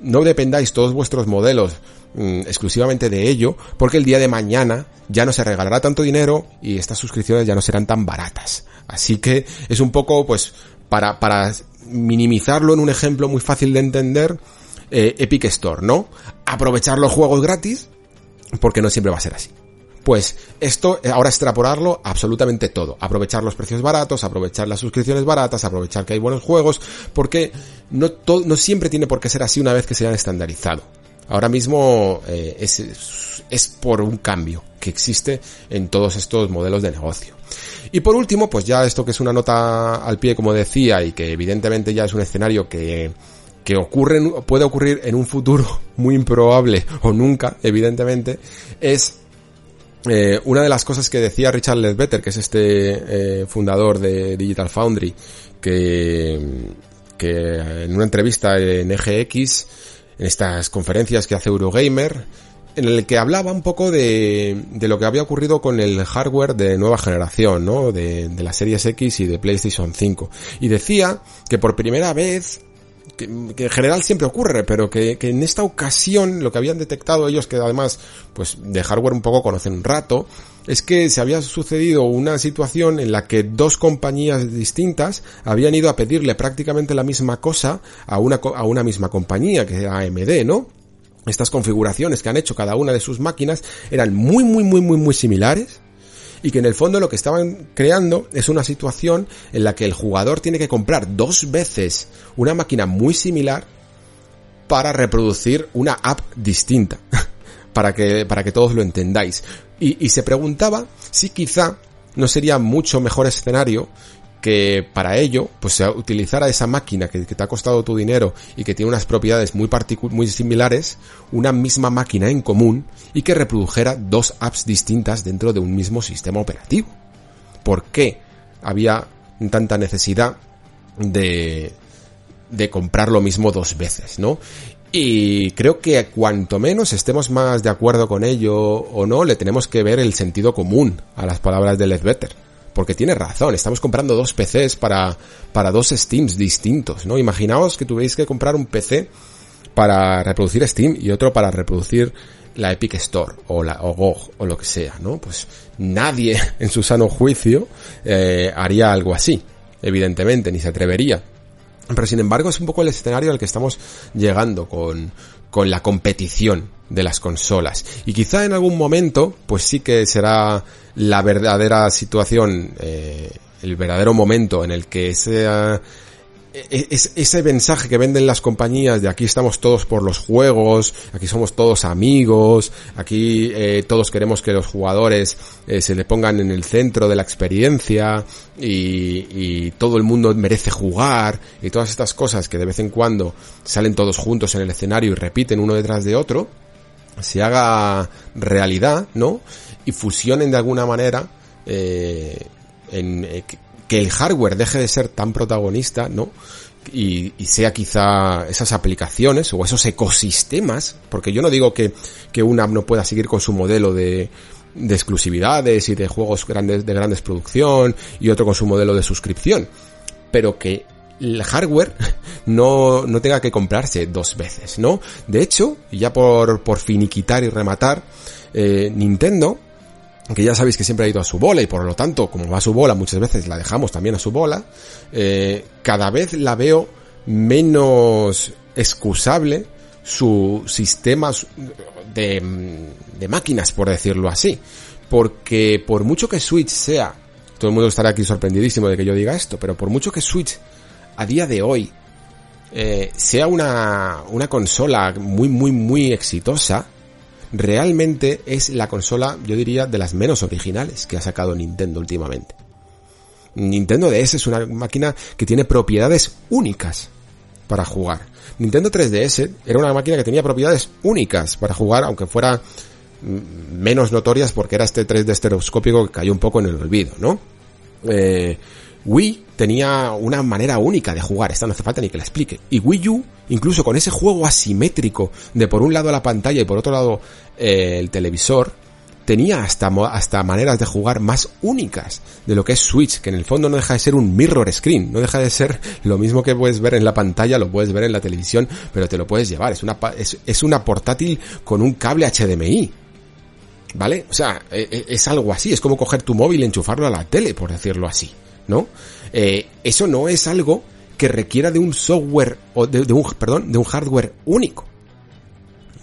no dependáis todos vuestros modelos mm, exclusivamente de ello, porque el día de mañana ya no se regalará tanto dinero y estas suscripciones ya no serán tan baratas. Así que es un poco, pues, para, para minimizarlo en un ejemplo muy fácil de entender, eh, Epic Store, ¿no? Aprovechar los juegos gratis, porque no siempre va a ser así. Pues esto, eh, ahora extrapolarlo absolutamente todo. Aprovechar los precios baratos, aprovechar las suscripciones baratas, aprovechar que hay buenos juegos, porque no, no siempre tiene por qué ser así una vez que se hayan estandarizado. Ahora mismo eh, es, es por un cambio que existe en todos estos modelos de negocio. Y por último, pues ya esto que es una nota al pie, como decía, y que evidentemente ya es un escenario que, que ocurre, puede ocurrir en un futuro muy improbable o nunca, evidentemente, es eh, una de las cosas que decía Richard Ledbetter, que es este eh, fundador de Digital Foundry, que, que en una entrevista en EGX, en estas conferencias que hace Eurogamer, en el que hablaba un poco de, de lo que había ocurrido con el hardware de nueva generación, ¿no? De, de las series X y de PlayStation 5. Y decía que por primera vez que, en general siempre ocurre, pero que, en esta ocasión lo que habían detectado ellos, que además, pues de hardware un poco conocen un rato, es que se había sucedido una situación en la que dos compañías distintas habían ido a pedirle prácticamente la misma cosa a una, a una misma compañía, que era AMD, ¿no? estas configuraciones que han hecho cada una de sus máquinas eran muy, muy, muy, muy, muy similares y que en el fondo lo que estaban creando es una situación en la que el jugador tiene que comprar dos veces una máquina muy similar para reproducir una app distinta. para que, para que todos lo entendáis. Y, y se preguntaba si quizá no sería mucho mejor escenario que para ello, pues se utilizara esa máquina que, te ha costado tu dinero y que tiene unas propiedades muy, muy similares, una misma máquina en común y que reprodujera dos apps distintas dentro de un mismo sistema operativo. ¿Por qué había tanta necesidad de, de comprar lo mismo dos veces, no? Y creo que cuanto menos estemos más de acuerdo con ello o no, le tenemos que ver el sentido común a las palabras de Ledbetter porque tiene razón, estamos comprando dos PCs para, para dos Steams distintos, ¿no? Imaginaos que tuvierais que comprar un PC para reproducir Steam y otro para reproducir la Epic Store o la o GOG o lo que sea, ¿no? Pues nadie en su sano juicio eh, haría algo así, evidentemente, ni se atrevería. Pero sin embargo es un poco el escenario al que estamos llegando con, con la competición de las consolas. Y quizá en algún momento, pues sí que será la verdadera situación, eh, el verdadero momento en el que sea e-, es, ese mensaje que venden las compañías de aquí estamos todos por los juegos, aquí somos todos amigos, aquí eh, todos queremos que los jugadores eh, se le pongan en el centro de la experiencia y, todo el mundo merece jugar y todas estas cosas que de vez en cuando salen todos juntos en el escenario y repiten uno detrás de otro, se haga realidad, ¿no? Y fusionen de alguna manera eh, en que el hardware deje de ser tan protagonista, ¿no? Y, sea quizá esas aplicaciones o esos ecosistemas, porque yo no digo que, que una no pueda seguir con su modelo de, de exclusividades y de juegos grandes, de grandes producción y otro con su modelo de suscripción, pero que el hardware no, no tenga que comprarse dos veces, ¿no? De hecho, ya por, por finiquitar y rematar, eh, Nintendo que ya sabéis que siempre ha ido a su bola y por lo tanto, como va a su bola, muchas veces la dejamos también a su bola, eh, cada vez la veo menos excusable su sistema de, de máquinas, por decirlo así. Porque por mucho que Switch sea, todo el mundo estará aquí sorprendidísimo de que yo diga esto, pero por mucho que Switch a día de hoy eh, sea una, una consola muy, muy, muy exitosa, realmente es la consola, yo diría, de las menos originales que ha sacado Nintendo últimamente. Nintendo DS es una máquina que tiene propiedades únicas para jugar. Nintendo 3DS era una máquina que tenía propiedades únicas para jugar, aunque fuera menos notorias porque era este 3D estereoscópico que cayó un poco en el olvido, ¿no? Eh, Wii tenía una manera única de jugar, esta no hace falta ni que la explique. Y Wii U, incluso con ese juego asimétrico de por un lado la pantalla y por otro lado eh, el televisor, tenía hasta, hasta maneras de jugar más únicas de lo que es Switch, que en el fondo no deja de ser un mirror screen, no deja de ser lo mismo que puedes ver en la pantalla, lo puedes ver en la televisión, pero te lo puedes llevar, es una, es, es una portátil con un cable HDMI. ¿Vale? O sea, e, e, es algo así, es como coger tu móvil y enchufarlo a la tele, por decirlo así. ¿No? Eh, eso no es algo que requiera de un software o de, un, perdón, de un hardware único.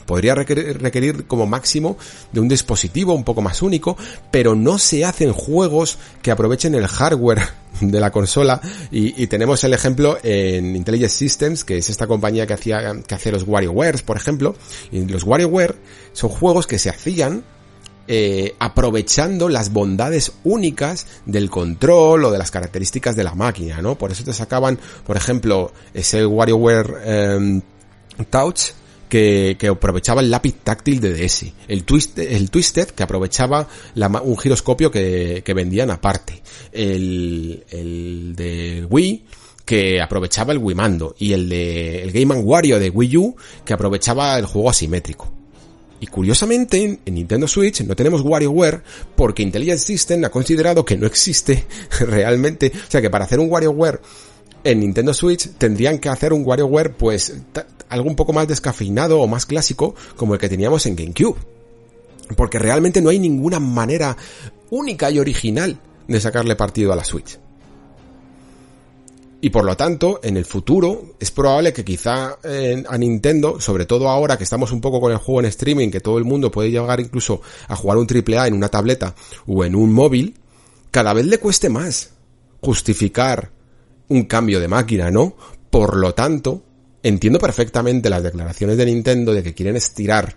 Podría requerir, como máximo de un dispositivo un poco más único, pero no se hacen juegos que aprovechen el hardware de la consola y, tenemos el ejemplo en Intelligent Systems, que es esta compañía que hacía que hace los WarioWare, por ejemplo, y los WarioWare son juegos que se hacían eh, aprovechando las bondades únicas del control o de las características de la máquina, ¿no? Por eso te sacaban, por ejemplo, ese WarioWare eh, Touch que, que, aprovechaba el lápiz táctil de DS, el, twist, el Twisted que aprovechaba la, un giroscopio que, que vendían aparte, el, el de Wii que aprovechaba el Wii Mando y el de el Game Wario de Wii U que aprovechaba el juego asimétrico. Y curiosamente, en Nintendo Switch no tenemos WarioWare porque Intelligent System ha considerado que no existe realmente. O sea que para hacer un WarioWare en Nintendo Switch tendrían que hacer un WarioWare pues algo un poco más descafeinado o más clásico como el que teníamos en GameCube. Porque realmente no hay ninguna manera única y original de sacarle partido a la Switch. Y por lo tanto, en el futuro, es probable que quizá eh, a Nintendo, sobre todo ahora que estamos un poco con el juego en streaming, que todo el mundo puede llegar incluso a jugar un AAA en una tableta o en un móvil, cada vez le cueste más justificar un cambio de máquina, ¿no? Por lo tanto, entiendo perfectamente las declaraciones de Nintendo de que quieren estirar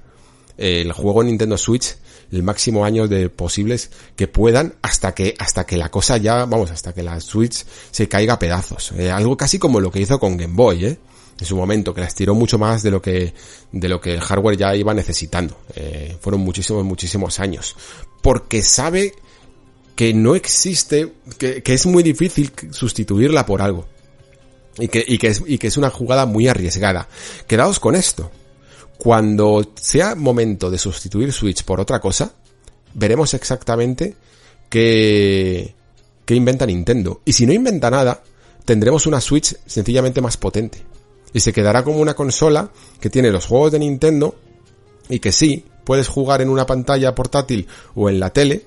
el juego en Nintendo Switch el máximo años de posibles que puedan hasta que hasta que la cosa ya vamos hasta que la Switch se caiga a pedazos. Eh, algo casi como lo que hizo con Game Boy eh, en su momento que la estiró mucho más de lo que de lo que el hardware ya iba necesitando. Eh, fueron muchísimos muchísimos años. Porque sabe que no existe que, que es muy difícil sustituirla por algo. Y que, y que, es, y que es una jugada muy arriesgada. Quedaos con esto cuando sea momento de sustituir Switch por otra cosa, veremos exactamente qué, qué inventa Nintendo. Y si no inventa nada, tendremos una Switch sencillamente más potente. Y se quedará como una consola que tiene los juegos de Nintendo y que sí, puedes jugar en una pantalla portátil o en la tele,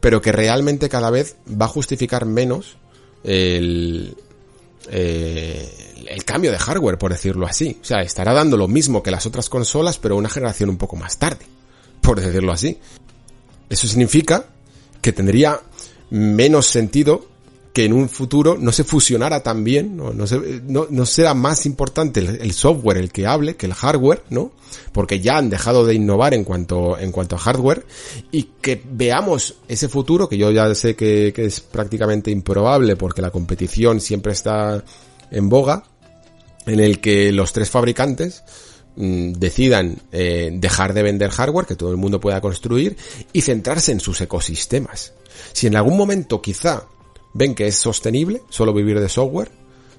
pero que realmente cada vez va a justificar menos el, eh, el cambio de hardware, por decirlo así. O sea, estará dando lo mismo que las otras consolas, pero una generación un poco más tarde, por decirlo así. Eso significa que tendría menos sentido que en un futuro no se fusionara tan bien, no, no, no, no será más importante el, software el que hable que el hardware, ¿no? Porque ya han dejado de innovar en cuanto, en cuanto a hardware y que veamos ese futuro, que yo ya sé que, que es prácticamente improbable porque la competición siempre está en boga, en el que los tres fabricantes mm, decidan eh, dejar de vender hardware que todo el mundo pueda construir y centrarse en sus ecosistemas. Si en algún momento quizá ven que es sostenible solo vivir de software,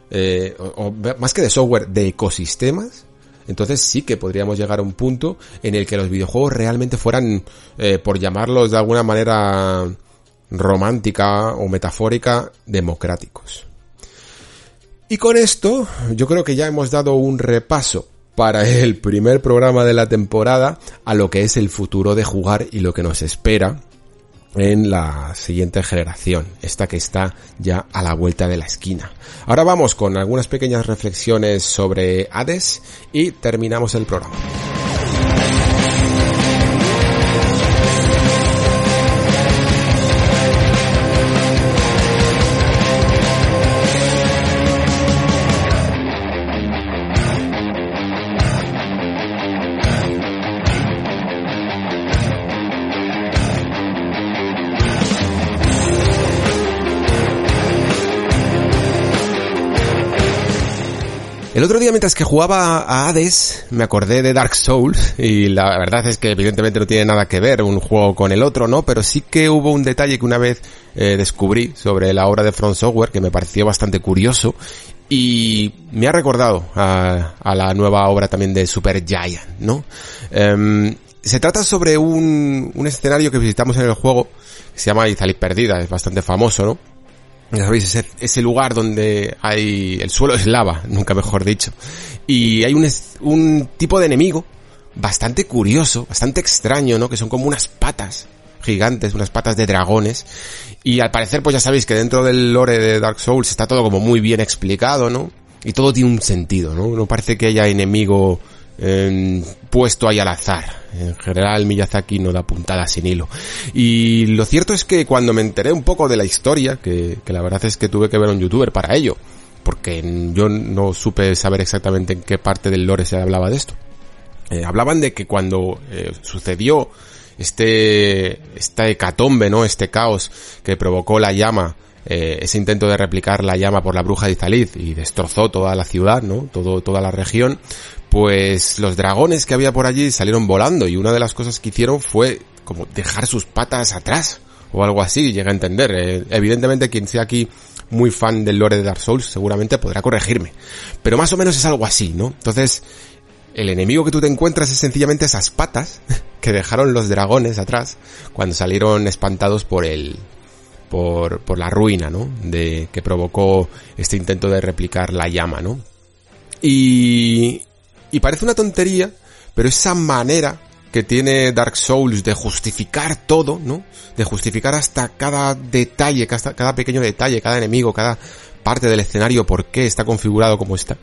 eh, o, más que de software, de ecosistemas, entonces sí que podríamos llegar a un punto en el que los videojuegos realmente fueran, eh, por llamarlos de alguna manera romántica o metafórica, democráticos. Y con esto, yo creo que ya hemos dado un repaso para el primer programa de la temporada a lo que es el futuro de jugar y lo que nos espera en la siguiente generación, esta que está ya a la vuelta de la esquina. Ahora vamos con algunas pequeñas reflexiones sobre Hades y terminamos el programa. El otro día mientras que jugaba a Hades me acordé de Dark Souls y la verdad es que evidentemente no tiene nada que ver un juego con el otro, ¿no? Pero sí que hubo un detalle que una vez eh, descubrí sobre la obra de Front Software que me pareció bastante curioso y me ha recordado a, la nueva obra también de Super Giant, ¿no? Em, se trata sobre un, un escenario que visitamos en el juego que se llama Izalip Perdida, es bastante famoso, ¿no? Ya sabéis, ese, lugar donde hay, el suelo es lava, nunca mejor dicho. Y hay un, un tipo de enemigo bastante curioso, bastante extraño, ¿no? Que son como unas patas gigantes, unas patas de dragones. Y al parecer, pues ya sabéis que dentro del lore de Dark Souls está todo como muy bien explicado, ¿no? Y todo tiene un sentido, ¿no? No parece que haya enemigo puesto ahí al azar. En general Miyazaki no da puntada sin hilo. Y lo cierto es que cuando me enteré un poco de la historia, que, la verdad es que tuve que ver a un youtuber para ello, porque yo no supe saber exactamente en qué parte del lore se hablaba de esto. Eh, hablaban de que cuando eh, sucedió este, esta hecatombe, ¿no? Este caos que provocó la llama, eh, ese intento de replicar la llama por la bruja de Izalid y destrozó toda la ciudad, ¿no? Todo, toda la región, pues los dragones que había por allí salieron volando y una de las cosas que hicieron fue como dejar sus patas atrás o algo así, llega a entender. Eh, evidentemente quien sea aquí muy fan del lore de Dark Souls seguramente podrá corregirme. Pero más o menos es algo así, ¿no? Entonces, el enemigo que tú te encuentras es sencillamente esas patas que dejaron los dragones atrás cuando salieron espantados por el por, por la ruina, ¿no? De que provocó este intento de replicar la llama, ¿no? Y, y parece una tontería, pero esa manera que tiene Dark Souls de justificar todo, ¿no? De justificar hasta cada detalle, cada, pequeño detalle, cada enemigo, cada parte del escenario, por qué está configurado como está.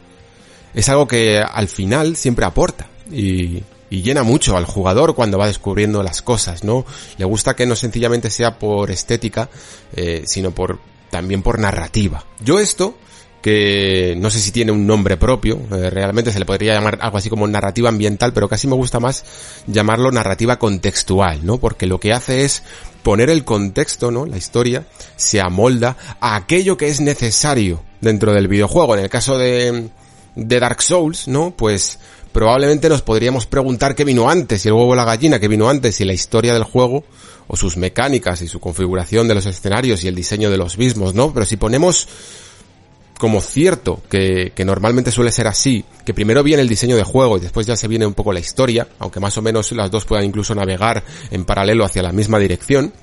Es algo que al final siempre aporta y, y llena mucho al jugador cuando va descubriendo las cosas, ¿no? Le gusta que no sencillamente sea por estética, eh, sino por también por narrativa. Yo esto que no sé si tiene un nombre propio, eh, realmente se le podría llamar algo así como narrativa ambiental, pero casi me gusta más llamarlo narrativa contextual, ¿no? Porque lo que hace es poner el contexto, ¿no? La historia se amolda a aquello que es necesario dentro del videojuego. En el caso de, de Dark Souls, ¿no? Pues probablemente nos podríamos preguntar qué vino antes, y el huevo la gallina, qué vino antes, y la historia del juego, o sus mecánicas y su configuración de los escenarios y el diseño de los mismos, ¿no? Pero si ponemos como cierto que, normalmente suele ser así, que primero viene el diseño de juego y después ya se viene un poco la historia, aunque más o menos las dos puedan incluso navegar en paralelo hacia la misma dirección,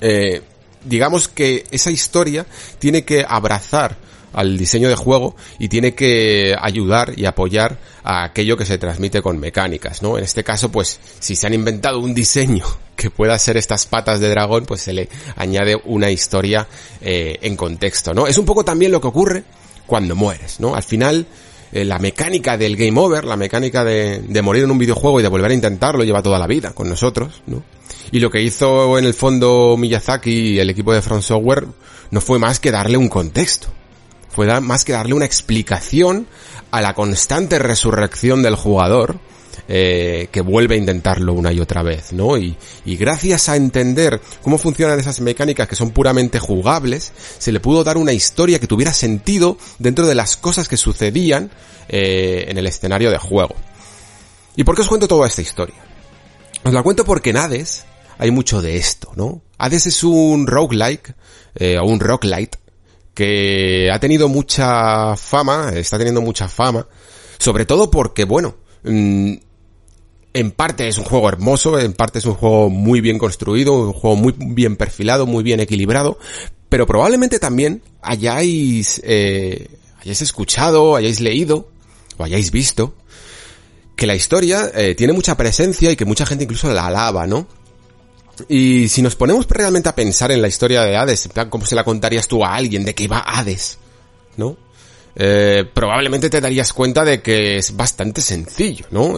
eh, digamos que esa historia tiene que abrazar al diseño de juego y tiene que ayudar y apoyar a aquello que se transmite con mecánicas, ¿no? En este caso, pues, si se han inventado un diseño que pueda ser estas patas de dragón, pues se le añade una historia eh, en contexto, ¿no? Es un poco también lo que ocurre cuando mueres, ¿no? Al final, eh, la mecánica del game over, la mecánica de, de morir en un videojuego y de volver a intentarlo lleva toda la vida con nosotros, ¿no? Y lo que hizo en el fondo Miyazaki y el equipo de Front Software no fue más que darle un contexto fue más que darle una explicación a la constante resurrección del jugador, eh, que vuelve a intentarlo una y otra vez, ¿no? Y, y, gracias a entender cómo funcionan esas mecánicas que son puramente jugables, se le pudo dar una historia que tuviera sentido dentro de las cosas que sucedían eh, en el escenario de juego. ¿Y por qué os cuento toda esta historia? Os la cuento porque en Hades hay mucho de esto, ¿no? Hades es un roguelike, eh, o un roguelite, que ha tenido mucha fama, está teniendo mucha fama, sobre todo porque, bueno, mm, en parte es un juego hermoso, en parte es un juego muy bien construido, un juego muy bien perfilado, muy bien equilibrado, pero probablemente también hayáis, eh, hayáis escuchado, hayáis leído, o hayáis visto, que la historia eh, tiene mucha presencia y que mucha gente incluso la alaba, ¿no? Y si nos ponemos realmente a pensar en la historia de Hades, ¿cómo se la contarías tú a alguien de que va Hades? ¿No? Eh, probablemente te darías cuenta de que es bastante sencillo, ¿no?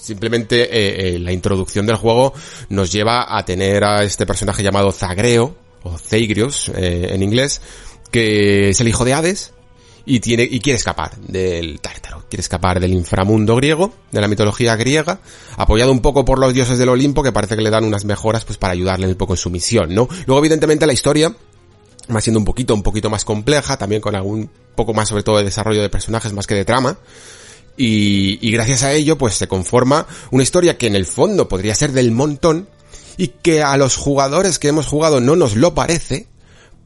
Simplemente eh, eh, la introducción del juego nos lleva a tener a este personaje llamado Zagreo, o Zeigrios en inglés, que es el hijo de Hades, y quiere escapar del tártaro, quiere escapar del inframundo griego, de la mitología griega, apoyado un poco por los dioses del Olimpo que parece que le dan unas mejoras pues para ayudarle un poco en su misión, ¿no? Luego evidentemente la historia va siendo un poquito, un poquito más compleja, también con algún poco más sobre todo de desarrollo de personajes más que de trama. Y gracias a ello, pues se conforma una historia que en el fondo podría ser del montón y que a los jugadores que hemos jugado no nos lo parece,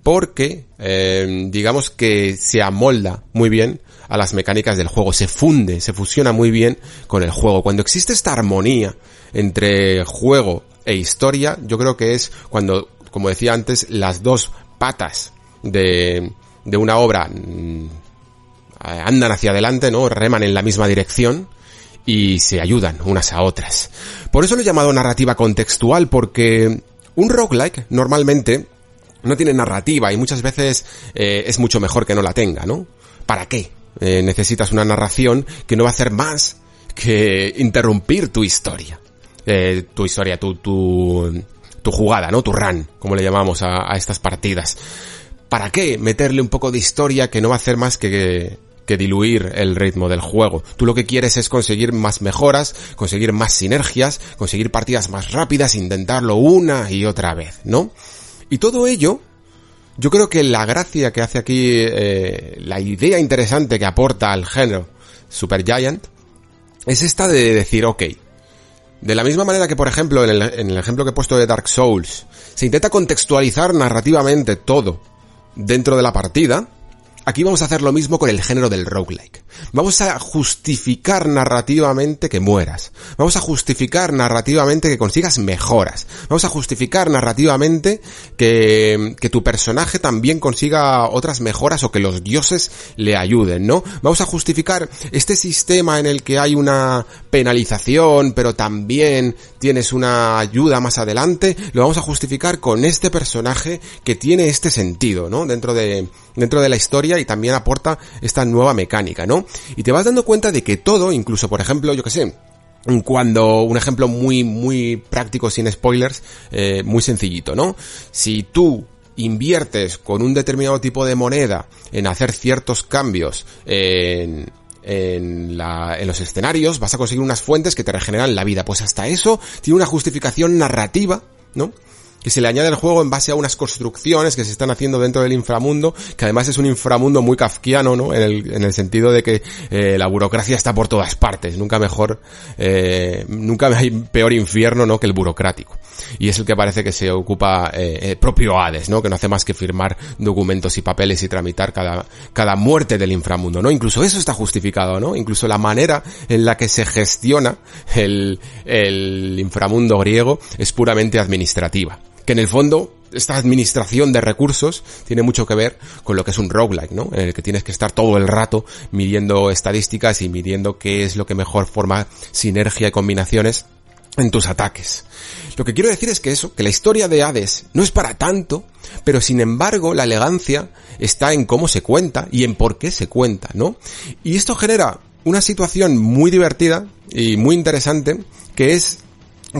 porque eh, digamos que se amolda muy bien a las mecánicas del juego, se funde, se fusiona muy bien con el juego. Cuando existe esta armonía entre juego e historia, yo creo que es cuando, como decía antes, las dos patas de, de una obra mm, andan hacia adelante, ¿no? Reman en la misma dirección y se ayudan unas a otras. Por eso lo he llamado narrativa contextual, porque un roguelike normalmente no tiene narrativa y muchas veces eh, es mucho mejor que no la tenga, ¿no? ¿Para qué? Eh, necesitas una narración que no va a hacer más que interrumpir tu historia. Eh, tu historia, tu, tu, tu jugada, ¿no? Tu run, como le llamamos a, estas partidas. ¿Para qué meterle un poco de historia que no va a hacer más que, que diluir el ritmo del juego. Tú lo que quieres es conseguir más mejoras, conseguir más sinergias, conseguir partidas más rápidas, intentarlo una y otra vez, ¿no? Y todo ello, yo creo que la gracia que hace aquí, eh, la idea interesante que aporta al género Super Giant, es esta de decir, ok, de la misma manera que, por ejemplo, en el ejemplo que he puesto de Dark Souls, se intenta contextualizar narrativamente todo dentro de la partida, Aquí vamos a hacer lo mismo con el género del roguelike. Vamos a justificar narrativamente que mueras. Vamos a justificar narrativamente que consigas mejoras. Vamos a justificar narrativamente que, que tu personaje también consiga otras mejoras o que los dioses le ayuden, ¿no? Vamos a justificar este sistema en el que hay una penalización, pero también tienes una ayuda más adelante. Lo vamos a justificar con este personaje que tiene este sentido, ¿no? Dentro de, dentro de la historia y también aporta esta nueva mecánica, ¿no? Y te vas dando cuenta de que todo, incluso por ejemplo, yo que sé, cuando un ejemplo muy muy práctico sin spoilers eh, muy sencillito no si tú inviertes con un determinado tipo de moneda en hacer ciertos cambios en en, la, en los escenarios vas a conseguir unas fuentes que te regeneran la vida. Pues hasta eso tiene una justificación narrativa, ¿no? Que se le añade al juego en base a unas construcciones que se están haciendo dentro del inframundo, que además es un inframundo muy kafkiano, ¿no? En el, en el sentido de que eh, la burocracia está por todas partes, nunca mejor, eh, nunca hay peor infierno, ¿no? Que el burocrático. Y es el que parece que se ocupa eh, el propio Hades, ¿no? Que no hace más que firmar documentos y papeles y tramitar cada, cada muerte del inframundo, ¿no? Incluso eso está justificado, ¿no? Incluso la manera en la que se gestiona el, el inframundo griego es puramente administrativa que en el fondo esta administración de recursos tiene mucho que ver con lo que es un roguelike, ¿no? En el que tienes que estar todo el rato midiendo estadísticas y midiendo qué es lo que mejor forma sinergia y combinaciones en tus ataques. Lo que quiero decir es que eso, que la historia de Hades no es para tanto, pero sin embargo la elegancia está en cómo se cuenta y en por qué se cuenta, ¿no? Y esto genera una situación muy divertida y muy interesante que es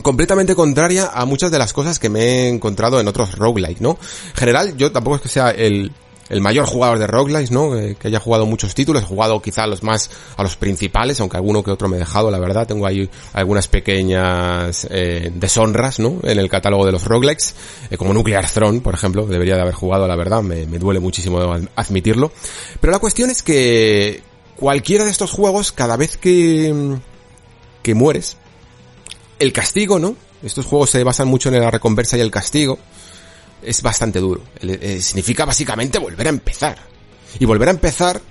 completamente contraria a muchas de las cosas que me he encontrado en otros roguelike, ¿no? En general, yo tampoco es que sea el, el mayor jugador de roguelikes, ¿no? Eh, que haya jugado muchos títulos, he jugado quizá a los más, a los principales, aunque alguno que otro me he dejado, la verdad, tengo ahí algunas pequeñas eh, deshonras, ¿no? En el catálogo de los roguelikes, eh, como Nuclear Throne, por ejemplo, debería de haber jugado, la verdad, me, me duele muchísimo admitirlo. Pero la cuestión es que cualquiera de estos juegos, cada vez que, que mueres, el castigo, ¿no? Estos juegos se basan mucho en la recompensa y el castigo. Es bastante duro. Eh, significa básicamente volver a empezar. Y volver a empezar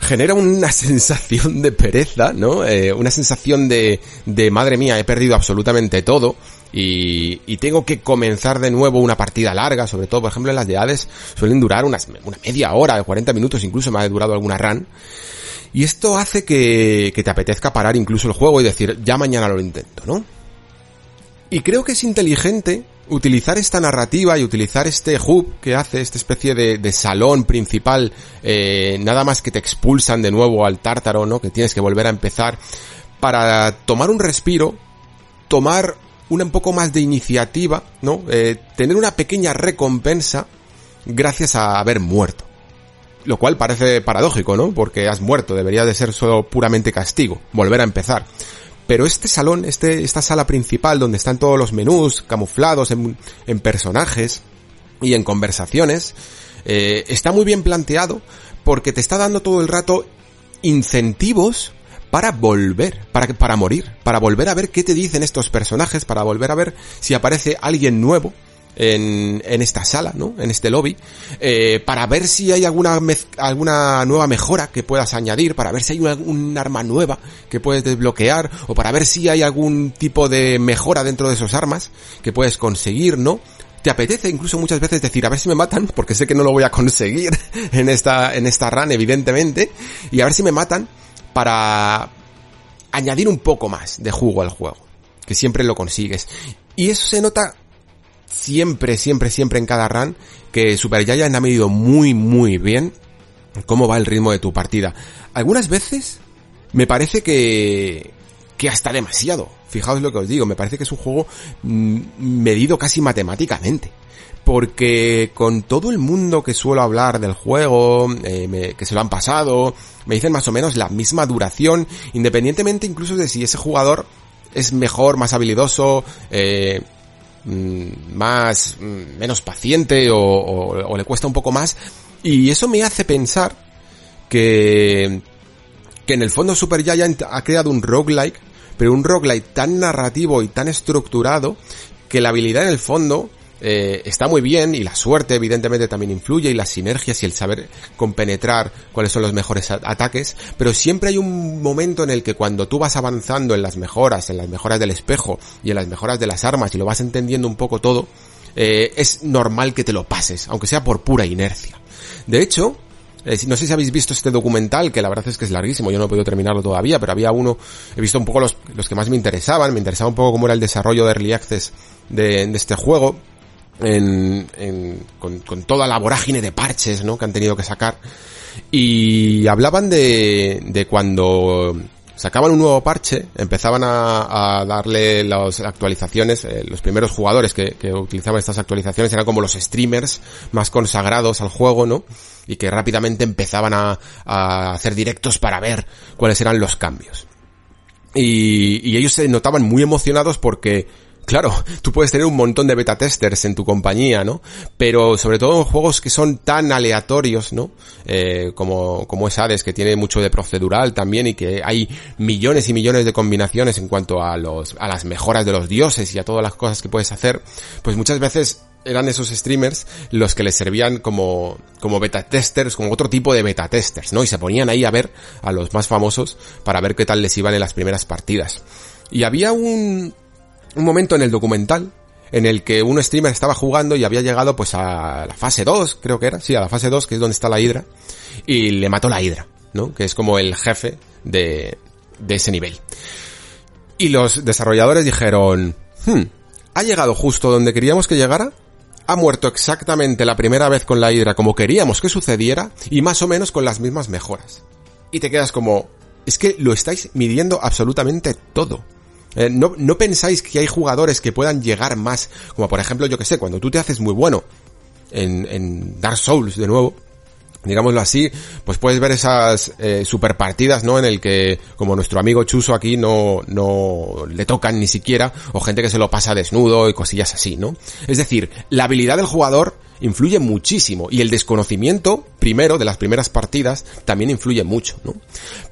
genera una sensación de pereza, ¿no? Eh, una sensación de, de madre mía, he perdido absolutamente todo. Y, y, tengo que comenzar de nuevo una partida larga, sobre todo, por ejemplo, en las de Hades suelen durar unas, una media hora, 40 minutos, incluso me ha durado alguna run. Y esto hace que, que te apetezca parar incluso el juego y decir, ya mañana lo intento, ¿no? Y creo que es inteligente utilizar esta narrativa y utilizar este hub que hace, esta especie de, salón principal, eh, nada más que te expulsan de nuevo al tártaro, ¿no? Que tienes que volver a empezar, para tomar un respiro, tomar un poco más de iniciativa, ¿no? Eh, tener una pequeña recompensa gracias a haber muerto. Lo cual parece paradójico, ¿no? Porque has muerto, debería de ser solo puramente castigo, volver a empezar. Pero este salón, este, esta sala principal donde están todos los menús camuflados en, en personajes y en conversaciones, eh, está muy bien planteado porque te está dando todo el rato incentivos para volver, para, para morir, para volver a ver qué te dicen estos personajes, para volver a ver si aparece alguien nuevo, en, esta sala, ¿no? En este lobby, eh, para ver si hay alguna, alguna nueva mejora que puedas añadir, para ver si hay un arma nueva que puedes desbloquear, o para ver si hay algún tipo de mejora dentro de esos armas que puedes conseguir, ¿no? Te apetece incluso muchas veces decir, a ver si me matan, porque sé que no lo voy a conseguir en esta, en esta run, evidentemente, y a ver si me matan para añadir un poco más de jugo al juego, que siempre lo consigues. Y eso se nota siempre, siempre, siempre en cada run que Super Giant ha medido muy, muy bien cómo va el ritmo de tu partida. Algunas veces me parece que, que hasta demasiado. Fijaos lo que os digo, me parece que es un juego mm, medido casi matemáticamente. Porque con todo el mundo que suelo hablar del juego, eh, que se lo han pasado, me dicen más o menos la misma duración, independientemente incluso de si ese jugador es mejor, más habilidoso, eh, más, mm, menos paciente o, le cuesta un poco más. Y eso me hace pensar que, que en el fondo Super Giant ha creado un roguelike, pero un roguelike tan narrativo y tan estructurado que la habilidad en el fondo eh, está muy bien y la suerte evidentemente también influye y las sinergias y el saber compenetrar cuáles son los mejores ataques, pero siempre hay un momento en el que cuando tú vas avanzando en las mejoras, en las mejoras del espejo y en las mejoras de las armas y lo vas entendiendo un poco todo, eh, es normal que te lo pases, aunque sea por pura inercia. De hecho, eh, no sé si habéis visto este documental, que la verdad es que es larguísimo, yo no he podido terminarlo todavía, pero había uno, he visto un poco los, los que más me interesaban, me interesaba un poco cómo era el desarrollo de Early Access de, de este juego, en, con, toda la vorágine de parches, ¿no? Que han tenido que sacar. Y hablaban de, de cuando sacaban un nuevo parche, empezaban a, darle las actualizaciones, eh, los primeros jugadores que, que, utilizaban estas actualizaciones eran como los streamers más consagrados al juego, ¿no? Y que rápidamente empezaban a, a hacer directos para ver cuáles eran los cambios. Y, y ellos se notaban muy emocionados porque Claro, tú puedes tener un montón de beta testers en tu compañía, ¿no? Pero sobre todo en juegos que son tan aleatorios, ¿no? Eh, como, como es Hades, que tiene mucho de procedural también y que hay millones y millones de combinaciones en cuanto a los, a las mejoras de los dioses y a todas las cosas que puedes hacer, pues muchas veces eran esos streamers los que les servían como, como beta testers, como otro tipo de beta testers, ¿no? Y se ponían ahí a ver a los más famosos para ver qué tal les iban en las primeras partidas. Y había un, un momento en el documental en el que un streamer estaba jugando y había llegado pues a la fase 2, creo que era, sí, a la fase 2, que es donde está la hidra, y le mató la hidra, ¿no? Que es como el jefe de, de ese nivel. Y los desarrolladores dijeron, hmm, ha llegado justo donde queríamos que llegara, ha muerto exactamente la primera vez con la hidra como queríamos que sucediera y más o menos con las mismas mejoras. Y te quedas como, es que lo estáis midiendo absolutamente todo. Eh, no, no pensáis que hay jugadores que puedan llegar más, como por ejemplo, yo que sé, cuando tú te haces muy bueno en, en Dark Souls de nuevo, digámoslo así, pues puedes ver esas eh, super partidas, ¿no? En el que, como nuestro amigo Chuso aquí, no, no le tocan ni siquiera, o gente que se lo pasa desnudo y cosillas así, ¿no? Es decir, la habilidad del jugador influye muchísimo, y el desconocimiento, primero, de las primeras partidas, también influye mucho, ¿no?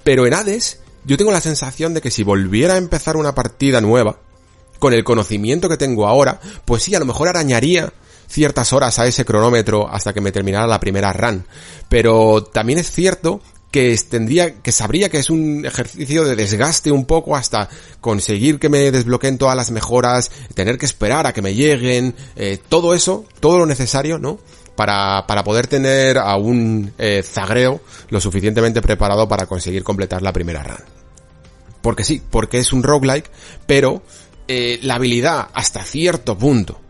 Pero en Hades, yo tengo la sensación de que si volviera a empezar una partida nueva, con el conocimiento que tengo ahora, pues sí, a lo mejor arañaría ciertas horas a ese cronómetro hasta que me terminara la primera run. Pero también es cierto que tendría, que sabría que es un ejercicio de desgaste un poco hasta conseguir que me desbloqueen todas las mejoras, tener que esperar a que me lleguen, eh, todo eso, todo lo necesario, ¿no? Para, para poder tener a un eh, zagreo lo suficientemente preparado para conseguir completar la primera run. Porque sí, porque es un roguelike, pero eh, la habilidad hasta cierto punto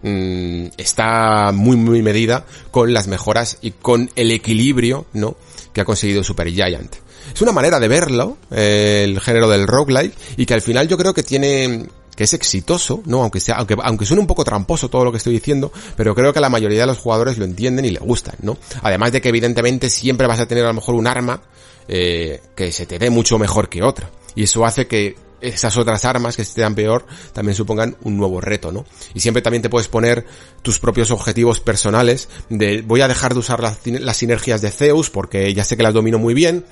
mm, está muy muy medida con las mejoras y con el equilibrio, ¿no? Que ha conseguido Super Giant. Es una manera de verlo, eh, el género del roguelike, y que al final yo creo que tiene que es exitoso, ¿no? Aunque sea, aunque, aunque suene un poco tramposo todo lo que estoy diciendo, pero creo que la mayoría de los jugadores lo entienden y le gustan, ¿no? Además de que evidentemente siempre vas a tener a lo mejor un arma eh, que se te dé mucho mejor que otra. Y eso hace que esas otras armas que te dan peor también supongan un nuevo reto, ¿no? Y siempre también te puedes poner tus propios objetivos personales de voy a dejar de usar las, las sinergias de Zeus porque ya sé que las domino muy bien,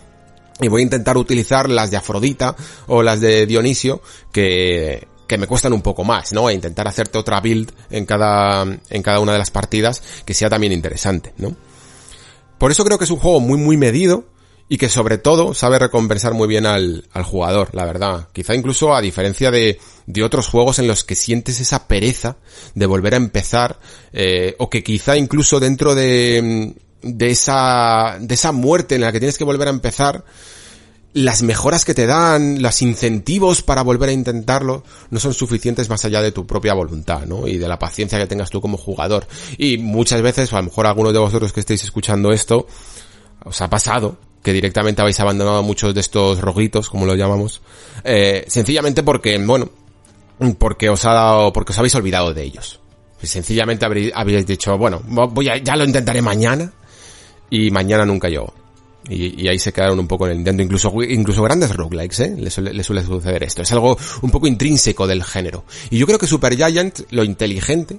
y voy a intentar utilizar las de Afrodita o las de Dionisio que, que me cuestan un poco más, ¿no? E intentar hacerte otra build en cada, en cada una de las partidas que sea también interesante, ¿no? Por eso creo que es un juego muy muy medido y que sobre todo sabe recompensar muy bien al, al jugador, la verdad. Quizá incluso a diferencia de, de otros juegos en los que sientes esa pereza de volver a empezar, eh, o que quizá incluso dentro de, de esa, de esa muerte en la que tienes que volver a empezar, las mejoras que te dan, los incentivos para volver a intentarlo, no son suficientes más allá de tu propia voluntad, ¿no? Y de la paciencia que tengas tú como jugador. Y muchas veces, o a lo mejor algunos de vosotros que estéis escuchando esto, os ha pasado que directamente habéis abandonado muchos de estos roguitos, como lo llamamos, eh, sencillamente porque, bueno, porque os ha dado, porque os habéis olvidado de ellos. Sencillamente habéis dicho, bueno, voy a, ya lo intentaré mañana, y mañana nunca llegó. Y, ahí se quedaron un poco en el intento. Incluso, incluso grandes roguelikes, ¿eh? Le suele, suele, suceder esto. Es algo un poco intrínseco del género. Y yo creo que Super Giant, lo inteligente,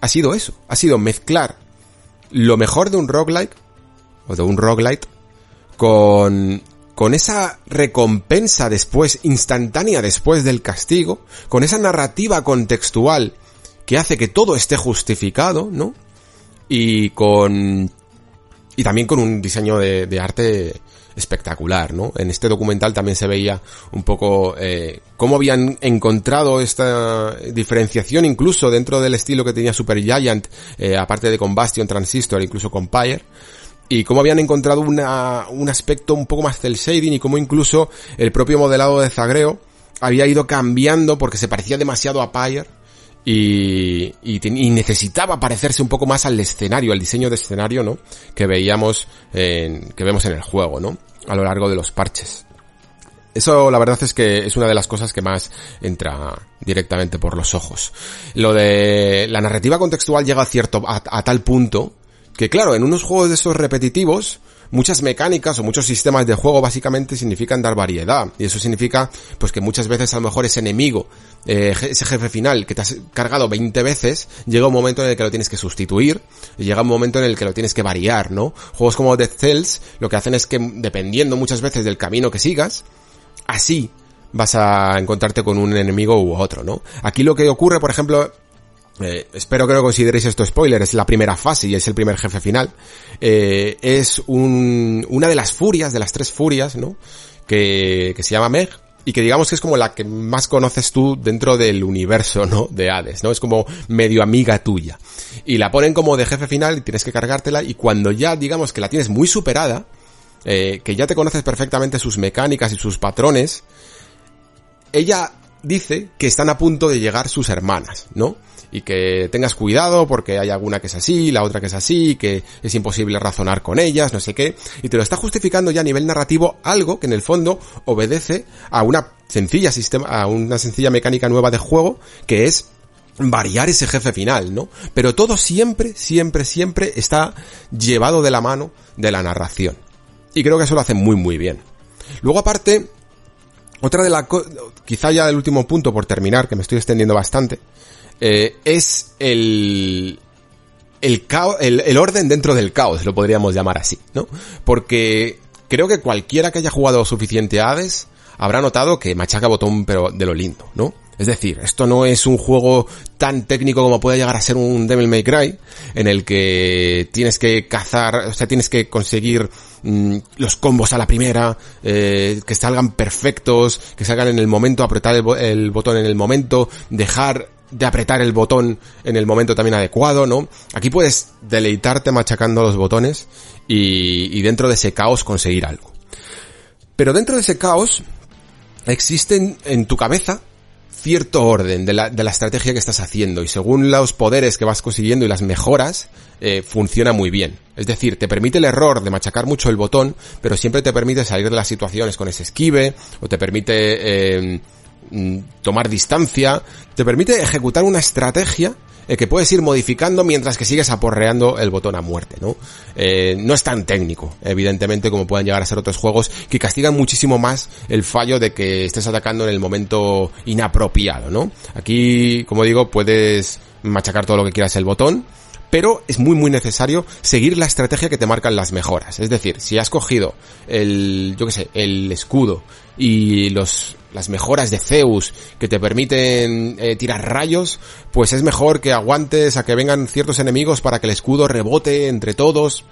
ha sido eso. Ha sido mezclar lo mejor de un roguelike, o de un roguelite, con, con esa recompensa después, instantánea después del castigo, con esa narrativa contextual que hace que todo esté justificado, ¿no? Y con y también con un diseño de, arte espectacular, ¿no? En este documental también se veía un poco eh, cómo habían encontrado esta diferenciación incluso dentro del estilo que tenía Super Giant, eh, aparte de Combustion, Transistor, incluso Compire, y cómo habían encontrado una, un aspecto un poco más cel shading y cómo incluso el propio modelado de Zagreo había ido cambiando porque se parecía demasiado a Pyre y, y, necesitaba parecerse un poco más al escenario, al diseño de escenario, ¿no? Que veíamos, en, que vemos en el juego, ¿no? A lo largo de los parches. Eso la verdad es que es una de las cosas que más entra directamente por los ojos. Lo de la narrativa contextual llega a cierto, a, a tal punto que claro, en unos juegos de estos repetitivos, muchas mecánicas o muchos sistemas de juego básicamente significan dar variedad. Y eso significa, pues que muchas veces a lo mejor ese enemigo, eh, ese jefe final que te has cargado 20 veces, llega un momento en el que lo tienes que sustituir, llega un momento en el que lo tienes que variar, ¿no? Juegos como Death Cells lo que hacen es que, dependiendo muchas veces del camino que sigas, así vas a encontrarte con un enemigo u otro, ¿no? Aquí lo que ocurre, por ejemplo, eh, espero que no consideréis esto spoiler, es la primera fase y es el primer jefe final. Eh, es un, una de las furias, de las tres furias, ¿no? Que, que se llama Meg, y que digamos que es como la que más conoces tú dentro del universo, ¿no? De Hades, ¿no? Es como medio amiga tuya. Y la ponen como de jefe final y tienes que cargártela y cuando ya digamos que la tienes muy superada, eh, que ya te conoces perfectamente sus mecánicas y sus patrones, ella dice que están a punto de llegar sus hermanas, ¿no? Y que tengas cuidado porque hay alguna que es así, la otra que es así, que es imposible razonar con ellas, no sé qué, y te lo está justificando ya a nivel narrativo algo que en el fondo obedece a una sencilla sistema, a una sencilla mecánica nueva de juego que es variar ese jefe final, ¿no? Pero todo siempre, siempre, siempre está llevado de la mano de la narración. Y creo que eso lo hace muy, muy bien. Luego aparte, otra de la... Quizá ya el último punto por terminar, que me estoy extendiendo bastante, eh, es el, el, caos, el, orden dentro del caos, lo podríamos llamar así, ¿no? Porque creo que cualquiera que haya jugado suficiente Hades habrá notado que machaca botón pero de lo lindo, ¿no? Es decir, esto no es un juego tan técnico como puede llegar a ser un Devil May Cry, en el que tienes que cazar, o sea, tienes que conseguir mm, los combos a la primera, eh, que salgan perfectos, que salgan en el momento, apretar el, el, botón en el momento, dejar de apretar el botón en el momento también adecuado, ¿no? Aquí puedes deleitarte machacando los botones y, y dentro de ese caos conseguir algo. Pero dentro de ese caos existen en tu cabeza cierto orden de la, de la, estrategia que estás haciendo y según los poderes que vas consiguiendo y las mejoras, eh, funciona muy bien. Es decir, te permite el error de machacar mucho el botón, pero siempre te permite salir de las situaciones con ese esquive o te permite eh, tomar distancia, te permite ejecutar una estrategia eh, que puedes ir modificando mientras que sigues aporreando el botón a muerte, ¿no? Eh, no es tan técnico, evidentemente, como pueden llegar a ser otros juegos que castigan muchísimo más el fallo de que estés atacando en el momento inapropiado, ¿no? Aquí, como digo, puedes machacar todo lo que quieras el botón, pero es muy muy necesario seguir la estrategia que te marcan las mejoras. Es decir, si has cogido el, yo que sé, el escudo y los las mejoras de Zeus que te permiten eh, tirar rayos, pues es mejor que aguantes a que vengan ciertos enemigos para que el escudo rebote entre todos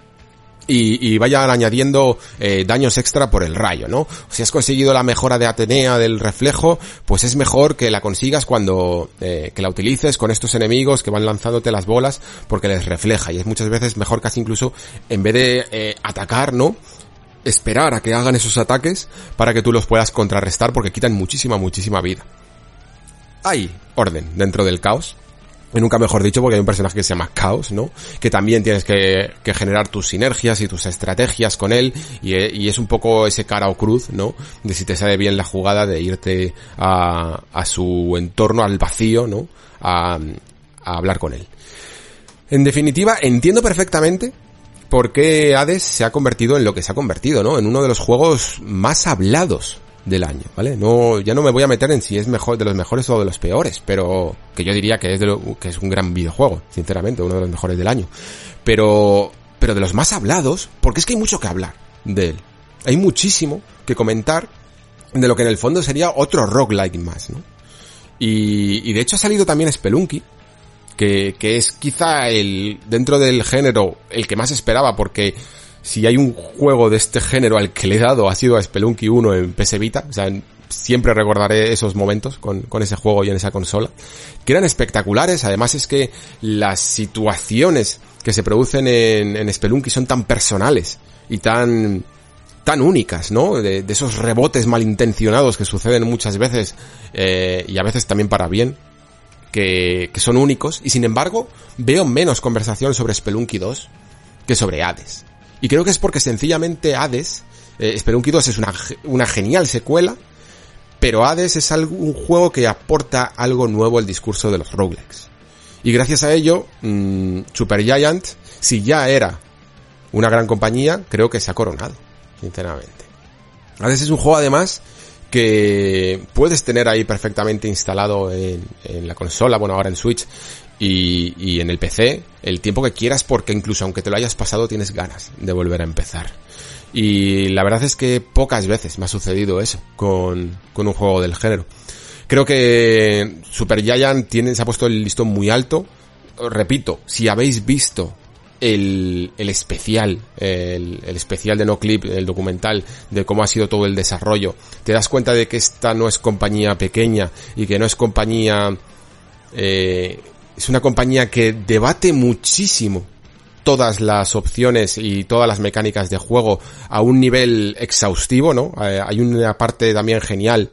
y, vayan añadiendo eh, daños extra por el rayo, ¿no? Si has conseguido la mejora de Atenea del reflejo, pues es mejor que la consigas cuando eh, que la utilices con estos enemigos que van lanzándote las bolas porque les refleja y es muchas veces mejor casi incluso en vez de eh, atacar, ¿no? Esperar a que hagan esos ataques para que tú los puedas contrarrestar porque quitan muchísima, muchísima vida. Hay orden dentro del caos, nunca mejor dicho porque hay un personaje que se llama Caos, ¿no? Que también tienes que, generar tus sinergias y tus estrategias con él y, es un poco ese cara o cruz, ¿no? De si te sale bien la jugada de irte a, a su entorno, al vacío, ¿no? A, a hablar con él. En definitiva, entiendo perfectamente por qué Hades se ha convertido en lo que se ha convertido, ¿no? En uno de los juegos más hablados del año, ¿vale? No, ya no me voy a meter en si es mejor de los mejores o de los peores, pero que yo diría que es de lo, que es un gran videojuego, sinceramente, uno de los mejores del año. Pero, pero de los más hablados, porque es que hay mucho que hablar de él. Hay muchísimo que comentar de lo que en el fondo sería otro roguelike más, ¿no? Y, y de hecho ha salido también Spelunky, que, que es quizá el, dentro del género, el que más esperaba, porque si hay un juego de este género al que le he dado ha sido a Spelunky 1 en PS Vita, o sea, siempre recordaré esos momentos con, con ese juego y en esa consola, que eran espectaculares, además es que las situaciones que se producen en, en Spelunky son tan personales y tan tan únicas, ¿no? De, esos rebotes malintencionados que suceden muchas veces eh, y a veces también para bien, que, que son únicos y sin embargo veo menos conversación sobre Spelunky 2 que sobre Hades. Y creo que es porque sencillamente Hades, eh, Spelunky 2 es una, una genial secuela, pero Hades es un juego que aporta algo nuevo al discurso de los roguelikes. Y gracias a ello, mmm, Supergiant, si ya era una gran compañía, creo que se ha coronado, sinceramente. Hades es un juego además que puedes tener ahí perfectamente instalado en, en, la consola, bueno ahora en Switch, y, y en el PC el tiempo que quieras porque incluso aunque te lo hayas pasado tienes ganas de volver a empezar. Y la verdad es que pocas veces me ha sucedido eso con, con un juego del género. Creo que Super Giant tiene, se ha puesto el listón muy alto. Repito, si habéis visto el, el especial, el, el, especial de No Clip, el documental de cómo ha sido todo el desarrollo, te das cuenta de que esta no es compañía pequeña y que no es compañía eh, es una compañía que debate muchísimo todas las opciones y todas las mecánicas de juego a un nivel exhaustivo, ¿no? Eh, hay una parte también genial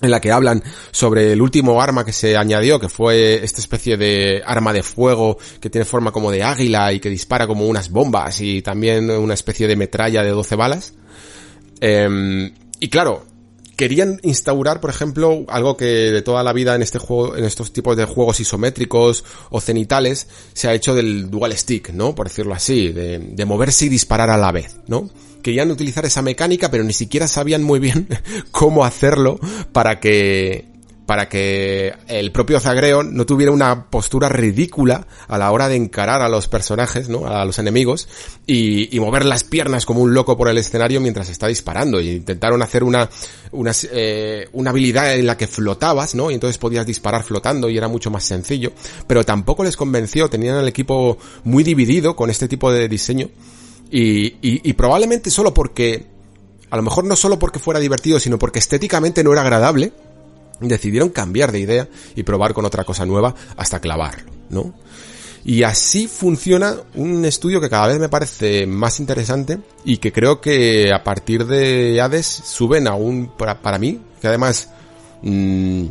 en la que hablan sobre el último arma que se añadió, que fue esta especie de arma de fuego que tiene forma como de águila y que dispara como unas bombas y también una especie de metralla de 12 balas. Eh, y claro, querían instaurar, por ejemplo, algo que de toda la vida en este juego, en estos tipos de juegos isométricos o cenitales, se ha hecho del dual stick, ¿no? Por decirlo así, de, de moverse y disparar a la vez, ¿no? Querían utilizar esa mecánica, pero ni siquiera sabían muy bien cómo hacerlo para que para que el propio Zagreo no tuviera una postura ridícula a la hora de encarar a los personajes, ¿no? A los enemigos y, y mover las piernas como un loco por el escenario mientras está disparando. Y intentaron hacer una, una, eh, una habilidad en la que flotabas, ¿no? Y entonces podías disparar flotando y era mucho más sencillo. Pero tampoco les convenció, tenían el equipo muy dividido con este tipo de diseño. Y, y, y probablemente solo porque, a lo mejor no solo porque fuera divertido, sino porque estéticamente no era agradable, decidieron cambiar de idea y probar con otra cosa nueva hasta clavarlo, ¿no? Y así funciona un estudio que cada vez me parece más interesante y que creo que a partir de Hades suben aún para, para mí, que además mmm,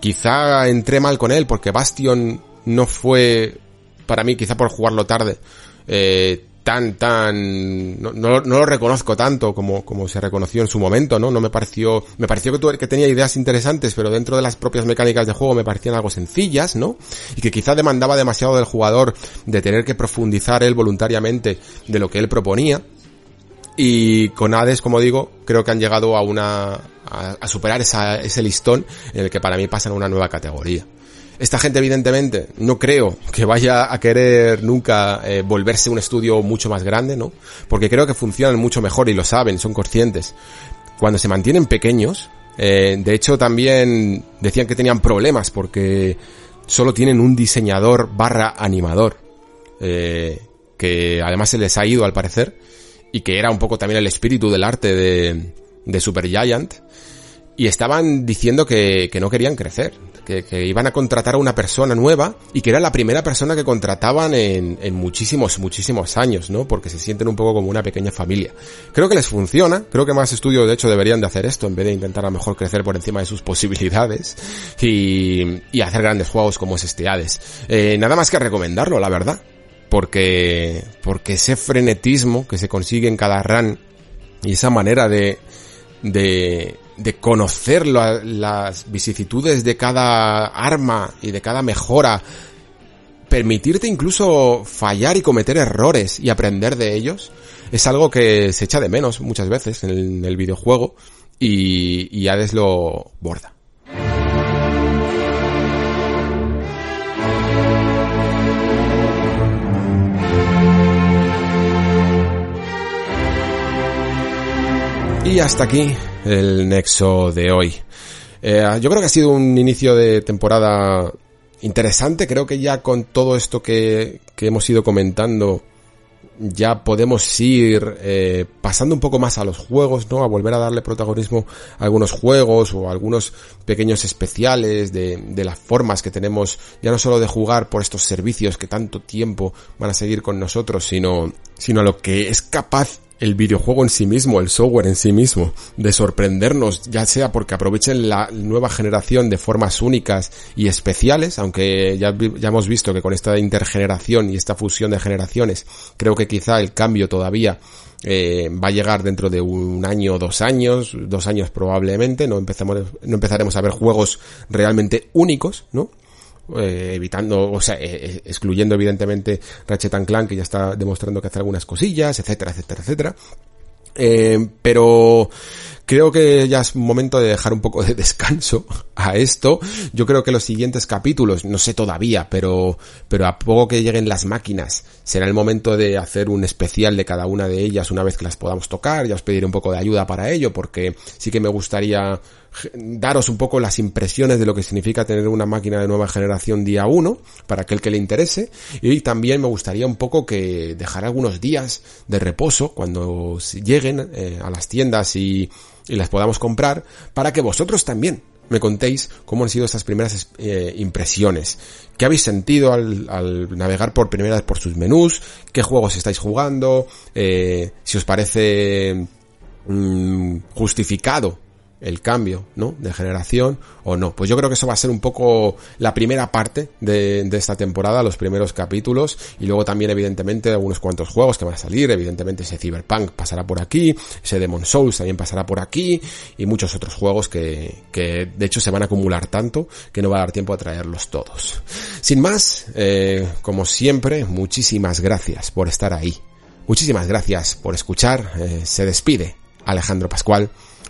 quizá entré mal con él porque Bastion no fue para mí, quizá por jugarlo tarde, eh, tan, tan, no, no, lo reconozco tanto como, como se reconoció en su momento, ¿no? No me pareció, me pareció que, que tenía ideas interesantes, pero dentro de las propias mecánicas de juego me parecían algo sencillas, ¿no? Y que quizá demandaba demasiado del jugador de tener que profundizar él voluntariamente de lo que él proponía. Y con Hades, como digo, creo que han llegado a una, a, superar ese listón en el que para mí pasan a una nueva categoría. Esta gente, evidentemente, no creo que vaya a querer nunca eh, volverse un estudio mucho más grande, ¿no? Porque creo que funcionan mucho mejor y lo saben, son conscientes. Cuando se mantienen pequeños, eh, de hecho también decían que tenían problemas porque solo tienen un diseñador barra animador, eh, que además se les ha ido al parecer, y que era un poco también el espíritu del arte de, de Super Giant, y estaban diciendo que, que no querían crecer, que, iban a contratar a una persona nueva y que era la primera persona que contrataban en, en muchísimos, muchísimos años, ¿no? Porque se sienten un poco como una pequeña familia. Creo que les funciona, creo que más estudios de hecho deberían de hacer esto en vez de intentar a lo mejor crecer por encima de sus posibilidades y, y hacer grandes juegos como es este Hades. Eh, nada más que recomendarlo, la verdad. Porque, porque ese frenetismo que se consigue en cada run y esa manera de, de, de conocer las vicisitudes de cada arma y de cada mejora, permitirte incluso fallar y cometer errores y aprender de ellos, es algo que se echa de menos muchas veces en el, videojuego y, y Hades lo borda. Y hasta aquí el nexo de hoy. Eh, yo creo que ha sido un inicio de temporada interesante. Creo que ya con todo esto que, que hemos ido comentando, ya podemos ir eh, pasando un poco más a los juegos, ¿no? A volver a darle protagonismo a algunos juegos o a algunos pequeños especiales de, de las formas que tenemos, ya no solo de jugar por estos servicios que tanto tiempo van a seguir con nosotros, sino, sino a lo que es capaz el videojuego en sí mismo, el software en sí mismo, de sorprendernos, ya sea porque aprovechen la nueva generación de formas únicas y especiales, aunque ya, ya hemos visto que con esta intergeneración y esta fusión de generaciones, creo que quizá el cambio todavía eh, va a llegar dentro de un año o dos años, dos años probablemente, no empezamos, no empezaremos a ver juegos realmente únicos, ¿no? Eh, evitando, o sea, eh, eh, excluyendo evidentemente Ratchet Clank que ya está demostrando que hace algunas cosillas, etcétera, etcétera, etcétera. pero creo que ya es momento de dejar un poco de descanso a esto. Yo creo que los siguientes capítulos, no sé todavía, pero, pero a poco que lleguen las máquinas, será el momento de hacer un especial de cada una de ellas una vez que las podamos tocar. Ya os pediré un poco de ayuda para ello, porque sí que me gustaría daros un poco las impresiones de lo que significa tener una máquina de nueva generación día 1 para aquel que le interese y también me gustaría un poco que dejar algunos días de reposo cuando lleguen eh, a las tiendas y, y las podamos comprar para que vosotros también me contéis cómo han sido estas primeras eh, impresiones. ¿Qué habéis sentido al, navegar por primera vez por sus menús? ¿Qué juegos estáis jugando? Eh, si os parece mm, justificado el cambio, ¿no? De generación o no. Pues yo creo que eso va a ser un poco la primera parte de, esta temporada, los primeros capítulos, y luego también evidentemente algunos cuantos juegos que van a salir, evidentemente ese Cyberpunk pasará por aquí, ese Demon Souls también pasará por aquí, y muchos otros juegos que, que de hecho se van a acumular tanto que no va a dar tiempo a traerlos todos. Sin más, eh, como siempre, muchísimas gracias por estar ahí. Muchísimas gracias por escuchar. Eh, se despide Alejandro Pascual.